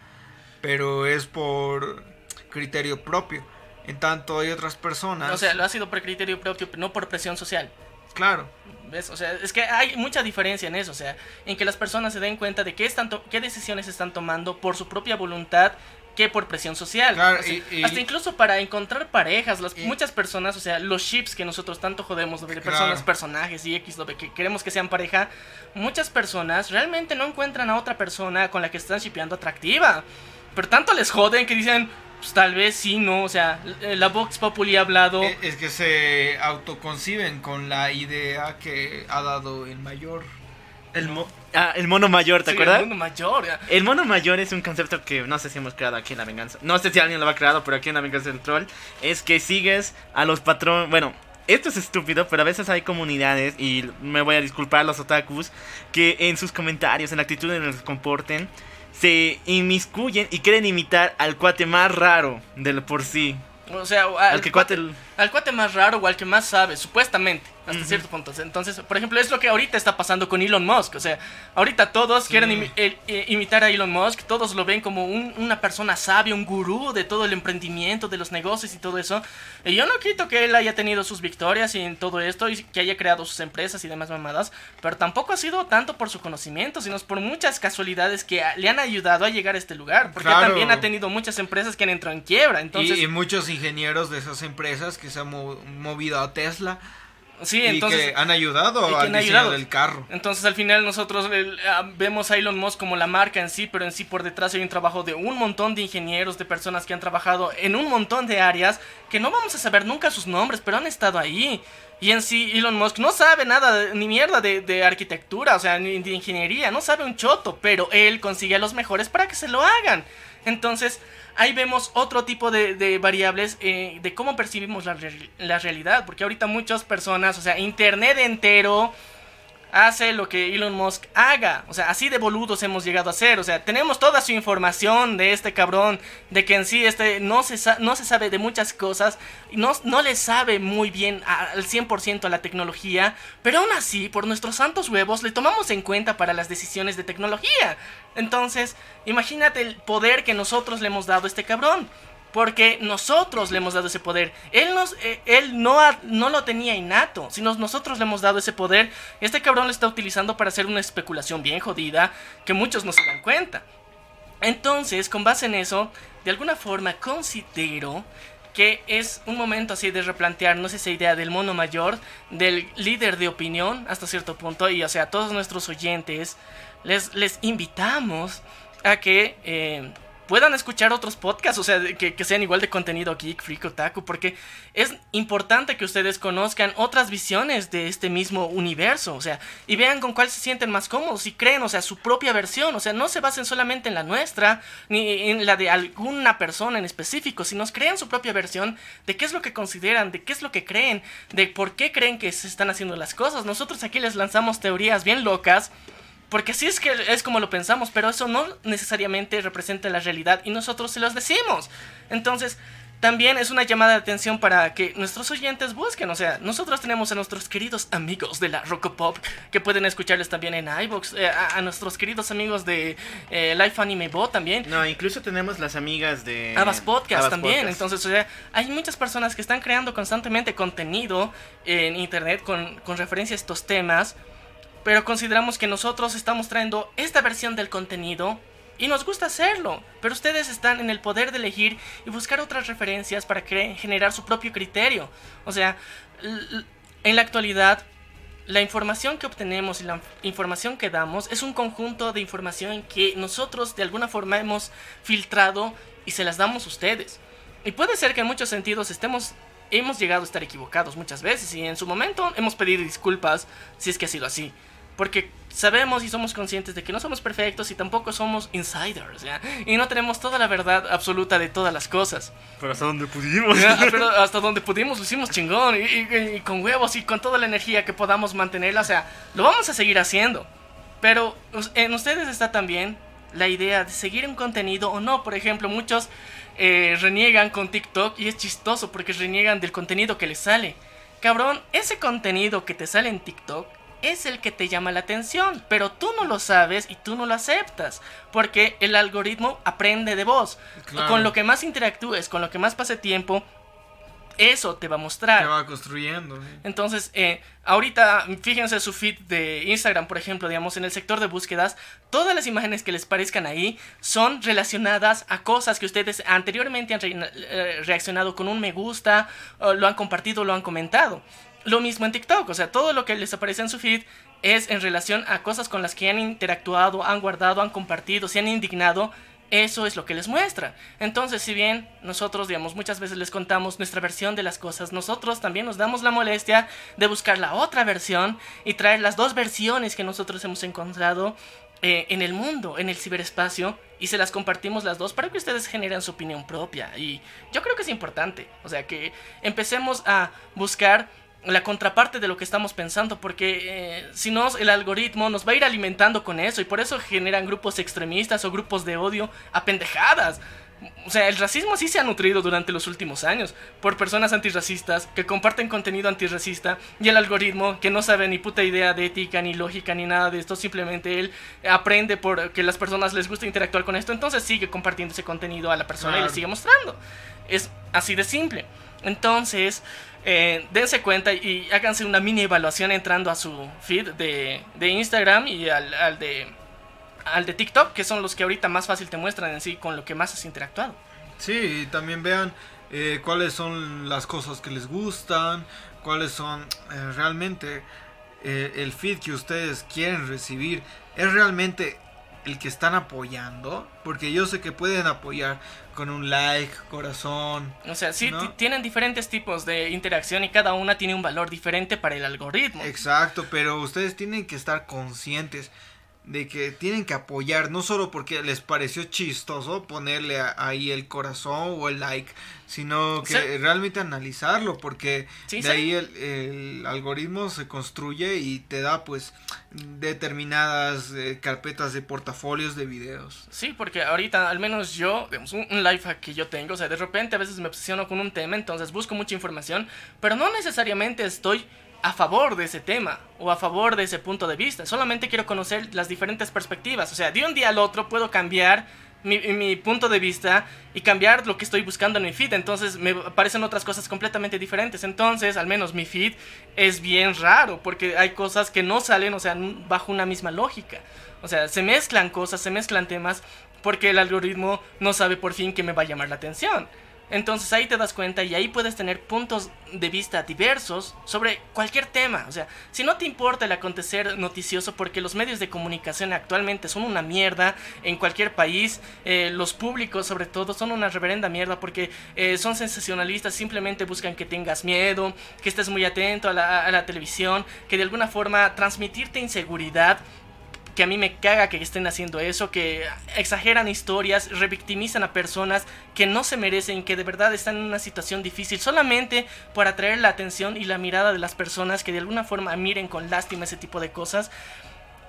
pero es por criterio propio. En tanto hay otras personas. O sea, lo ha sido por criterio propio, no por presión social. claro. ¿Ves? O sea, es que hay mucha diferencia en eso, o sea, en que las personas se den cuenta de qué, están qué decisiones están tomando por su propia voluntad que por presión social. Claro, O sea, y- y- hasta incluso para encontrar parejas, las, Y- muchas personas, o sea, los ships que nosotros tanto jodemos de Claro. personas, personajes y X, lo que queremos que sean pareja, muchas personas realmente no encuentran a otra persona con la que están shipeando atractiva. Pero tanto les joden que dicen, pues tal vez sí, no, o sea, la Vox Populi ha hablado... E- Es que se autoconciben con la idea que ha dado el mayor. El, mo- ah, el mono mayor, ¿te Sí, acuerdas? el mundo mayor, ya. El mono mayor es un concepto que no sé si hemos creado aquí en La Venganza. No sé si alguien lo ha creado, pero aquí en La Venganza del Troll es que sigues a los patrones. Bueno, esto es estúpido, pero a veces hay comunidades, y me voy a disculpar a los otakus, que en sus comentarios, en la actitud en la que se comporten, se inmiscuyen y quieren imitar al cuate más raro del por sí. O sea, al, Al que cuate. cuate, al cuate más raro o al que más sabe, supuestamente, hasta Ujú. cierto punto. Entonces, por ejemplo, es lo que ahorita está pasando con Elon Musk. O sea, ahorita todos quieren imi- el- eh, imitar a Elon Musk, todos lo ven como un- una persona sabia, un gurú de todo el emprendimiento, de los negocios y todo eso. Y yo no quito que él haya tenido sus victorias y en todo esto, y que haya creado sus empresas y demás mamadas, pero tampoco ha sido tanto por su conocimiento, sino por muchas casualidades que le han ayudado a llegar a este lugar. Porque Claro. también ha tenido muchas empresas que han entrado en quiebra. Entonces, y, y muchos ingenieros de esas empresas que se han mo- movido a Tesla sí, y entonces... que han ayudado y que al han ayudado. del carro. Entonces al final nosotros ah, vemos a Elon Musk como la marca en sí, pero en sí por detrás hay un trabajo de un montón de ingenieros, de personas que han trabajado en un montón de áreas que no vamos a saber nunca sus nombres, pero han estado ahí. Y en sí Elon Musk no sabe nada, ni mierda de, de arquitectura, o sea, ni de ingeniería, no sabe un choto, pero él consigue a los mejores para que se lo hagan. Entonces ahí vemos otro tipo de, variables eh, de cómo percibimos la, la realidad, porque ahorita muchas personas, o sea, Internet entero hace lo que Elon Musk haga. O sea, así de boludos hemos llegado a ser. O sea, tenemos toda su información de este cabrón, de que en sí este no se, no se sabe de muchas cosas, no, no le sabe muy bien al 100% a la tecnología, pero aún así, por nuestros santos huevos, le tomamos en cuenta para las decisiones de tecnología. Entonces, imagínate el poder que nosotros le hemos dado a este cabrón. Porque nosotros le hemos dado ese poder. Él, eh, él no, lo tenía innato, sino nosotros le hemos dado ese poder. Este cabrón lo está utilizando para hacer una especulación bien jodida que muchos no se dan cuenta. Entonces, con base en eso, de alguna forma considero que es un momento así de replantearnos esa idea del mono mayor, del líder de opinión hasta cierto punto. Y o sea, a todos nuestros oyentes les, les invitamos a que... eh, puedan escuchar otros podcasts, o sea, que, que, sean igual de contenido geek, freak, otaku, porque es importante que ustedes conozcan otras visiones de este mismo universo, o sea, y vean con cuál se sienten más cómodos y creen, o sea, su propia versión, o sea, no se basen solamente en la nuestra, ni en la de alguna persona en específico, sino crean su propia versión de qué es lo que consideran, de qué es lo que creen, de por qué creen que se están haciendo las cosas. Nosotros aquí les lanzamos teorías bien locas porque así es que es como lo pensamos, pero eso no necesariamente representa la realidad y nosotros se los decimos. Entonces, también es una llamada de atención para que nuestros oyentes busquen. O sea, nosotros tenemos a nuestros queridos amigos de la Pop que pueden escucharles también en iVoox. Eh, a, nuestros queridos amigos de eh, Life Anime Bot también. No, incluso tenemos las amigas de. Abbas Podcast también. Entonces, o sea, hay muchas personas que están creando constantemente contenido en internet con, con referencia a estos temas pero consideramos que nosotros estamos trayendo esta versión del contenido y nos gusta hacerlo, pero ustedes están en el poder de elegir y buscar otras referencias para generar su propio criterio. O sea, en la actualidad, la información que obtenemos y la información que damos es un conjunto de información que nosotros de alguna forma hemos filtrado y se las damos a ustedes. Y puede ser que en muchos sentidos estemos hemos llegado a estar equivocados muchas veces y en su momento hemos pedido disculpas si es que ha sido así. Porque sabemos y somos conscientes de que no somos perfectos y tampoco somos insiders, ¿ya? Y no tenemos toda la verdad absoluta de todas las cosas. Pero hasta donde pudimos. Pero hasta donde pudimos lo hicimos chingón. Y, con huevos y con toda la energía que podamos mantenerla. O sea, lo vamos a seguir haciendo. Pero en ustedes está también la idea de seguir un contenido o no. Por ejemplo, muchos eh, reniegan con TikTok y es chistoso porque reniegan del contenido que les sale. Cabrón, ese contenido que te sale en TikTok es el que te llama la atención, pero tú no lo sabes y tú no lo aceptas, porque el algoritmo aprende de vos. Con lo que más interactúes, con lo que más pase tiempo, eso te va a mostrar. Te va construyendo. Entonces, eh, ahorita, fíjense su feed de Instagram, por ejemplo, digamos, en el sector de búsquedas, todas las imágenes que les parezcan ahí son relacionadas a cosas que ustedes anteriormente han eh, reaccionado con un me gusta, lo han compartido, lo han comentado. Lo mismo en TikTok, o sea, todo lo que les aparece en su feed es en relación a cosas con las que han interactuado, han guardado, han compartido, se han indignado. Eso es lo que les muestra. Entonces, si bien nosotros, digamos, muchas veces les contamos nuestra versión de las cosas, nosotros también nos damos la molestia de buscar la otra versión y traer las dos versiones que nosotros hemos encontrado eh, en el mundo, en el ciberespacio, y se las compartimos las dos para que ustedes generen su opinión propia. Y yo creo que es importante, o sea, que empecemos a buscar la contraparte de lo que estamos pensando, porque eh, si no, el algoritmo nos va a ir alimentando con eso y por eso generan grupos extremistas o grupos de odio a pendejadas. O sea, el racismo sí se ha nutrido durante los últimos años por personas antirracistas que comparten contenido antirracista y el algoritmo que no sabe ni puta idea de ética ni lógica ni nada de esto, simplemente él aprende por que las personas les gusta interactuar con esto, entonces sigue compartiendo ese contenido a la persona y le sigue mostrando. Es así de simple. Entonces, eh, dense cuenta y háganse una mini evaluación entrando a su feed de, Instagram y al, de al de TikTok, que son los que ahorita más fácil te muestran en sí con lo que más has interactuado. Sí, y también vean eh, cuáles son las cosas que les gustan, cuáles son eh, realmente el feed que ustedes quieren recibir. ¿Es realmente el que están apoyando? Porque yo sé que pueden apoyar con un like, corazón. O sea, sí, tienen diferentes tipos de interacción y cada una tiene un valor diferente para el algoritmo. Exacto, pero ustedes tienen que estar conscientes de que tienen que apoyar, no solo porque les pareció chistoso ponerle ahí el corazón o el like, sino que realmente analizarlo, porque de ahí el, algoritmo se construye y te da pues determinadas eh, carpetas de portafolios de videos. Sí, porque ahorita al menos yo, digamos, un, un life hack que yo tengo, o sea, de repente a veces me obsesiono con un tema, entonces busco mucha información, pero no necesariamente estoy a favor de ese tema o a favor de ese punto de vista. Solamente quiero conocer las diferentes perspectivas. O sea, de un día al otro puedo cambiar mi, punto de vista y cambiar lo que estoy buscando en mi feed. Entonces me aparecen otras cosas completamente diferentes. Entonces, al menos mi feed es bien raro porque hay cosas que no salen, o sea, bajo una misma lógica. O sea, se mezclan cosas, se mezclan temas porque el algoritmo no sabe por fin que me va a llamar la atención. Entonces ahí te das cuenta y ahí puedes tener puntos de vista diversos sobre cualquier tema. O sea, si no te importa el acontecer noticioso, porque los medios de comunicación actualmente son una mierda en cualquier país, eh, los públicos sobre todo son una reverenda mierda porque eh, son sensacionalistas, simplemente buscan que tengas miedo, que estés muy atento a la, a la televisión, que de alguna forma transmitirte inseguridad que a mí me caga que estén haciendo eso, que exageran historias, revictimizan a personas que no se merecen, que de verdad están en una situación difícil, solamente por atraer la atención y la mirada de las personas que de alguna forma miren con lástima ese tipo de cosas.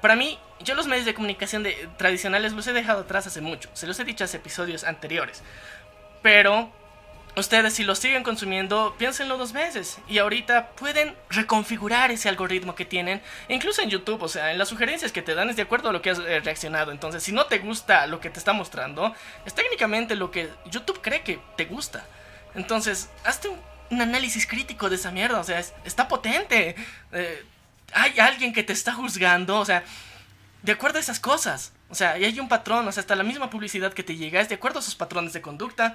Para mí, yo los medios de comunicación de, tradicionales los he dejado atrás hace mucho, se los he dicho hace episodios anteriores, pero ustedes si lo siguen consumiendo, piénsenlo dos veces. Y ahorita pueden reconfigurar ese algoritmo que tienen. Incluso en YouTube, o sea, en las sugerencias que te dan es de acuerdo a lo que has eh, reaccionado. Entonces, si no te gusta lo que te está mostrando, es técnicamente lo que YouTube cree que te gusta. Entonces, hazte un, análisis crítico de esa mierda. O sea, es, está potente. Eh, hay alguien que te está juzgando. O sea, de acuerdo a esas cosas. O sea, y hay un patrón, o sea, hasta la misma publicidad que te llega es de acuerdo a esos patrones de conducta.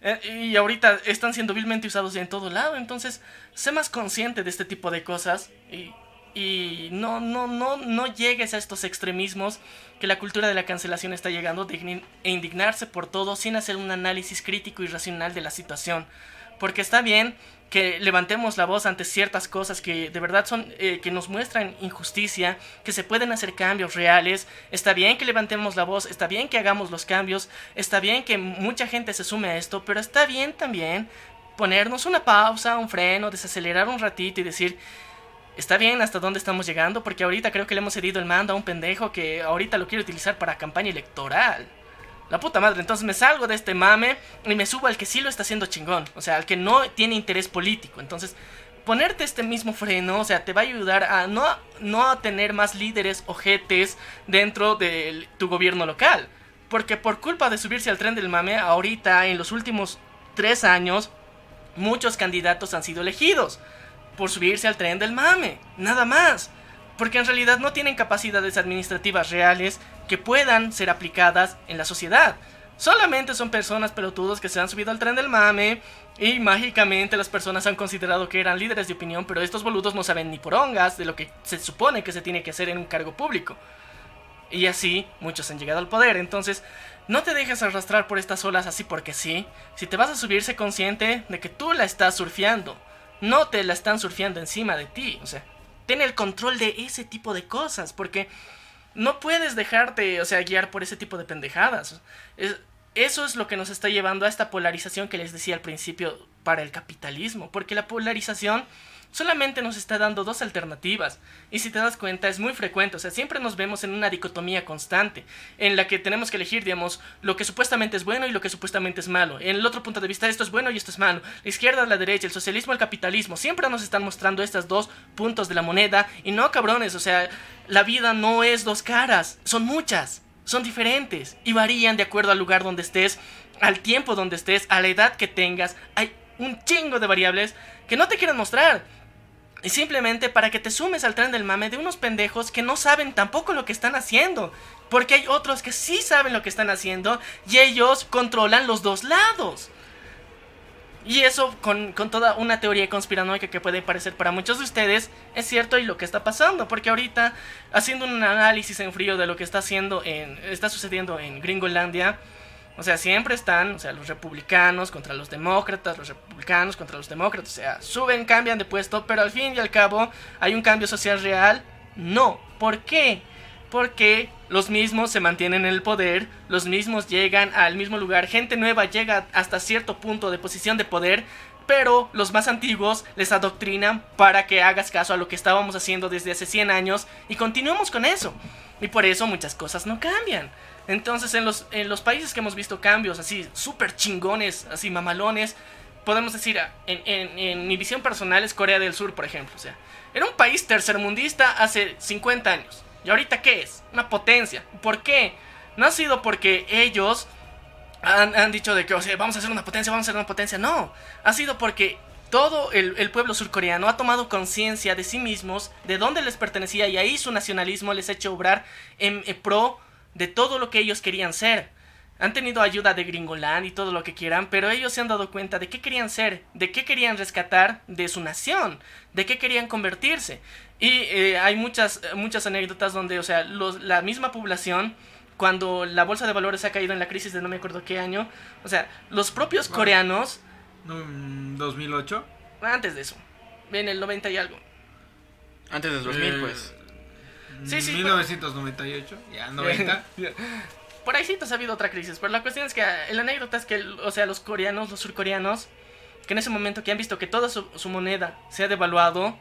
Eh, y ahorita están siendo vilmente usados en todo lado. Entonces, sé más consciente de este tipo de cosas. Y, y no, no, no, no llegues a estos extremismos que la cultura de la cancelación está llegando de e indignarse por todo sin hacer un análisis crítico y racional de la situación. Porque está bien que levantemos la voz ante ciertas cosas que de verdad son eh, que nos muestran injusticia, que se pueden hacer cambios reales. Está bien que levantemos la voz, está bien que hagamos los cambios, está bien que mucha gente se sume a esto, pero está bien también ponernos una pausa, un freno, desacelerar un ratito y decir, está bien hasta dónde estamos llegando, porque ahorita creo que le hemos cedido el mando a un pendejo que ahorita lo quiere utilizar para campaña electoral. La puta madre, entonces me salgo de este mame y me subo al que sí lo está haciendo chingón. O sea, al que no tiene interés político. Entonces, ponerte este mismo freno, o sea, te va a ayudar a no, no a tener más líderes ojetes dentro de tu gobierno local. Porque por culpa de subirse al tren del mame, ahorita, en los últimos tres años, muchos candidatos han sido elegidos. Por subirse al tren del mame. Nada más. Porque en realidad no tienen capacidades administrativas reales que puedan ser aplicadas en la sociedad. Solamente son personas pelotudos que se han subido al tren del mame y mágicamente las personas han considerado que eran líderes de opinión, pero estos boludos no saben ni porongas de lo que se supone que se tiene que hacer en un cargo público. Y así muchos han llegado al poder, entonces no te dejes arrastrar por estas olas así porque sí. Si te vas a subir, sé consciente de que tú la estás surfeando, no te la están surfeando encima de ti, o sea, ten el control de ese tipo de cosas, porque no puedes dejarte, o sea, guiar por ese tipo de pendejadas. eso es lo que nos está llevando a esta polarización que les decía al principio para el capitalismo, porque la polarización solamente nos está dando dos alternativas. Y si te das cuenta, es muy frecuente. O sea, siempre nos vemos en una dicotomía constante, en la que tenemos que elegir, digamos, lo que supuestamente es bueno y lo que supuestamente es malo. En el otro punto de vista, esto es bueno y esto es malo. La izquierda, la derecha, el socialismo, el capitalismo. Siempre nos están mostrando estos dos puntos de la moneda. Y no, cabrones, o sea, la vida no es dos caras, son muchas. Son diferentes y varían de acuerdo al lugar donde estés, al tiempo donde estés, a la edad que tengas. Hay un chingo de variables que no te quieren mostrar. Y simplemente para que te sumes al tren del mame de unos pendejos que no saben tampoco lo que están haciendo. Porque hay otros que sí saben lo que están haciendo y ellos controlan los dos lados. Y eso con, con, toda una teoría conspiranoica que puede parecer para muchos de ustedes es cierto y lo que está pasando. Porque ahorita, haciendo un análisis en frío de lo que está, haciendo en, está sucediendo en Gringolandia, o sea, siempre están, o sea, los republicanos contra los demócratas, los republicanos contra los demócratas, o sea, suben, cambian de puesto, pero al fin y al cabo, ¿hay un cambio social real? No. ¿Por qué? Porque los mismos se mantienen en el poder, los mismos llegan al mismo lugar, gente nueva llega hasta cierto punto de posición de poder, pero los más antiguos les adoctrinan para que hagas caso a lo que estábamos haciendo desde hace 100 años y continuemos con eso. Y por eso muchas cosas no cambian. Entonces, en los, en los países que hemos visto cambios así, súper chingones, así mamalones, podemos decir, en, en, en, mi visión personal es Corea del Sur, por ejemplo. O sea, era un país tercermundista hace 50 años. ¿Y ahorita qué es? Una potencia. ¿Por qué? No ha sido porque ellos han, han dicho de que, o sea, vamos a hacer una potencia, vamos a hacer una potencia. No, ha sido porque todo el, el, pueblo surcoreano ha tomado conciencia de sí mismos, de dónde les pertenecía, y ahí su nacionalismo les ha hecho obrar en, en pro de todo lo que ellos querían ser. han tenido ayuda de Gringoland y todo lo que quieran, pero ellos se han dado cuenta de qué querían ser, de qué querían rescatar de su nación, de qué querían convertirse. Y eh, hay muchas, muchas anécdotas donde, o sea, los, la misma población, cuando la bolsa de valores ha caído en la crisis de no me acuerdo qué año, o sea, los propios coreanos, No, mm, 2008. antes de eso, en el 90 y algo. Antes del 2000, Eh, pues. Sí, sí, 1998, ya 90. Por ahí sí ha habido otra crisis, pero la cuestión es que eh, la anécdota es que, o sea, los coreanos, los surcoreanos, que en ese momento que han visto que toda su, su moneda se ha devaluado,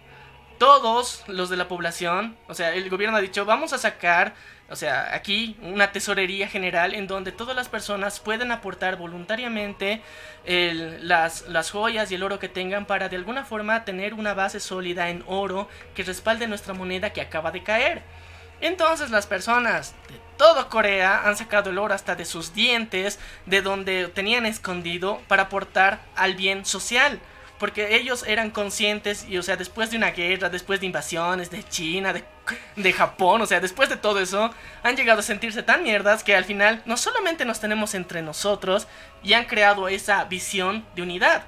todos los de la población, o sea, el gobierno ha dicho, vamos a sacar, o sea, aquí una tesorería general en donde todas las personas pueden aportar voluntariamente las, las joyas y el oro que tengan para de alguna forma tener una base sólida en oro que respalde nuestra moneda que acaba de caer. Entonces las personas de toda Corea han sacado el oro hasta de sus dientes, de donde tenían escondido para aportar al bien social. Porque ellos eran conscientes y, o sea, después de una guerra, después de invasiones de China, de, Japón, o sea, después de todo eso, han llegado a sentirse tan mierdas que al final no solamente nos tenemos entre nosotros y han creado esa visión de unidad.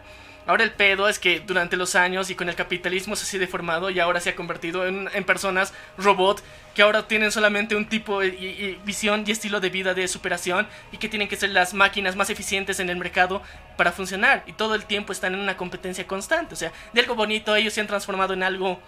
Ahora el pedo es que durante los años y con el capitalismo se ha deformado y ahora se ha convertido en, en personas robot que ahora tienen solamente un tipo y visión y estilo de vida de superación y que tienen que ser las máquinas más eficientes en el mercado para funcionar y todo el tiempo están en una competencia constante. O sea, de algo bonito ellos se han transformado en algo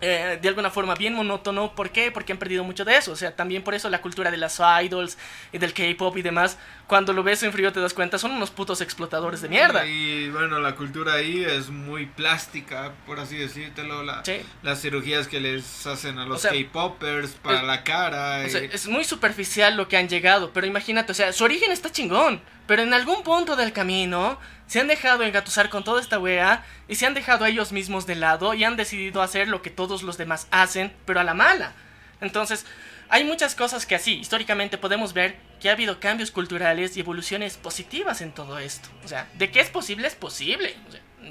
eh, de alguna forma bien monótono. ¿Por qué? Porque han perdido mucho de eso. O sea, también por eso la cultura de las idols y del K-pop y demás, cuando lo ves en frío te das cuenta, son unos putos explotadores de mierda. Y bueno, la cultura ahí es muy plástica, por así decírtelo. La, Sí. Las cirugías que les hacen a los O sea, K-Poppers para es- la cara. O sea, y- es muy superficial lo que han llegado, pero imagínate, o sea, su origen está chingón, pero en algún punto del camino se han dejado engatusar con toda esta wea y se han dejado a ellos mismos de lado y han decidido hacer lo que todos los demás hacen, pero a la mala. Entonces, hay muchas cosas que así, históricamente podemos ver que ha habido cambios culturales y evoluciones positivas en todo esto. O sea, de que es posible, es posible.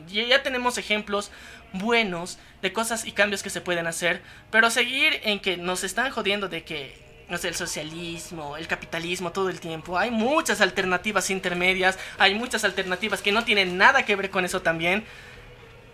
Ya tenemos ejemplos buenos de cosas y cambios que se pueden hacer, pero seguir en que nos están jodiendo de que no sé, el socialismo, el capitalismo todo el tiempo. Hay muchas alternativas intermedias, hay muchas alternativas que no tienen nada que ver con eso también.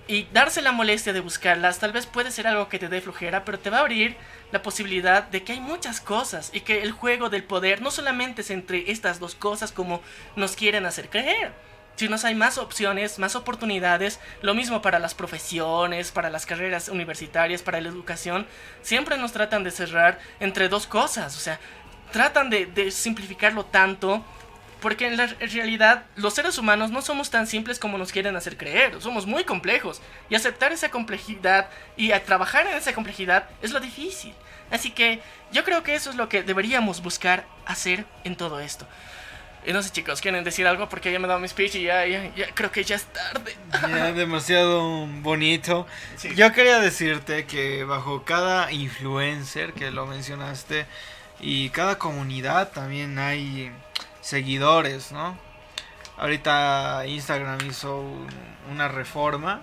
Y darse la molestia de buscarlas tal vez puede ser algo que te dé flojera, pero te va a abrir la posibilidad de que hay muchas cosas y que el juego del poder no solamente es entre estas dos cosas como nos quieren hacer creer, sino hay más opciones, más oportunidades, lo mismo para las profesiones, para las carreras universitarias, para la educación, siempre nos tratan de cerrar entre dos cosas, o sea, tratan de, simplificarlo tanto porque en la realidad los seres humanos no somos tan simples como nos quieren hacer creer, somos muy complejos y aceptar esa complejidad y trabajar en esa complejidad es lo difícil. Así que yo creo que eso es lo que deberíamos buscar hacer en todo esto. Y no sé chicos, ¿quieren decir algo? Porque ya me he dado mi speech y ya, ya, ya creo que ya es tarde. Ya, demasiado bonito. Sí. Yo quería decirte que bajo cada influencer que lo mencionaste y cada comunidad también hay seguidores, ¿no? Ahorita Instagram hizo un- una reforma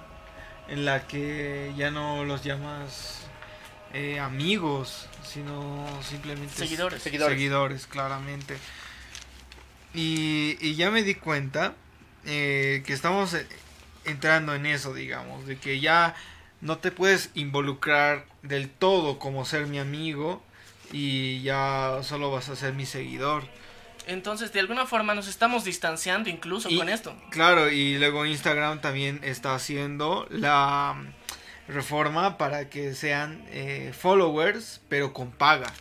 en la que ya no los llamas eh, amigos, sino simplemente Seguidores. Seguidores. seguidores, claramente. Y, y ya me di cuenta eh, que estamos eh, entrando en eso, digamos, de que ya no te puedes involucrar del todo como ser mi amigo y ya solo vas a ser mi seguidor. Entonces, de alguna forma nos estamos distanciando incluso Y- con esto. Claro, y luego Instagram también está haciendo la mm, reforma para que sean eh, followers, pero con paga.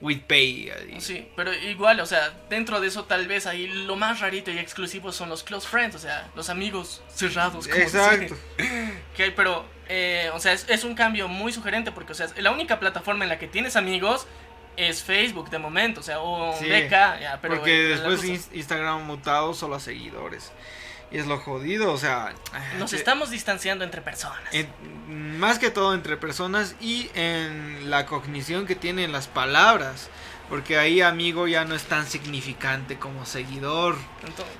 With pay. ahí. Sí, pero igual, o sea, dentro de eso tal vez ahí lo más rarito y exclusivo son los close friends, o sea, los amigos cerrados. como Exacto. Que, pero, eh, o sea, es, es un cambio muy sugerente porque, o sea, la única plataforma en la que tienes amigos es Facebook de momento, o sea, o Sí, BK, ya, pero... Porque eh, después Instagram mutado solo a seguidores. Y es lo jodido, o sea... Nos eh, estamos distanciando entre personas. en- más que todo entre personas y en la cognición que tienen las palabras. Porque ahí amigo ya no es tan significante como seguidor.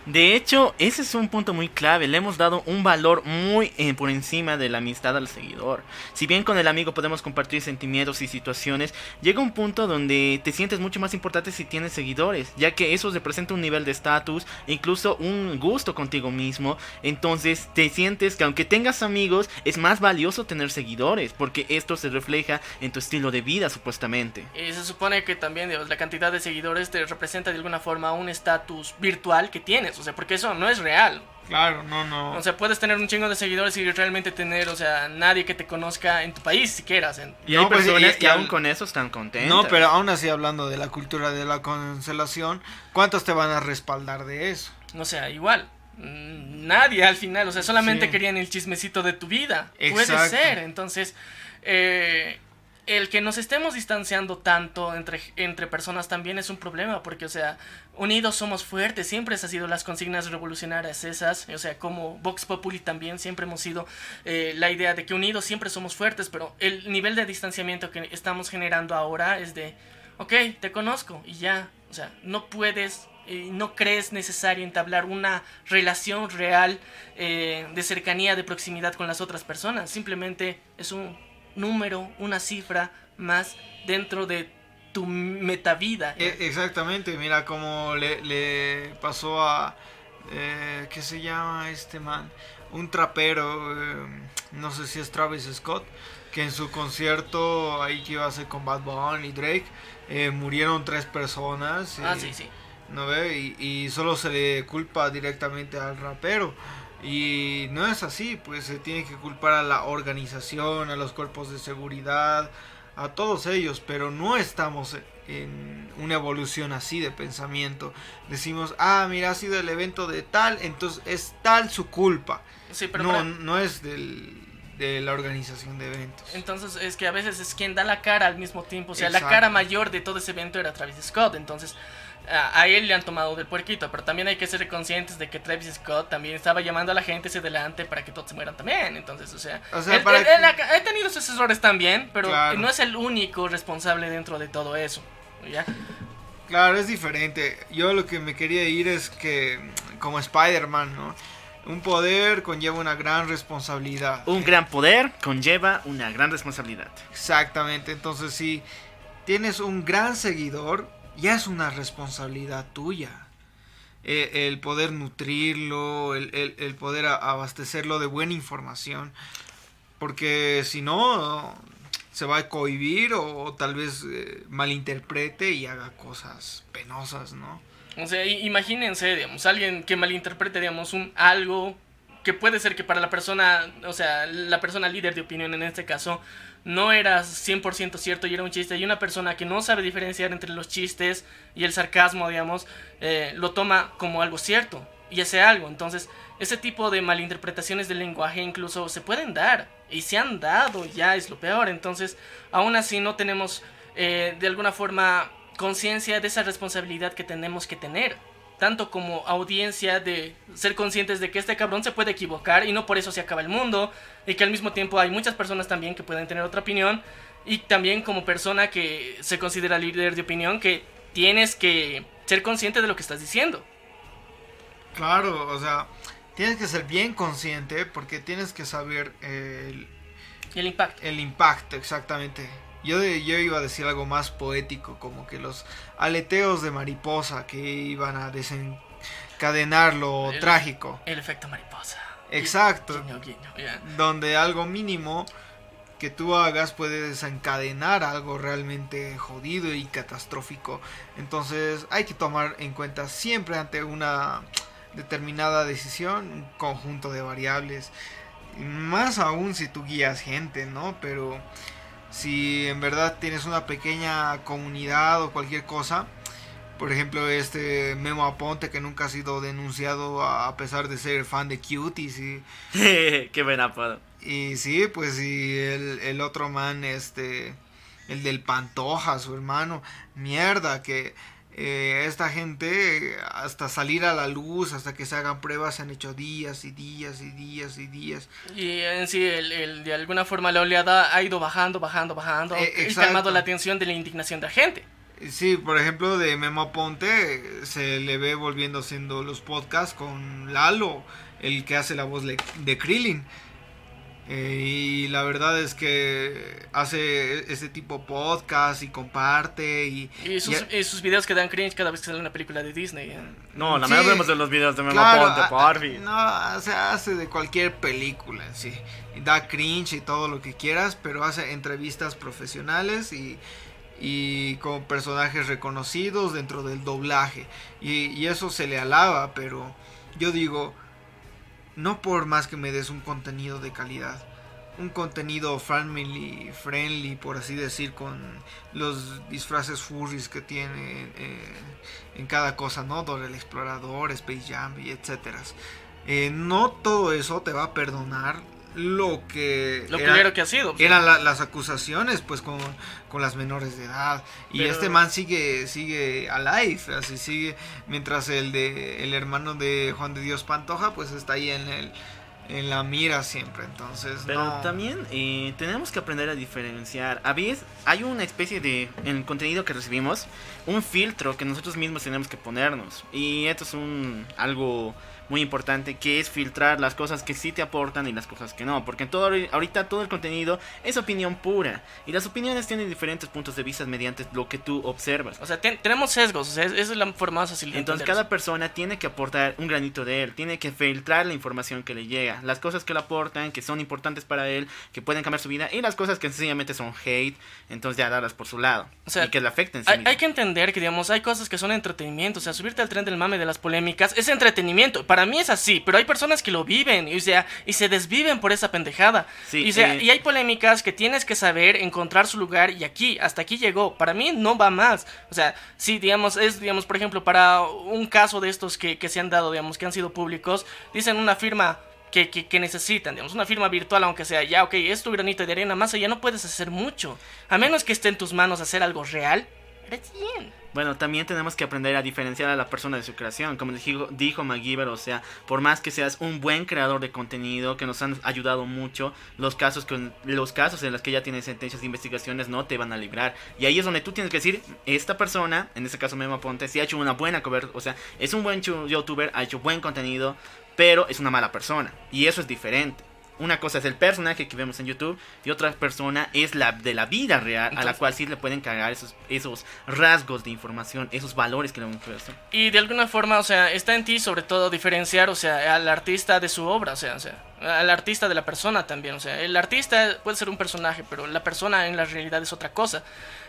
De hecho, ese es un punto muy clave. Le hemos dado un valor muy eh, por encima de la amistad al seguidor. Si bien con el amigo podemos compartir sentimientos y situaciones, llega un punto donde te sientes mucho más importante si tienes seguidores, ya que eso representa un nivel de estatus e incluso un gusto contigo mismo. Entonces te sientes que aunque tengas amigos, es más valioso tener seguidores, porque esto se refleja en tu estilo de vida supuestamente. y se supone que también la cantidad de seguidores te representa de alguna forma un estatus virtual que tienes, o sea, porque eso no es real. Claro, no, no. O sea, puedes tener un chingo de seguidores y realmente tener, o sea, nadie que te conozca en tu país siquiera. o sea, Y hay No, pues, personas y- que y aún al- con eso están contentas. no, pero aún así hablando de la cultura de la cancelación, ¿cuántos te van a respaldar de eso? O sea, igual. mm, Nadie al final, o sea, solamente Sí. querían el chismecito de tu vida. Puede Exacto. ser. Entonces, eh, el que nos estemos distanciando tanto entre, entre personas también es un problema, porque, o sea, unidos somos fuertes, siempre esas han sido las consignas revolucionarias esas, o sea, como Vox Populi también siempre hemos sido eh, la idea de que unidos siempre somos fuertes, pero el nivel de distanciamiento que estamos generando ahora es de, ok, te conozco y ya, o sea, no puedes eh, no crees necesario entablar una relación real eh, de cercanía, de proximidad con las otras personas. Simplemente es un número, una cifra más dentro de tu metavida. ¿ya? E- exactamente, mira cómo le, le pasó a. Eh, ¿Qué se llama este man? Un trapero, eh, no sé si es Travis Scott, que en su concierto ahí que iba a hacer con Bad Bunny y Drake, eh, murieron tres personas. ah, sí, sí. ¿no ve? Y, y solo se le culpa directamente al rapero. Y no es así, pues se tiene que culpar a la organización, a los cuerpos de seguridad, a todos ellos, pero no estamos en una evolución así de pensamiento. Decimos, ah, mira, ha sido el evento de tal, entonces es tal su culpa. Sí, pero no, para- no es del, de la organización de eventos. Entonces es que a veces es quien da la cara al mismo tiempo. O sea, la cara mayor de todo ese evento era Travis Scott. Entonces a, a él le han tomado del puerquito. Pero también hay que ser conscientes de que Travis Scott también estaba llamando a la gente hacia adelante para que todos se mueran también. Entonces, o sea, O sea, él, para él- que- él ha, ha tenido sus errores también. Pero Claro. no es el único responsable dentro de todo eso. ¿ya? Claro, es diferente. Yo lo que me quería ir es que, como Spider-Man, ¿no? Un poder conlleva una gran responsabilidad. Un gran poder conlleva una gran responsabilidad. Exactamente, entonces si tienes un gran seguidor, ya es una responsabilidad tuya. Eh, el poder nutrirlo, el, el- poder abastecerlo de buena información. Porque si no, se va a cohibir o, tal vez eh, malinterprete y haga cosas penosas, ¿no? O sea, imagínense, digamos, alguien que malinterprete, digamos, un algo que puede ser que para la persona, o sea, la persona líder de opinión en este caso, no era 100% cierto y era un chiste, y una persona que no sabe diferenciar entre los chistes y el sarcasmo, digamos, eh, lo toma como algo cierto y hace algo. Entonces, ese tipo de malinterpretaciones del lenguaje incluso se pueden dar y se han dado, ya es lo peor. Entonces, aún así no tenemos eh, de alguna forma conciencia de esa responsabilidad que tenemos que tener. Tanto como audiencia de ser conscientes de que este cabrón se puede equivocar y no por eso se acaba el mundo. Y que al mismo tiempo hay muchas personas también que pueden tener otra opinión. Y también como persona que se considera líder de opinión que tienes que ser consciente de lo que estás diciendo. Claro, o sea, tienes que ser bien consciente porque tienes que saber el, el impacto. El impacto, exactamente. Yo, de- yo iba a decir algo más poético, como que los aleteos de mariposa que iban a desencadenar lo El- trágico. El efecto mariposa. Exacto. Guiño, guiño. Donde algo mínimo que tú hagas puede desencadenar algo realmente jodido y catastrófico. Entonces hay que tomar en cuenta siempre ante una determinada decisión un conjunto de variables. Más aún si tú guías gente, ¿no? Pero si en verdad tienes una pequeña comunidad o cualquier cosa, por ejemplo este Memo Aponte que nunca ha sido denunciado a pesar de ser fan de Cuties y Qué buen apodo. y sí, pues y el, el otro man, este, el del Pantoja, su hermano, mierda, que eh, esta gente, hasta salir a la luz, hasta que se hagan pruebas, se han hecho días y días y días y días. Y en sí, el, el- de alguna forma la oleada ha ido bajando, bajando, bajando. Eh, y calmado la atención de la indignación de la gente. Sí, por ejemplo, de Memo Ponte se le ve volviendo haciendo los podcasts con Lalo, el que hace la voz de de Krillin. Eh, y la verdad es que hace ese tipo de podcast y comparte y... Y sus, y- y sus videos que dan cringe cada vez que sale una película de Disney. ¿eh? No, la Sí, verdad vemos de los videos de Memo Claro, Ponte, a- porfi. No, se hace de cualquier película en sí. Y Da cringe y todo lo que quieras, pero hace entrevistas profesionales y, y con personajes reconocidos dentro del doblaje. Y, y eso se le alaba, pero yo digo, no por más que me des un contenido de calidad. Un contenido family friendly, por así decir, con los disfraces furries que tiene eh, en cada cosa, ¿no? Dora el Explorador, Space Jam y etcétera. Eh, no todo eso te va a perdonar lo que Lo era- que ha sido. pues. eran la- las acusaciones pues con, con las menores de edad y Pero- este man sigue sigue alive así sigue mientras el de el hermano de Juan de Dios Pantoja pues está ahí en el en la mira siempre entonces Pero no. también eh, tenemos que aprender a diferenciar. A veces hay una especie de, en el contenido que recibimos, un filtro que nosotros mismos tenemos que ponernos. Y esto es un algo muy importante, que es filtrar las cosas que sí te aportan y las cosas que no. Porque todo, ahorita todo el contenido es opinión pura. Y las opiniones tienen diferentes puntos de vista mediante lo que tú observas. O sea, ten- tenemos sesgos. O sea, es- esa es la forma más fácil de Entonces cada persona tiene que aportar un granito de él, tiene que filtrar la información que le llega, las cosas que le aportan, que son importantes para él, que pueden cambiar su vida, y las cosas que sencillamente son hate, entonces ya darlas por su lado, O sea, y que le afecten. sí Hay, hay que entender que, digamos, hay cosas que son entretenimiento. O sea, subirte al tren del mame de las polémicas es entretenimiento. Para mí es así, pero hay personas que lo viven y, o sea, y se desviven por esa pendejada. Sí, y, o sea, eh, y hay polémicas que tienes que saber encontrar su lugar y aquí, hasta aquí llegó. Para mí no va más. O sea, sí, digamos, es, digamos, por ejemplo, para un caso de estos que, que se han dado, digamos, que han sido públicos, dicen una firma que, que, que necesitan, digamos, una firma virtual, aunque sea ya, ok, es tu granito de arena, más allá no puedes hacer mucho. A menos que esté en tus manos hacer algo real, Bueno, también tenemos que aprender a diferenciar a la persona de su creación. Como dijo, dijo o sea, por más que seas un buen creador de contenido, que nos han ayudado mucho, los casos, los casos en los que ya tienes sentencias de investigaciones no te van a librar. Y ahí es donde tú tienes que decir, esta persona, en este caso Memo Ponte, sí ha hecho una buena cobertura, o sea, es un buen youtuber, ha hecho buen contenido, pero es una mala persona. Y eso es diferente. Una cosa es el personaje que vemos en YouTube y otra persona es la de la vida real a la cual sí le pueden cagar esos, esos rasgos de información, esos valores que le hemos puesto. Y de alguna forma, o sea, está en ti sobre todo diferenciar, o sea, al artista de su obra, o sea, o sea, al artista de la persona también, o sea, el artista puede ser un personaje, pero la persona en la realidad es otra cosa.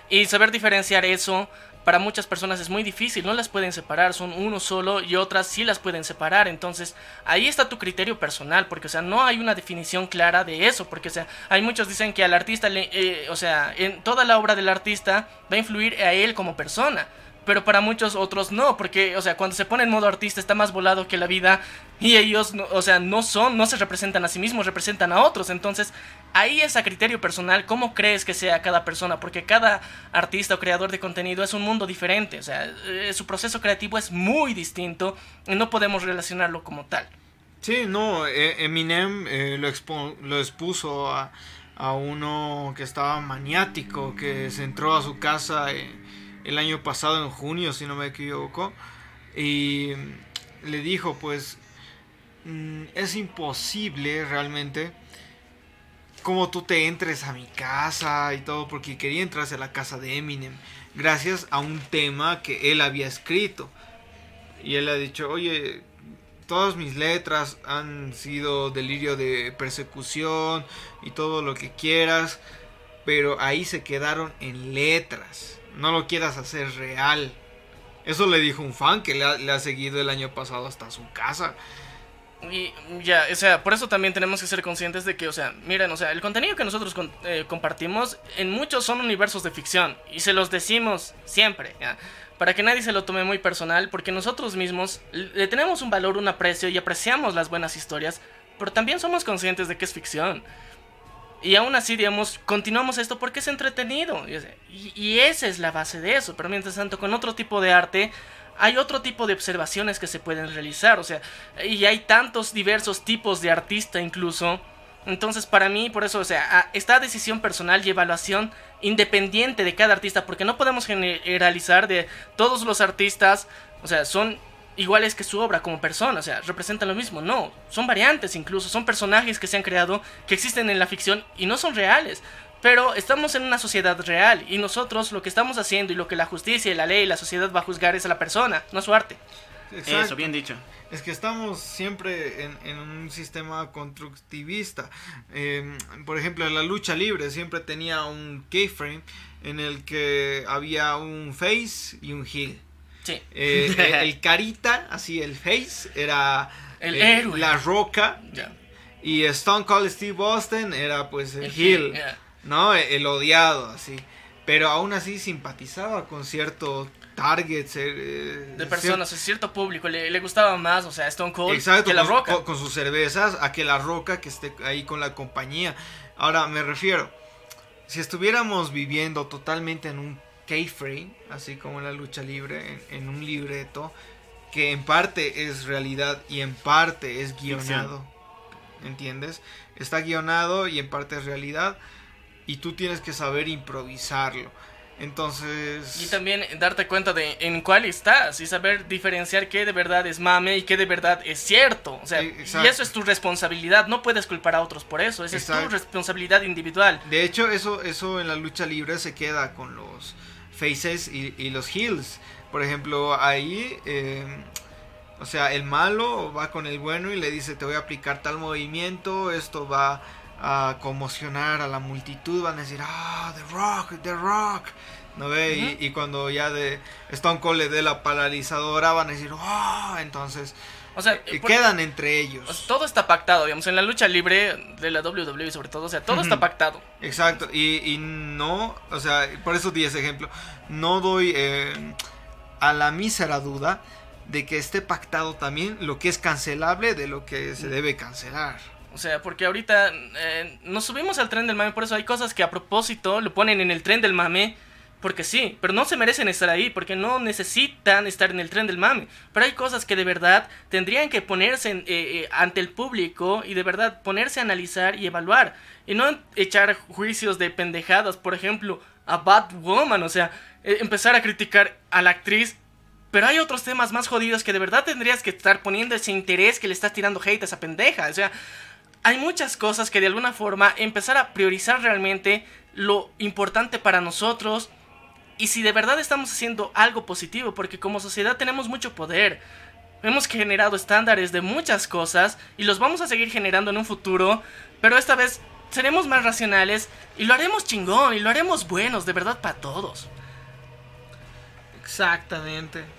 Y saber diferenciar eso para muchas personas es muy difícil, no las pueden separar, son uno solo y otras sí las pueden separar, entonces ahí está tu criterio personal, porque o sea, no hay una definición clara de eso, porque o sea, hay muchos dicen que al artista, le, eh, o sea, en toda la obra del artista va a influir a él como persona, pero para muchos otros no, porque, o sea, cuando se pone en modo artista está más volado que la vida y ellos, no- o sea, no son, no se representan a sí mismos, representan a otros. Entonces, ahí es a criterio personal cómo crees que sea cada persona, porque cada artista o creador de contenido es un mundo diferente, o sea, eh, su proceso creativo es muy distinto y no podemos relacionarlo como tal. Sí, no, eh, Eminem eh, lo, expo- lo expuso a, a uno que estaba maniático, que se entró a su casa eh, el año pasado en junio, si no me equivoco, y le dijo, pues, mm, es imposible realmente como tú te entres a mi casa y todo, porque quería entrarse a la casa de Eminem, gracias a un tema que él había escrito. Y él ha dicho, oye, todas mis letras han sido delirio de persecución y todo lo que quieras, pero ahí se quedaron en letras. No lo quieras hacer real. Eso le dijo un fan que le ha, seguido el año pasado hasta su casa. Y ya, o sea, por eso también tenemos que ser conscientes de que, o sea, miren, o sea, el contenido que nosotros eh, compartimos en muchos son universos de ficción y se los decimos siempre, ¿ya? para que nadie se lo tome muy personal, porque nosotros mismos le tenemos un valor, un aprecio y apreciamos las buenas historias, pero también somos conscientes de que es ficción. Y aún así, digamos, continuamos esto porque es entretenido. Y, esa es la base de eso. Pero mientras tanto, con otro tipo de arte, hay otro tipo de observaciones que se pueden realizar. O sea, y hay tantos diversos tipos de artista incluso. Entonces, para mí, por eso, o sea, esta decisión personal y evaluación independiente de cada artista, porque no podemos generalizar de todos los artistas, o sea, son iguales que su obra como persona, o sea, representan lo mismo, no, son variantes incluso, son personajes que se han creado, que existen en la ficción y no son reales. Pero estamos en una sociedad real y nosotros lo que estamos haciendo y lo que la justicia y la ley y la sociedad va a juzgar es a la persona, no a su arte. Eso, bien dicho. Es que estamos siempre en, un sistema constructivista. Em, por ejemplo, en la lucha libre siempre tenía un keyframe en el que había un face y un heel. Sí. Eh, el, carita, así el face, era el héroe. La roca. Y Stone Cold Steve Austin era pues el, heel. ¿no? El odiado, así. Pero aún así simpatizaba con cierto targets. Eh, de personas, cierto público, le, le, gustaba más, o sea, Stone Cold que La Roca. Con, sus cervezas, a que La Roca que esté ahí con la compañía. Ahora, me refiero, si estuviéramos viviendo totalmente en un K-frame, así como en la lucha libre, en, un libreto, que en parte es realidad y en parte es guionado. ¿Entiendes? Está guionado y en parte es realidad y tú tienes que saber improvisarlo. Entonces... Y también darte cuenta de en cuál estás y saber diferenciar qué de verdad es mame y qué de verdad es cierto. O sea, y eso es tu responsabilidad, no puedes culpar a otros por eso, esa es tu responsabilidad individual. De hecho, eso, eso en la lucha libre se queda con los faces y, los heels. Por ejemplo, ahí... Eh, o sea, el malo va con el bueno y le dice, te voy a aplicar tal movimiento, esto va a conmocionar a la multitud, van a decir, ah, The Rock, The Rock. ¿No ve? y, cuando ya de Stone Cold le dé la paralizadora, van a decir, ah, entonces... O sea, quedan entre ellos. todo está pactado, digamos, en la lucha libre de la WWE sobre todo, o sea, todo está pactado. Exacto, y, no, o sea, por eso di ese ejemplo, no doy eh, a la mísera duda de que esté pactado también lo que es cancelable de lo que se debe cancelar. O sea, porque ahorita eh, nos subimos al tren del mame, por eso hay cosas que a propósito lo ponen en el tren del mame, porque sí, pero no se merecen estar ahí, porque no necesitan estar en el tren del mame. Pero hay cosas que de verdad tendrían que ponerse eh, eh, ante el público y de verdad ponerse a analizar y evaluar. Y no echar juicios de pendejadas, por ejemplo, a Batwoman, o sea, empezar a criticar a la actriz pero hay otros temas más jodidos que de verdad tendrías que estar poniendo ese interés que le estás tirando hate a esa pendeja. O sea, hay muchas cosas que de alguna forma empezar a priorizar realmente lo importante para nosotros y si de verdad estamos haciendo algo positivo, porque como sociedad tenemos mucho poder. Hemos generado estándares de muchas cosas y los vamos a seguir generando en un futuro, pero esta vez seremos más racionales y lo haremos chingón y lo haremos buenos, de verdad para todos. Exactamente.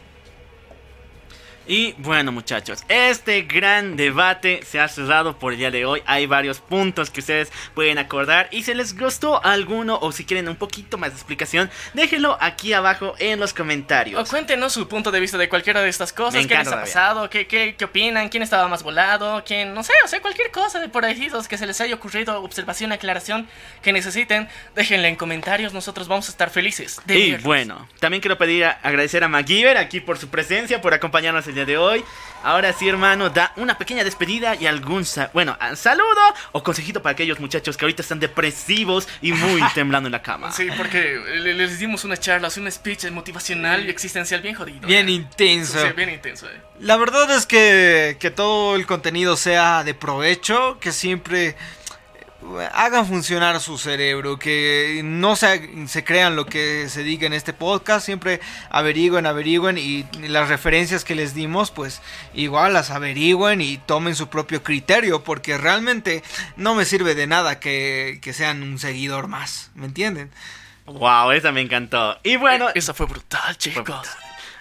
Y bueno muchachos, este gran debate se ha cerrado por el día de hoy. Hay varios puntos que ustedes pueden acordar. Y si les gustó alguno o si quieren un poquito más de explicación, déjenlo aquí abajo en los comentarios. O cuéntenos su punto de vista de cualquiera de estas cosas. ¿Qué les ha pasado? ¿Qué, ¿Qué, qué, opinan? ¿Quién estaba más volado? ¿Quién? No sé, o sea, cualquier cosa de por ahí que se les haya ocurrido, observación, aclaración que necesiten, déjenla en comentarios. Nosotros vamos a estar felices de Y bueno, también quiero pedir agradecer a MacGyver aquí por su presencia, por acompañarnos el día de hoy. Ahora sí, hermano, da una pequeña despedida y algún, bueno, saludo o consejito para aquellos muchachos que ahorita están depresivos y muy temblando en la cama. Sí, porque les dimos una charla, un speech motivacional y existencial bien jodido. Bien intenso. Sí, bien intenso. Eh. La verdad es que, que todo el contenido sea de provecho, que siempre hagan funcionar su cerebro, que no se, se, crean lo que se diga en este podcast, siempre averigüen, averigüen y las referencias que les dimos, pues igual las averigüen y tomen su propio criterio, porque realmente no me sirve de nada que, que sean un seguidor más, ¿me entienden? Wow, esa me encantó. Y bueno, e, esa fue brutal, chicos.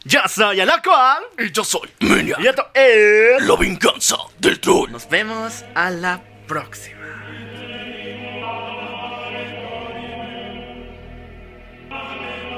Yo soy el cual y yo soy Menia. Y esto es la venganza del troll. Nos vemos a la próxima.